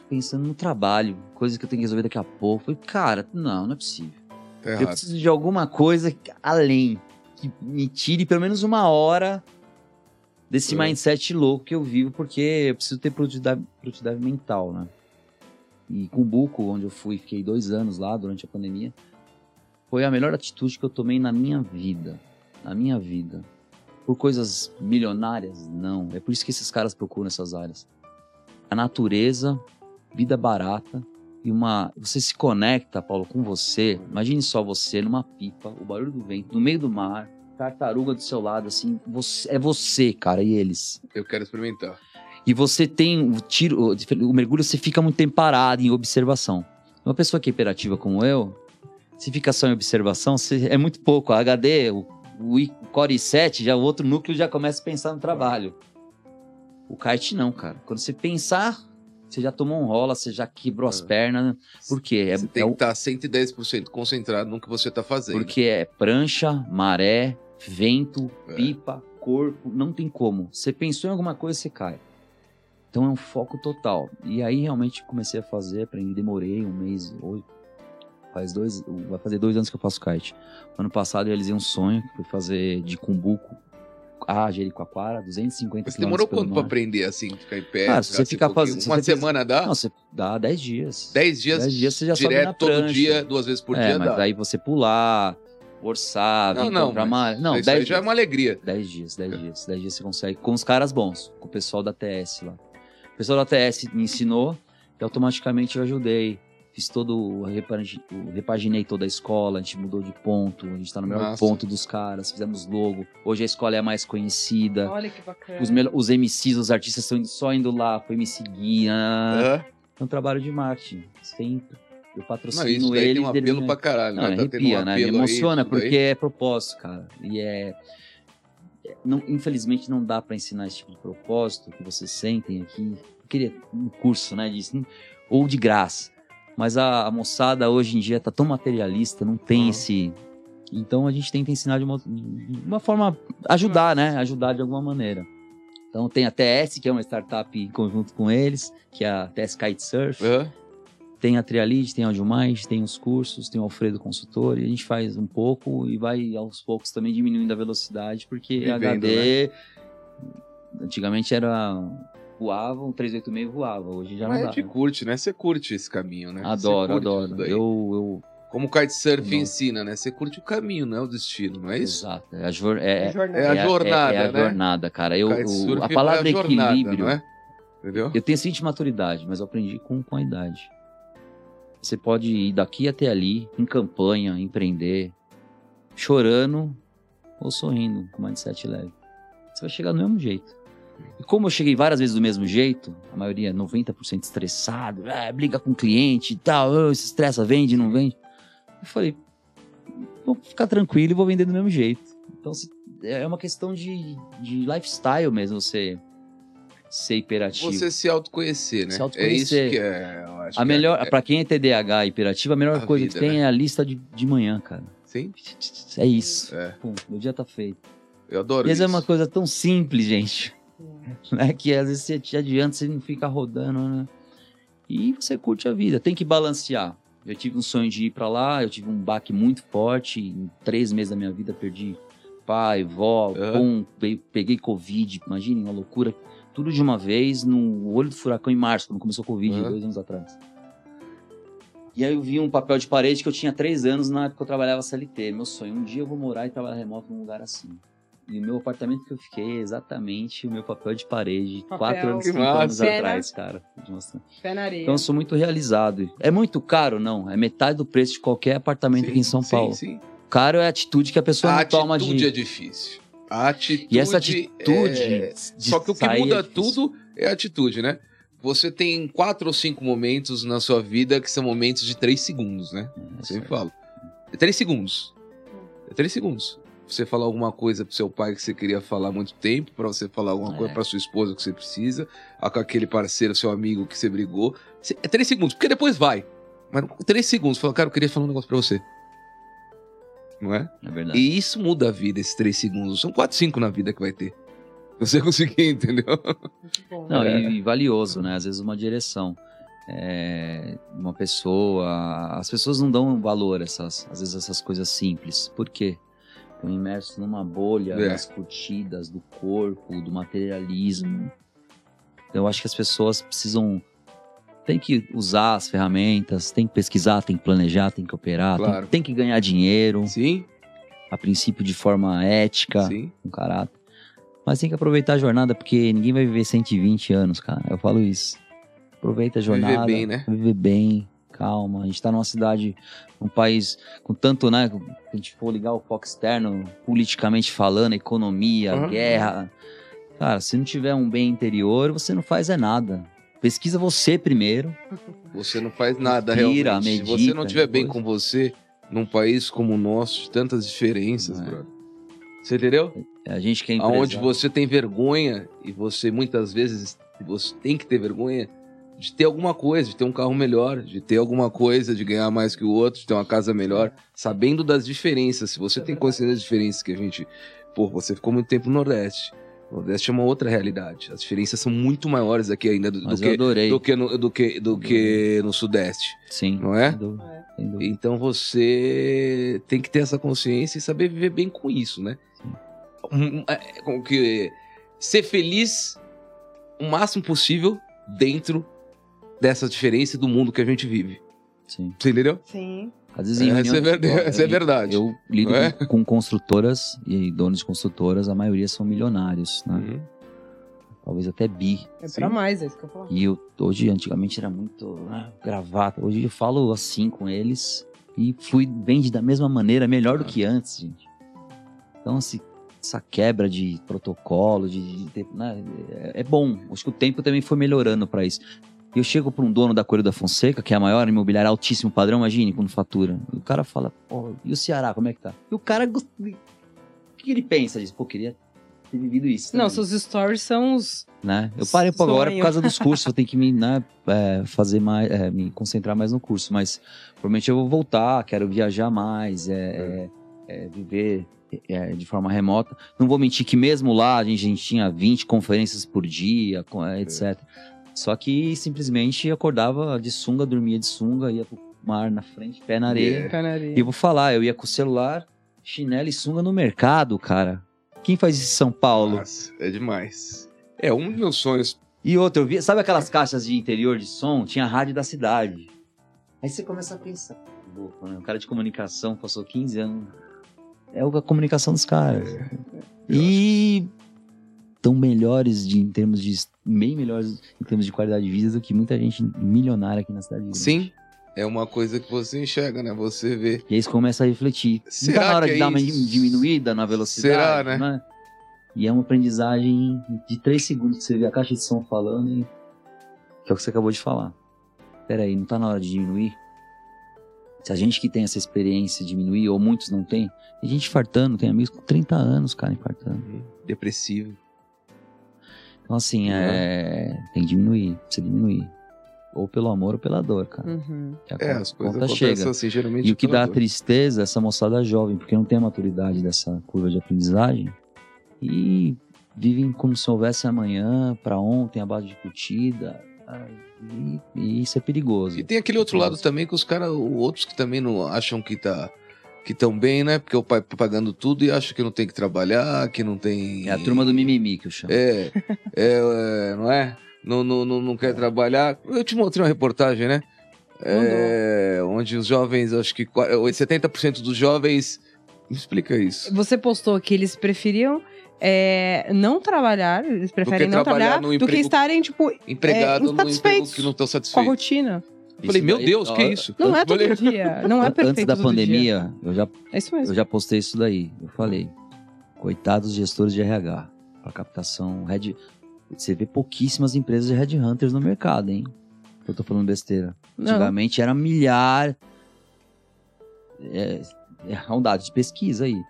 Speaker 3: pensando no trabalho, coisa que eu tenho que resolver daqui a pouco. Falei, cara, não, não é possível.
Speaker 2: Tá
Speaker 3: Eu
Speaker 2: errado.
Speaker 3: preciso de alguma coisa além, que me tire pelo menos uma hora desse
Speaker 2: É.
Speaker 3: mindset louco que eu vivo, porque eu preciso ter produtividade, produtividade mental, né? E Cumbuco, onde eu fui, fiquei dois anos lá durante a pandemia, foi a melhor atitude que eu tomei na minha vida. Na minha vida. Por coisas milionárias? Não. É por isso que esses caras procuram essas áreas. A natureza, vida barata e uma. Você se conecta, Paulo, com você. Imagine só você numa pipa, o barulho do vento, no meio do mar, tartaruga do seu lado, assim. Você, é você, cara, e eles.
Speaker 2: Eu quero experimentar.
Speaker 3: E você tem o tiro, o, o mergulho, você fica muito tempo parado em observação. Uma pessoa que é hiperativa como eu, se fica só em observação, você- é muito pouco. A HD, o, o Core i7, já o outro núcleo já começa a pensar no trabalho. O kite não, cara. Quando você pensar, você já tomou um rola, você já quebrou as
Speaker 2: É.
Speaker 3: pernas. Por quê? É,
Speaker 2: você
Speaker 3: é
Speaker 2: tem
Speaker 3: o-
Speaker 2: que estar 110% concentrado no que você tá fazendo.
Speaker 3: porque é prancha, maré, vento,
Speaker 2: É.
Speaker 3: pipa, corpo, não tem como. Você pensou em alguma coisa, você cai. Então é um foco total. E aí realmente comecei a fazer, aprendi, demorei um mês, oito. Faz dois, vai fazer dois anos que eu faço kite. Ano passado eu realizei um sonho, que foi fazer de Cumbuco a Jericoacoara, 250
Speaker 2: Você demorou quanto pra aprender assim, ficar em pé?
Speaker 3: Cara, se você ficar
Speaker 2: pouquinho?
Speaker 3: fazendo-
Speaker 2: Uma
Speaker 3: você
Speaker 2: semana dá?
Speaker 3: Não, você dá 10 dias.
Speaker 2: 10 dias,
Speaker 3: 10 dias você já sobe
Speaker 2: direto
Speaker 3: na
Speaker 2: todo dia, duas vezes por
Speaker 3: é,
Speaker 2: dia
Speaker 3: mas
Speaker 2: dá.
Speaker 3: daí você pular, orçar,
Speaker 2: Não, não,
Speaker 3: comprar
Speaker 2: mas.
Speaker 3: Não,
Speaker 2: isso
Speaker 3: 10
Speaker 2: aí já é
Speaker 3: dias.
Speaker 2: uma alegria.
Speaker 3: 10 dias, 10 dias. 10 dias você consegue. Com os caras bons, com o pessoal da TS lá. O pessoal da TS me ensinou e automaticamente eu ajudei. Fiz todo repaginei toda a escola, a gente mudou de ponto, a gente tá no melhor
Speaker 2: Massa.
Speaker 3: ponto dos caras, fizemos logo. Hoje a escola é a mais conhecida.
Speaker 4: Olha que bacana.
Speaker 3: Os, os MCs, os artistas estão só indo lá pra me seguir. ah. É um trabalho de marketing, sempre. Eu
Speaker 2: Não,
Speaker 3: patrocino
Speaker 2: isso daí
Speaker 3: eles.
Speaker 2: tem um apelo
Speaker 3: me-
Speaker 2: pra caralho.
Speaker 3: não,
Speaker 2: né? Tá tendo
Speaker 3: arrepia,
Speaker 2: um
Speaker 3: né? Me
Speaker 2: apelo aí,
Speaker 3: emociona,
Speaker 2: isso daí.
Speaker 3: porque é propósito, cara. E é. é- Não, infelizmente não dá pra ensinar esse tipo de propósito que vocês sentem aqui. Eu queria um curso, né, disso. não- Ou de graça. Mas a, a moçada hoje em dia tá tão materialista, não tem
Speaker 2: Uhum.
Speaker 3: esse. Então a gente tenta ensinar de uma, de uma forma. ajudar, né? Ajudar de alguma maneira. Então tem a TS, que é uma startup em conjunto com eles, que é a TS Kitesurf.
Speaker 2: Aham.
Speaker 3: Tem a Trialide, tem a Audimais, tem os cursos, tem o Alfredo Consultor, e a gente faz um pouco e vai aos poucos também diminuindo a velocidade, porque
Speaker 2: Vivendo,
Speaker 3: HD antigamente era voava, um 386 voava, hoje já
Speaker 2: Mas
Speaker 3: não
Speaker 2: a
Speaker 3: dá.
Speaker 2: gente
Speaker 3: né?
Speaker 2: curte, né? Você curte esse caminho, né?
Speaker 3: Adoro, adoro. Eu, eu
Speaker 2: Como o kitesurf
Speaker 3: Não.
Speaker 2: ensina, né? Você curte o caminho, não é o destino, não é isso?
Speaker 3: exato, é a, jor, é,
Speaker 4: É jornada.
Speaker 2: É a jornada,
Speaker 3: é, é a
Speaker 2: né?
Speaker 3: jornada, cara. Eu, o- a
Speaker 2: é
Speaker 3: palavra
Speaker 2: jornada,
Speaker 3: equilíbrio,
Speaker 2: não é? Entendeu?
Speaker 3: Eu tenho seguinte maturidade, mas eu aprendi com, com a idade. Você pode ir daqui até ali, em campanha, empreender, chorando ou sorrindo, com mindset leve. Você vai chegar do mesmo jeito. E como eu cheguei várias vezes do mesmo jeito, a maioria 90% estressado, ah, briga com o cliente e tal, ah, se estressa, vende, não vende. Eu falei, vou ficar tranquilo e vou vender do mesmo jeito. Então se- é uma questão de, de lifestyle mesmo, você ser hiperativo.
Speaker 2: Você se autoconhecer, né?
Speaker 3: Se autoconhecer.
Speaker 2: É isso que é. eu acho
Speaker 3: A
Speaker 2: que
Speaker 3: melhor,
Speaker 2: é, é,
Speaker 3: pra quem é TDAH e hiperativo, a melhor
Speaker 2: A
Speaker 3: coisa
Speaker 2: vida,
Speaker 3: que tem
Speaker 2: né?
Speaker 3: é a lista de, de manhã, cara.
Speaker 2: Sim,
Speaker 3: É isso.
Speaker 2: é.
Speaker 3: Pum, meu dia tá feito.
Speaker 2: Eu adoro
Speaker 3: E
Speaker 2: isso.
Speaker 3: é uma coisa tão simples, gente. Né? Que às vezes você te adianta, você não fica rodando, né? E você curte a vida. Tem que balancear. Eu tive um sonho de ir pra lá, eu tive um baque muito forte. Em três meses da minha vida, perdi pai, vó, pe- peguei Covid. Imagine, uma loucura. Tudo de uma vez, no olho do furacão em março, quando começou o Covid,
Speaker 2: Aham.
Speaker 3: dois anos atrás. E aí eu vi um papel de parede que eu tinha três anos na época que eu trabalhava CLT. Meu sonho, um dia eu vou morar e trabalhar remoto num lugar assim. E o meu apartamento que eu fiquei é exatamente o meu papel de parede,
Speaker 4: Papel.
Speaker 3: quatro anos, cinco anos
Speaker 4: massa.
Speaker 3: atrás, cara. Nossa.
Speaker 4: Pé na areia.
Speaker 3: Então eu sou muito realizado. É muito caro? Não. É metade do preço de qualquer apartamento
Speaker 2: Sim,
Speaker 3: aqui em São
Speaker 2: sim,
Speaker 3: Paulo.
Speaker 2: Sim,
Speaker 3: Caro é a atitude que a pessoa
Speaker 2: A
Speaker 3: não toma
Speaker 2: atitude
Speaker 3: de.
Speaker 2: é difícil. A atitude.
Speaker 3: E essa atitude.
Speaker 2: é,
Speaker 3: de
Speaker 2: Só que o que muda
Speaker 3: é
Speaker 2: tudo é a atitude, né? Você tem quatro ou cinco momentos na sua vida que são momentos de três segundos, né?
Speaker 3: É,
Speaker 2: Eu
Speaker 3: isso
Speaker 2: sempre falo. É três segundos. É três segundos. Você falar alguma coisa pro seu pai que você queria falar há muito tempo, pra você falar alguma
Speaker 3: É.
Speaker 2: coisa pra sua esposa que você precisa, com aquele parceiro, seu amigo que você brigou. É três segundos, porque depois vai. Mas três segundos, fala, cara, eu queria falar um negócio pra você. Não é?
Speaker 3: É verdade.
Speaker 2: E isso muda a vida, esses três segundos. São quatro, cinco na vida que vai ter. Se Você conseguir, entendeu?
Speaker 4: Muito bom.
Speaker 3: Não,
Speaker 2: É.
Speaker 3: e, e valioso, né? Às vezes uma direção. É, uma pessoa. As pessoas não dão valor essas, às vezes, essas coisas simples. Por quê? Estão imersos numa bolha
Speaker 2: É.
Speaker 3: das curtidas, do corpo, do materialismo. Eu acho que as pessoas precisam. Tem que usar as ferramentas, tem que pesquisar, tem que planejar, tem que operar, tem-
Speaker 2: Claro.
Speaker 3: tem, que ganhar dinheiro,
Speaker 2: Sim,
Speaker 3: a princípio de forma ética
Speaker 2: sim.
Speaker 3: com caráter. Mas tem que aproveitar a jornada, porque ninguém vai viver 120 anos, cara. Eu falo isso. Aproveita a
Speaker 2: Viver
Speaker 3: jornada.
Speaker 2: bem, né?
Speaker 3: Viver bem, calma. A gente tá numa cidade, um país com tanto, né? A gente for ligar o foco externo, politicamente falando, economia,
Speaker 2: Uhum.
Speaker 3: guerra. Cara, se não tiver um bem interior, você não faz é nada. Pesquisa você primeiro.
Speaker 2: Você não faz nada
Speaker 3: Respira,
Speaker 2: realmente. Se você
Speaker 3: medita,
Speaker 2: não estiver bem com você, num país como o nosso, de tantas diferenças,
Speaker 3: É.
Speaker 2: brother. Você entendeu?
Speaker 3: A gente que é.
Speaker 2: Aonde você tem vergonha, e você muitas vezes você tem que ter vergonha de ter alguma coisa, de ter um carro melhor, de ter alguma coisa, de ganhar mais que o outro, de ter uma casa melhor, sabendo das diferenças. Se você tem consciência das diferenças que a gente. Pô, você ficou muito tempo no Nordeste. O Nordeste é uma outra realidade. As diferenças são muito maiores aqui ainda do, do que, do que, no, do que, do que no Sudeste,
Speaker 3: Sim.
Speaker 2: não é?
Speaker 3: Dúvida.
Speaker 2: Então você tem que ter essa consciência e saber viver bem com isso, né? É, com que ser feliz o máximo possível dentro dessa diferença do mundo que a gente vive.
Speaker 3: Sim.
Speaker 2: Você entendeu?
Speaker 4: Sim.
Speaker 3: Às vezes em reunião
Speaker 2: é
Speaker 3: de
Speaker 2: verdade,
Speaker 3: negócio,
Speaker 2: essa é
Speaker 3: eu-
Speaker 2: verdade.
Speaker 3: Eu lido
Speaker 2: é?
Speaker 3: com, com construtoras e donos de construtoras, a maioria são milionários, né?
Speaker 2: Uhum.
Speaker 3: Talvez até bi.
Speaker 4: É
Speaker 2: Sim.
Speaker 4: pra mais, é isso que eu falo.
Speaker 3: E eu, hoje, antigamente, era muito ah, gravata. Hoje eu falo assim com eles e fui vende da mesma maneira, melhor do
Speaker 2: Ah.
Speaker 3: que antes, gente. Então, assim, essa quebra de protocolo, de, de ter- né, é, é bom. Acho que o tempo também foi melhorando para isso. E eu chego para um dono da Coelho da Fonseca, que é a maior imobiliária altíssimo padrão, imagine quando fatura. E o cara fala, pô, e o Ceará, como é que tá? E o cara, o que ele pensa? Diz, pô, queria ter vivido isso.
Speaker 4: Não,
Speaker 3: também
Speaker 4: seus stories são os.
Speaker 3: né? Eu parei por agora por causa dos cursos, eu tenho que me, né, é, fazer mais, é, me concentrar mais no curso, mas provavelmente eu vou voltar, quero viajar mais, é, é, é, viver é, de forma remota. Não vou mentir que mesmo lá a gente, a gente tinha 20 conferências por dia, é, etc. Só que simplesmente acordava de sunga, dormia de sunga, ia pro mar na frente, pé na areia.
Speaker 2: É.
Speaker 4: Canaria.
Speaker 3: E eu vou falar, eu ia com o celular, chinelo e sunga no mercado, cara. Quem faz isso em São Paulo?
Speaker 2: Nossa, é demais. É um dos meus sonhos.
Speaker 3: E outra, eu vi, sabe aquelas caixas de interior de som? Tinha a rádio da cidade. Aí você começa a pensar, louco, né? O cara de comunicação passou 15 anos. É a comunicação dos caras. E tão melhores de, em termos de. bem melhores em termos de qualidade de vida do que muita gente milionária aqui na cidade.
Speaker 2: Sim, é uma coisa que você enxerga, né? Você vê.
Speaker 3: E aí você começa a refletir.
Speaker 2: Será
Speaker 3: tá na hora de
Speaker 2: é
Speaker 3: dar uma
Speaker 2: isso?
Speaker 3: diminuída na velocidade?
Speaker 2: Será, né?
Speaker 3: E é uma aprendizagem de três segundos que você vê a caixa de som falando e. Que é o que você acabou de falar. Peraí, não tá na hora de diminuir? Se a gente que tem essa experiência diminuir, ou muitos não tem, tem gente fartando, tem amigos com 30 anos, cara, infartando.
Speaker 2: Depressivo.
Speaker 3: Então, assim,
Speaker 2: Uhum.
Speaker 3: é. Tem que diminuir, precisa diminuir. Ou pelo amor ou pela dor, cara.
Speaker 4: Uhum.
Speaker 2: É, as coisas
Speaker 3: chega.
Speaker 2: assim, geralmente.
Speaker 3: E o que dá
Speaker 2: dor.
Speaker 3: tristeza é essa moçada jovem, porque não tem a maturidade dessa curva de aprendizagem e vivem como se houvesse amanhã, pra ontem, a base de curtida. E, e isso é perigoso.
Speaker 2: E tem aquele outro lado também que os caras, outros que também não acham que tá que estão bem, né? Porque o pai tá pagando tudo e acha que não tem que trabalhar, que não tem.
Speaker 3: É a turma do mimimi que eu chamo.
Speaker 2: É, é, é, não é? Não, não, não, não quer trabalhar. Eu te mostrei uma reportagem, né? É, onde os jovens, acho que qua- 70% dos jovens. Me explica isso.
Speaker 4: Você postou que eles preferiam é, não trabalhar, eles preferem não
Speaker 2: trabalhar
Speaker 4: trabalhar do que
Speaker 2: emprego
Speaker 4: estarem, tipo,
Speaker 2: Empregado no emprego
Speaker 4: insatisfeitos
Speaker 2: que não estão
Speaker 4: com a
Speaker 2: satisfeitos.
Speaker 4: rotina.
Speaker 2: Eu falei, meu Deus, que
Speaker 3: ó,
Speaker 2: isso?
Speaker 4: Não é todo
Speaker 2: Falei,
Speaker 4: dia. Não é perfeito
Speaker 3: Antes da
Speaker 4: todo dia.
Speaker 3: pandemia, eu já,
Speaker 4: É isso mesmo.
Speaker 3: eu já postei isso daí. Eu falei. Coitados dos gestores de RH. Para captação. Red... Você vê pouquíssimas empresas de headhunters no mercado, hein? Eu tô falando besteira.
Speaker 4: Não.
Speaker 3: Antigamente era milhar. É, é um dado de pesquisa aí.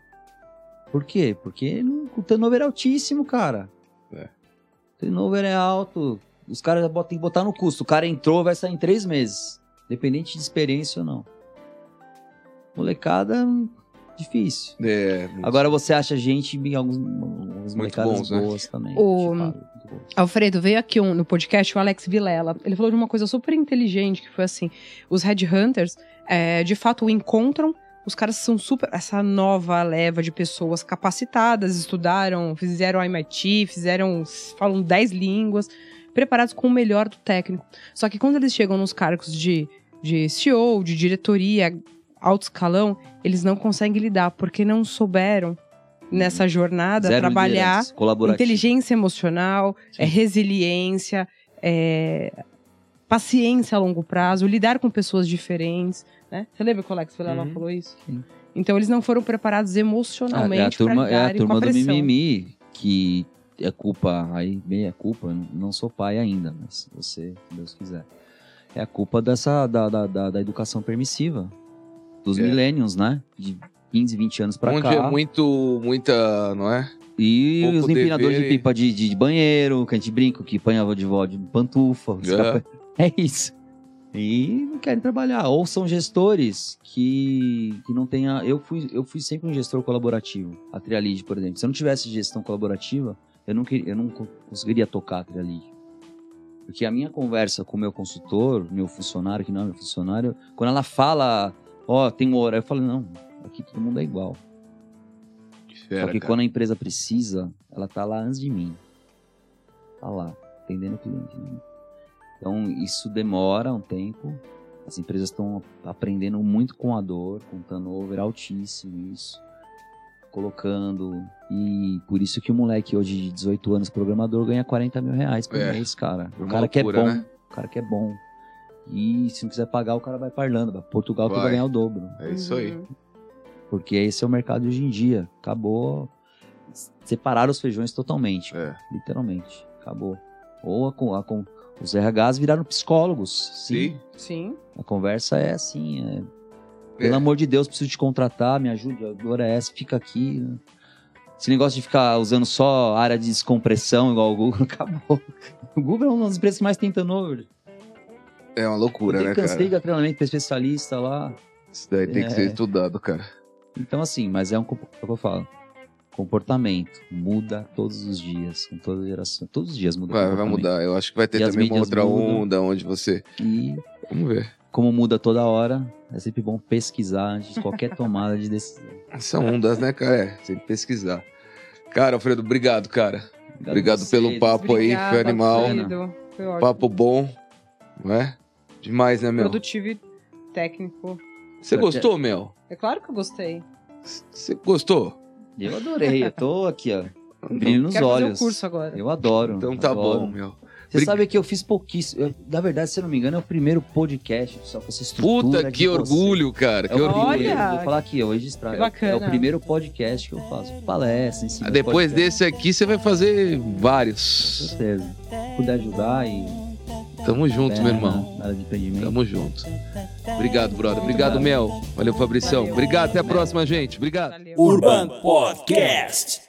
Speaker 3: Por quê? Porque não- o turnover é altíssimo, cara.
Speaker 2: É.
Speaker 3: O turnover é alto. Os caras botam- tem que botar no custo. O cara entrou, vai sair em três meses. Independente de experiência ou não. Molecada, hum, difícil.
Speaker 2: É,
Speaker 3: Agora você acha gente, em alguns, algumas molecadas
Speaker 2: bons, né?
Speaker 3: boas também.
Speaker 4: O-
Speaker 3: muito boas.
Speaker 4: Alfredo, veio aqui um, no podcast o Alex Vilela. Ele falou de uma coisa super inteligente, que foi assim: os headhunters, é, de fato, o encontram. Os caras são super. Essa nova leva de pessoas capacitadas, estudaram, fizeram MIT, fizeram. falam 10 línguas, preparados com o melhor do técnico. Só que quando eles chegam nos cargos de, de CEO, de diretoria, alto escalão, eles não conseguem lidar, porque não souberam, nessa jornada,
Speaker 3: Zero
Speaker 4: trabalhar inteligência emocional, é, resiliência, é, paciência a longo prazo, lidar com pessoas diferentes, né? Você lembra que o Alex Vilela
Speaker 2: Uhum.
Speaker 4: falou isso?
Speaker 3: Sim.
Speaker 4: Então eles não foram preparados
Speaker 3: Ah,
Speaker 4: emocionalmente
Speaker 3: é a turma,
Speaker 4: para
Speaker 3: é a turma do mimimi que é culpa, aí bem é culpa, não sou pai ainda, mas você, se Deus quiser. É a culpa dessa, da, da, da, da educação permissiva, dos
Speaker 2: É.
Speaker 3: millennials, né? De 15, 20 anos pra
Speaker 2: onde
Speaker 3: cá.
Speaker 2: é muito, muita, não é?
Speaker 3: E
Speaker 2: pouco
Speaker 3: os empinadores
Speaker 2: dever
Speaker 3: de pipa de, de banheiro, que a gente brinca, que apanhava de vó de pantufa.
Speaker 2: É.
Speaker 3: É isso. E não querem trabalhar. Ou são gestores que, que não tenha. Eu fui, eu fui sempre um gestor colaborativo. A Trialide, por exemplo. Se eu não tivesse gestão colaborativa, eu não, queria, eu não co- conseguiria tocar a Trialide. Porque a minha conversa com o meu consultor, meu funcionário, que não é meu funcionário, quando ela fala, ó, tem um horário, eu falo, não, aqui todo mundo é igual. Só que quando a empresa precisa, ela tá lá antes de mim. Tá lá, atendendo o cliente. né? Então, isso demora um tempo. As empresas estão aprendendo muito com a dor, com turnover altíssimo, isso. Colocando. E por isso que o moleque hoje de 18 anos, programador, ganha 40 mil reais por
Speaker 2: É.
Speaker 3: mês, cara. O cara que é
Speaker 2: loucura,
Speaker 3: bom.
Speaker 2: né?
Speaker 3: O cara que é bom. E se não quiser pagar, o cara vai pra Irlanda. Vai Portugal que
Speaker 2: Vai.
Speaker 3: vai ganhar o dobro.
Speaker 2: É isso aí.
Speaker 4: Uhum.
Speaker 3: Porque esse é o mercado de hoje em dia. Acabou. Separar os feijões totalmente.
Speaker 2: É.
Speaker 3: Literalmente. Acabou. Ou a, com- a, com- os RHs viraram psicólogos. Sim.
Speaker 2: Sim.
Speaker 4: Sim.
Speaker 3: A conversa é assim. é, Pelo
Speaker 2: É.
Speaker 3: amor de Deus, preciso te contratar, me ajude. A dor é essa, fica aqui. Esse negócio de ficar usando só área de descompressão, igual o Google, acabou. O Google é uma das empresas que mais tem turnover.
Speaker 2: É uma loucura,
Speaker 3: eu
Speaker 2: né,
Speaker 3: cansei
Speaker 2: cara?
Speaker 3: de treinamento para especialista lá.
Speaker 2: Isso daí tem que
Speaker 3: É.
Speaker 2: ser estudado, cara.
Speaker 3: Então, assim, mas é um é o que eu falo. Comportamento muda todos os dias, com toda geração. Todos os dias muda.
Speaker 2: Vai, vai mudar. Eu acho que vai ter
Speaker 3: E
Speaker 2: também uma outra
Speaker 3: mudam.
Speaker 2: onda onde você.
Speaker 3: E
Speaker 2: Vamos ver.
Speaker 3: Como muda toda hora, é sempre bom pesquisar antes de qualquer tomada de decisão.
Speaker 2: São ondas, né, cara? É, sempre pesquisar. Cara, Alfredo, obrigado, cara. Obrigado
Speaker 3: a
Speaker 2: pelo papo aí, foi animal.
Speaker 4: Alfredo. Foi ótimo.
Speaker 2: Papo bom, não é? Demais, né, Mel?
Speaker 4: Produtivo e técnico.
Speaker 2: Você gostou, Mel?
Speaker 4: É claro que eu gostei.
Speaker 2: Você gostou?
Speaker 3: Eu adorei, eu tô aqui, ó. Brilho nos
Speaker 4: Quero
Speaker 3: olhos.
Speaker 4: fazer o curso agora.
Speaker 3: Eu adoro.
Speaker 2: Então tá
Speaker 3: adoro.
Speaker 2: bom, Mel.
Speaker 3: Você
Speaker 2: Brig-
Speaker 3: sabe que eu fiz pouquíssimo. eu- na verdade, se eu não me engano, é o primeiro podcast só com essa estrutura.
Speaker 2: Puta, que
Speaker 3: você.
Speaker 2: orgulho, cara.
Speaker 3: É
Speaker 2: Que
Speaker 3: o
Speaker 2: orgulho.
Speaker 4: Olha!
Speaker 3: vou falar aqui, registrar.
Speaker 4: Que
Speaker 3: É o- É primeiro podcast que eu faço. Palestra, ensino.
Speaker 2: Ah, Depois
Speaker 3: podcast.
Speaker 2: desse aqui, você vai fazer
Speaker 3: Com
Speaker 2: vários.
Speaker 3: certeza. Se puder ajudar e.
Speaker 2: Tamo junto,
Speaker 3: é,
Speaker 2: meu irmão.
Speaker 3: Na área de empreendimento.
Speaker 2: Tamo junto. Obrigado, brother. Obrigado, Mel. Valeu, Fabricião.
Speaker 4: Valeu.
Speaker 2: Obrigado. Até a próxima, gente. Obrigado.
Speaker 4: Valeu.
Speaker 1: Urban Podcast.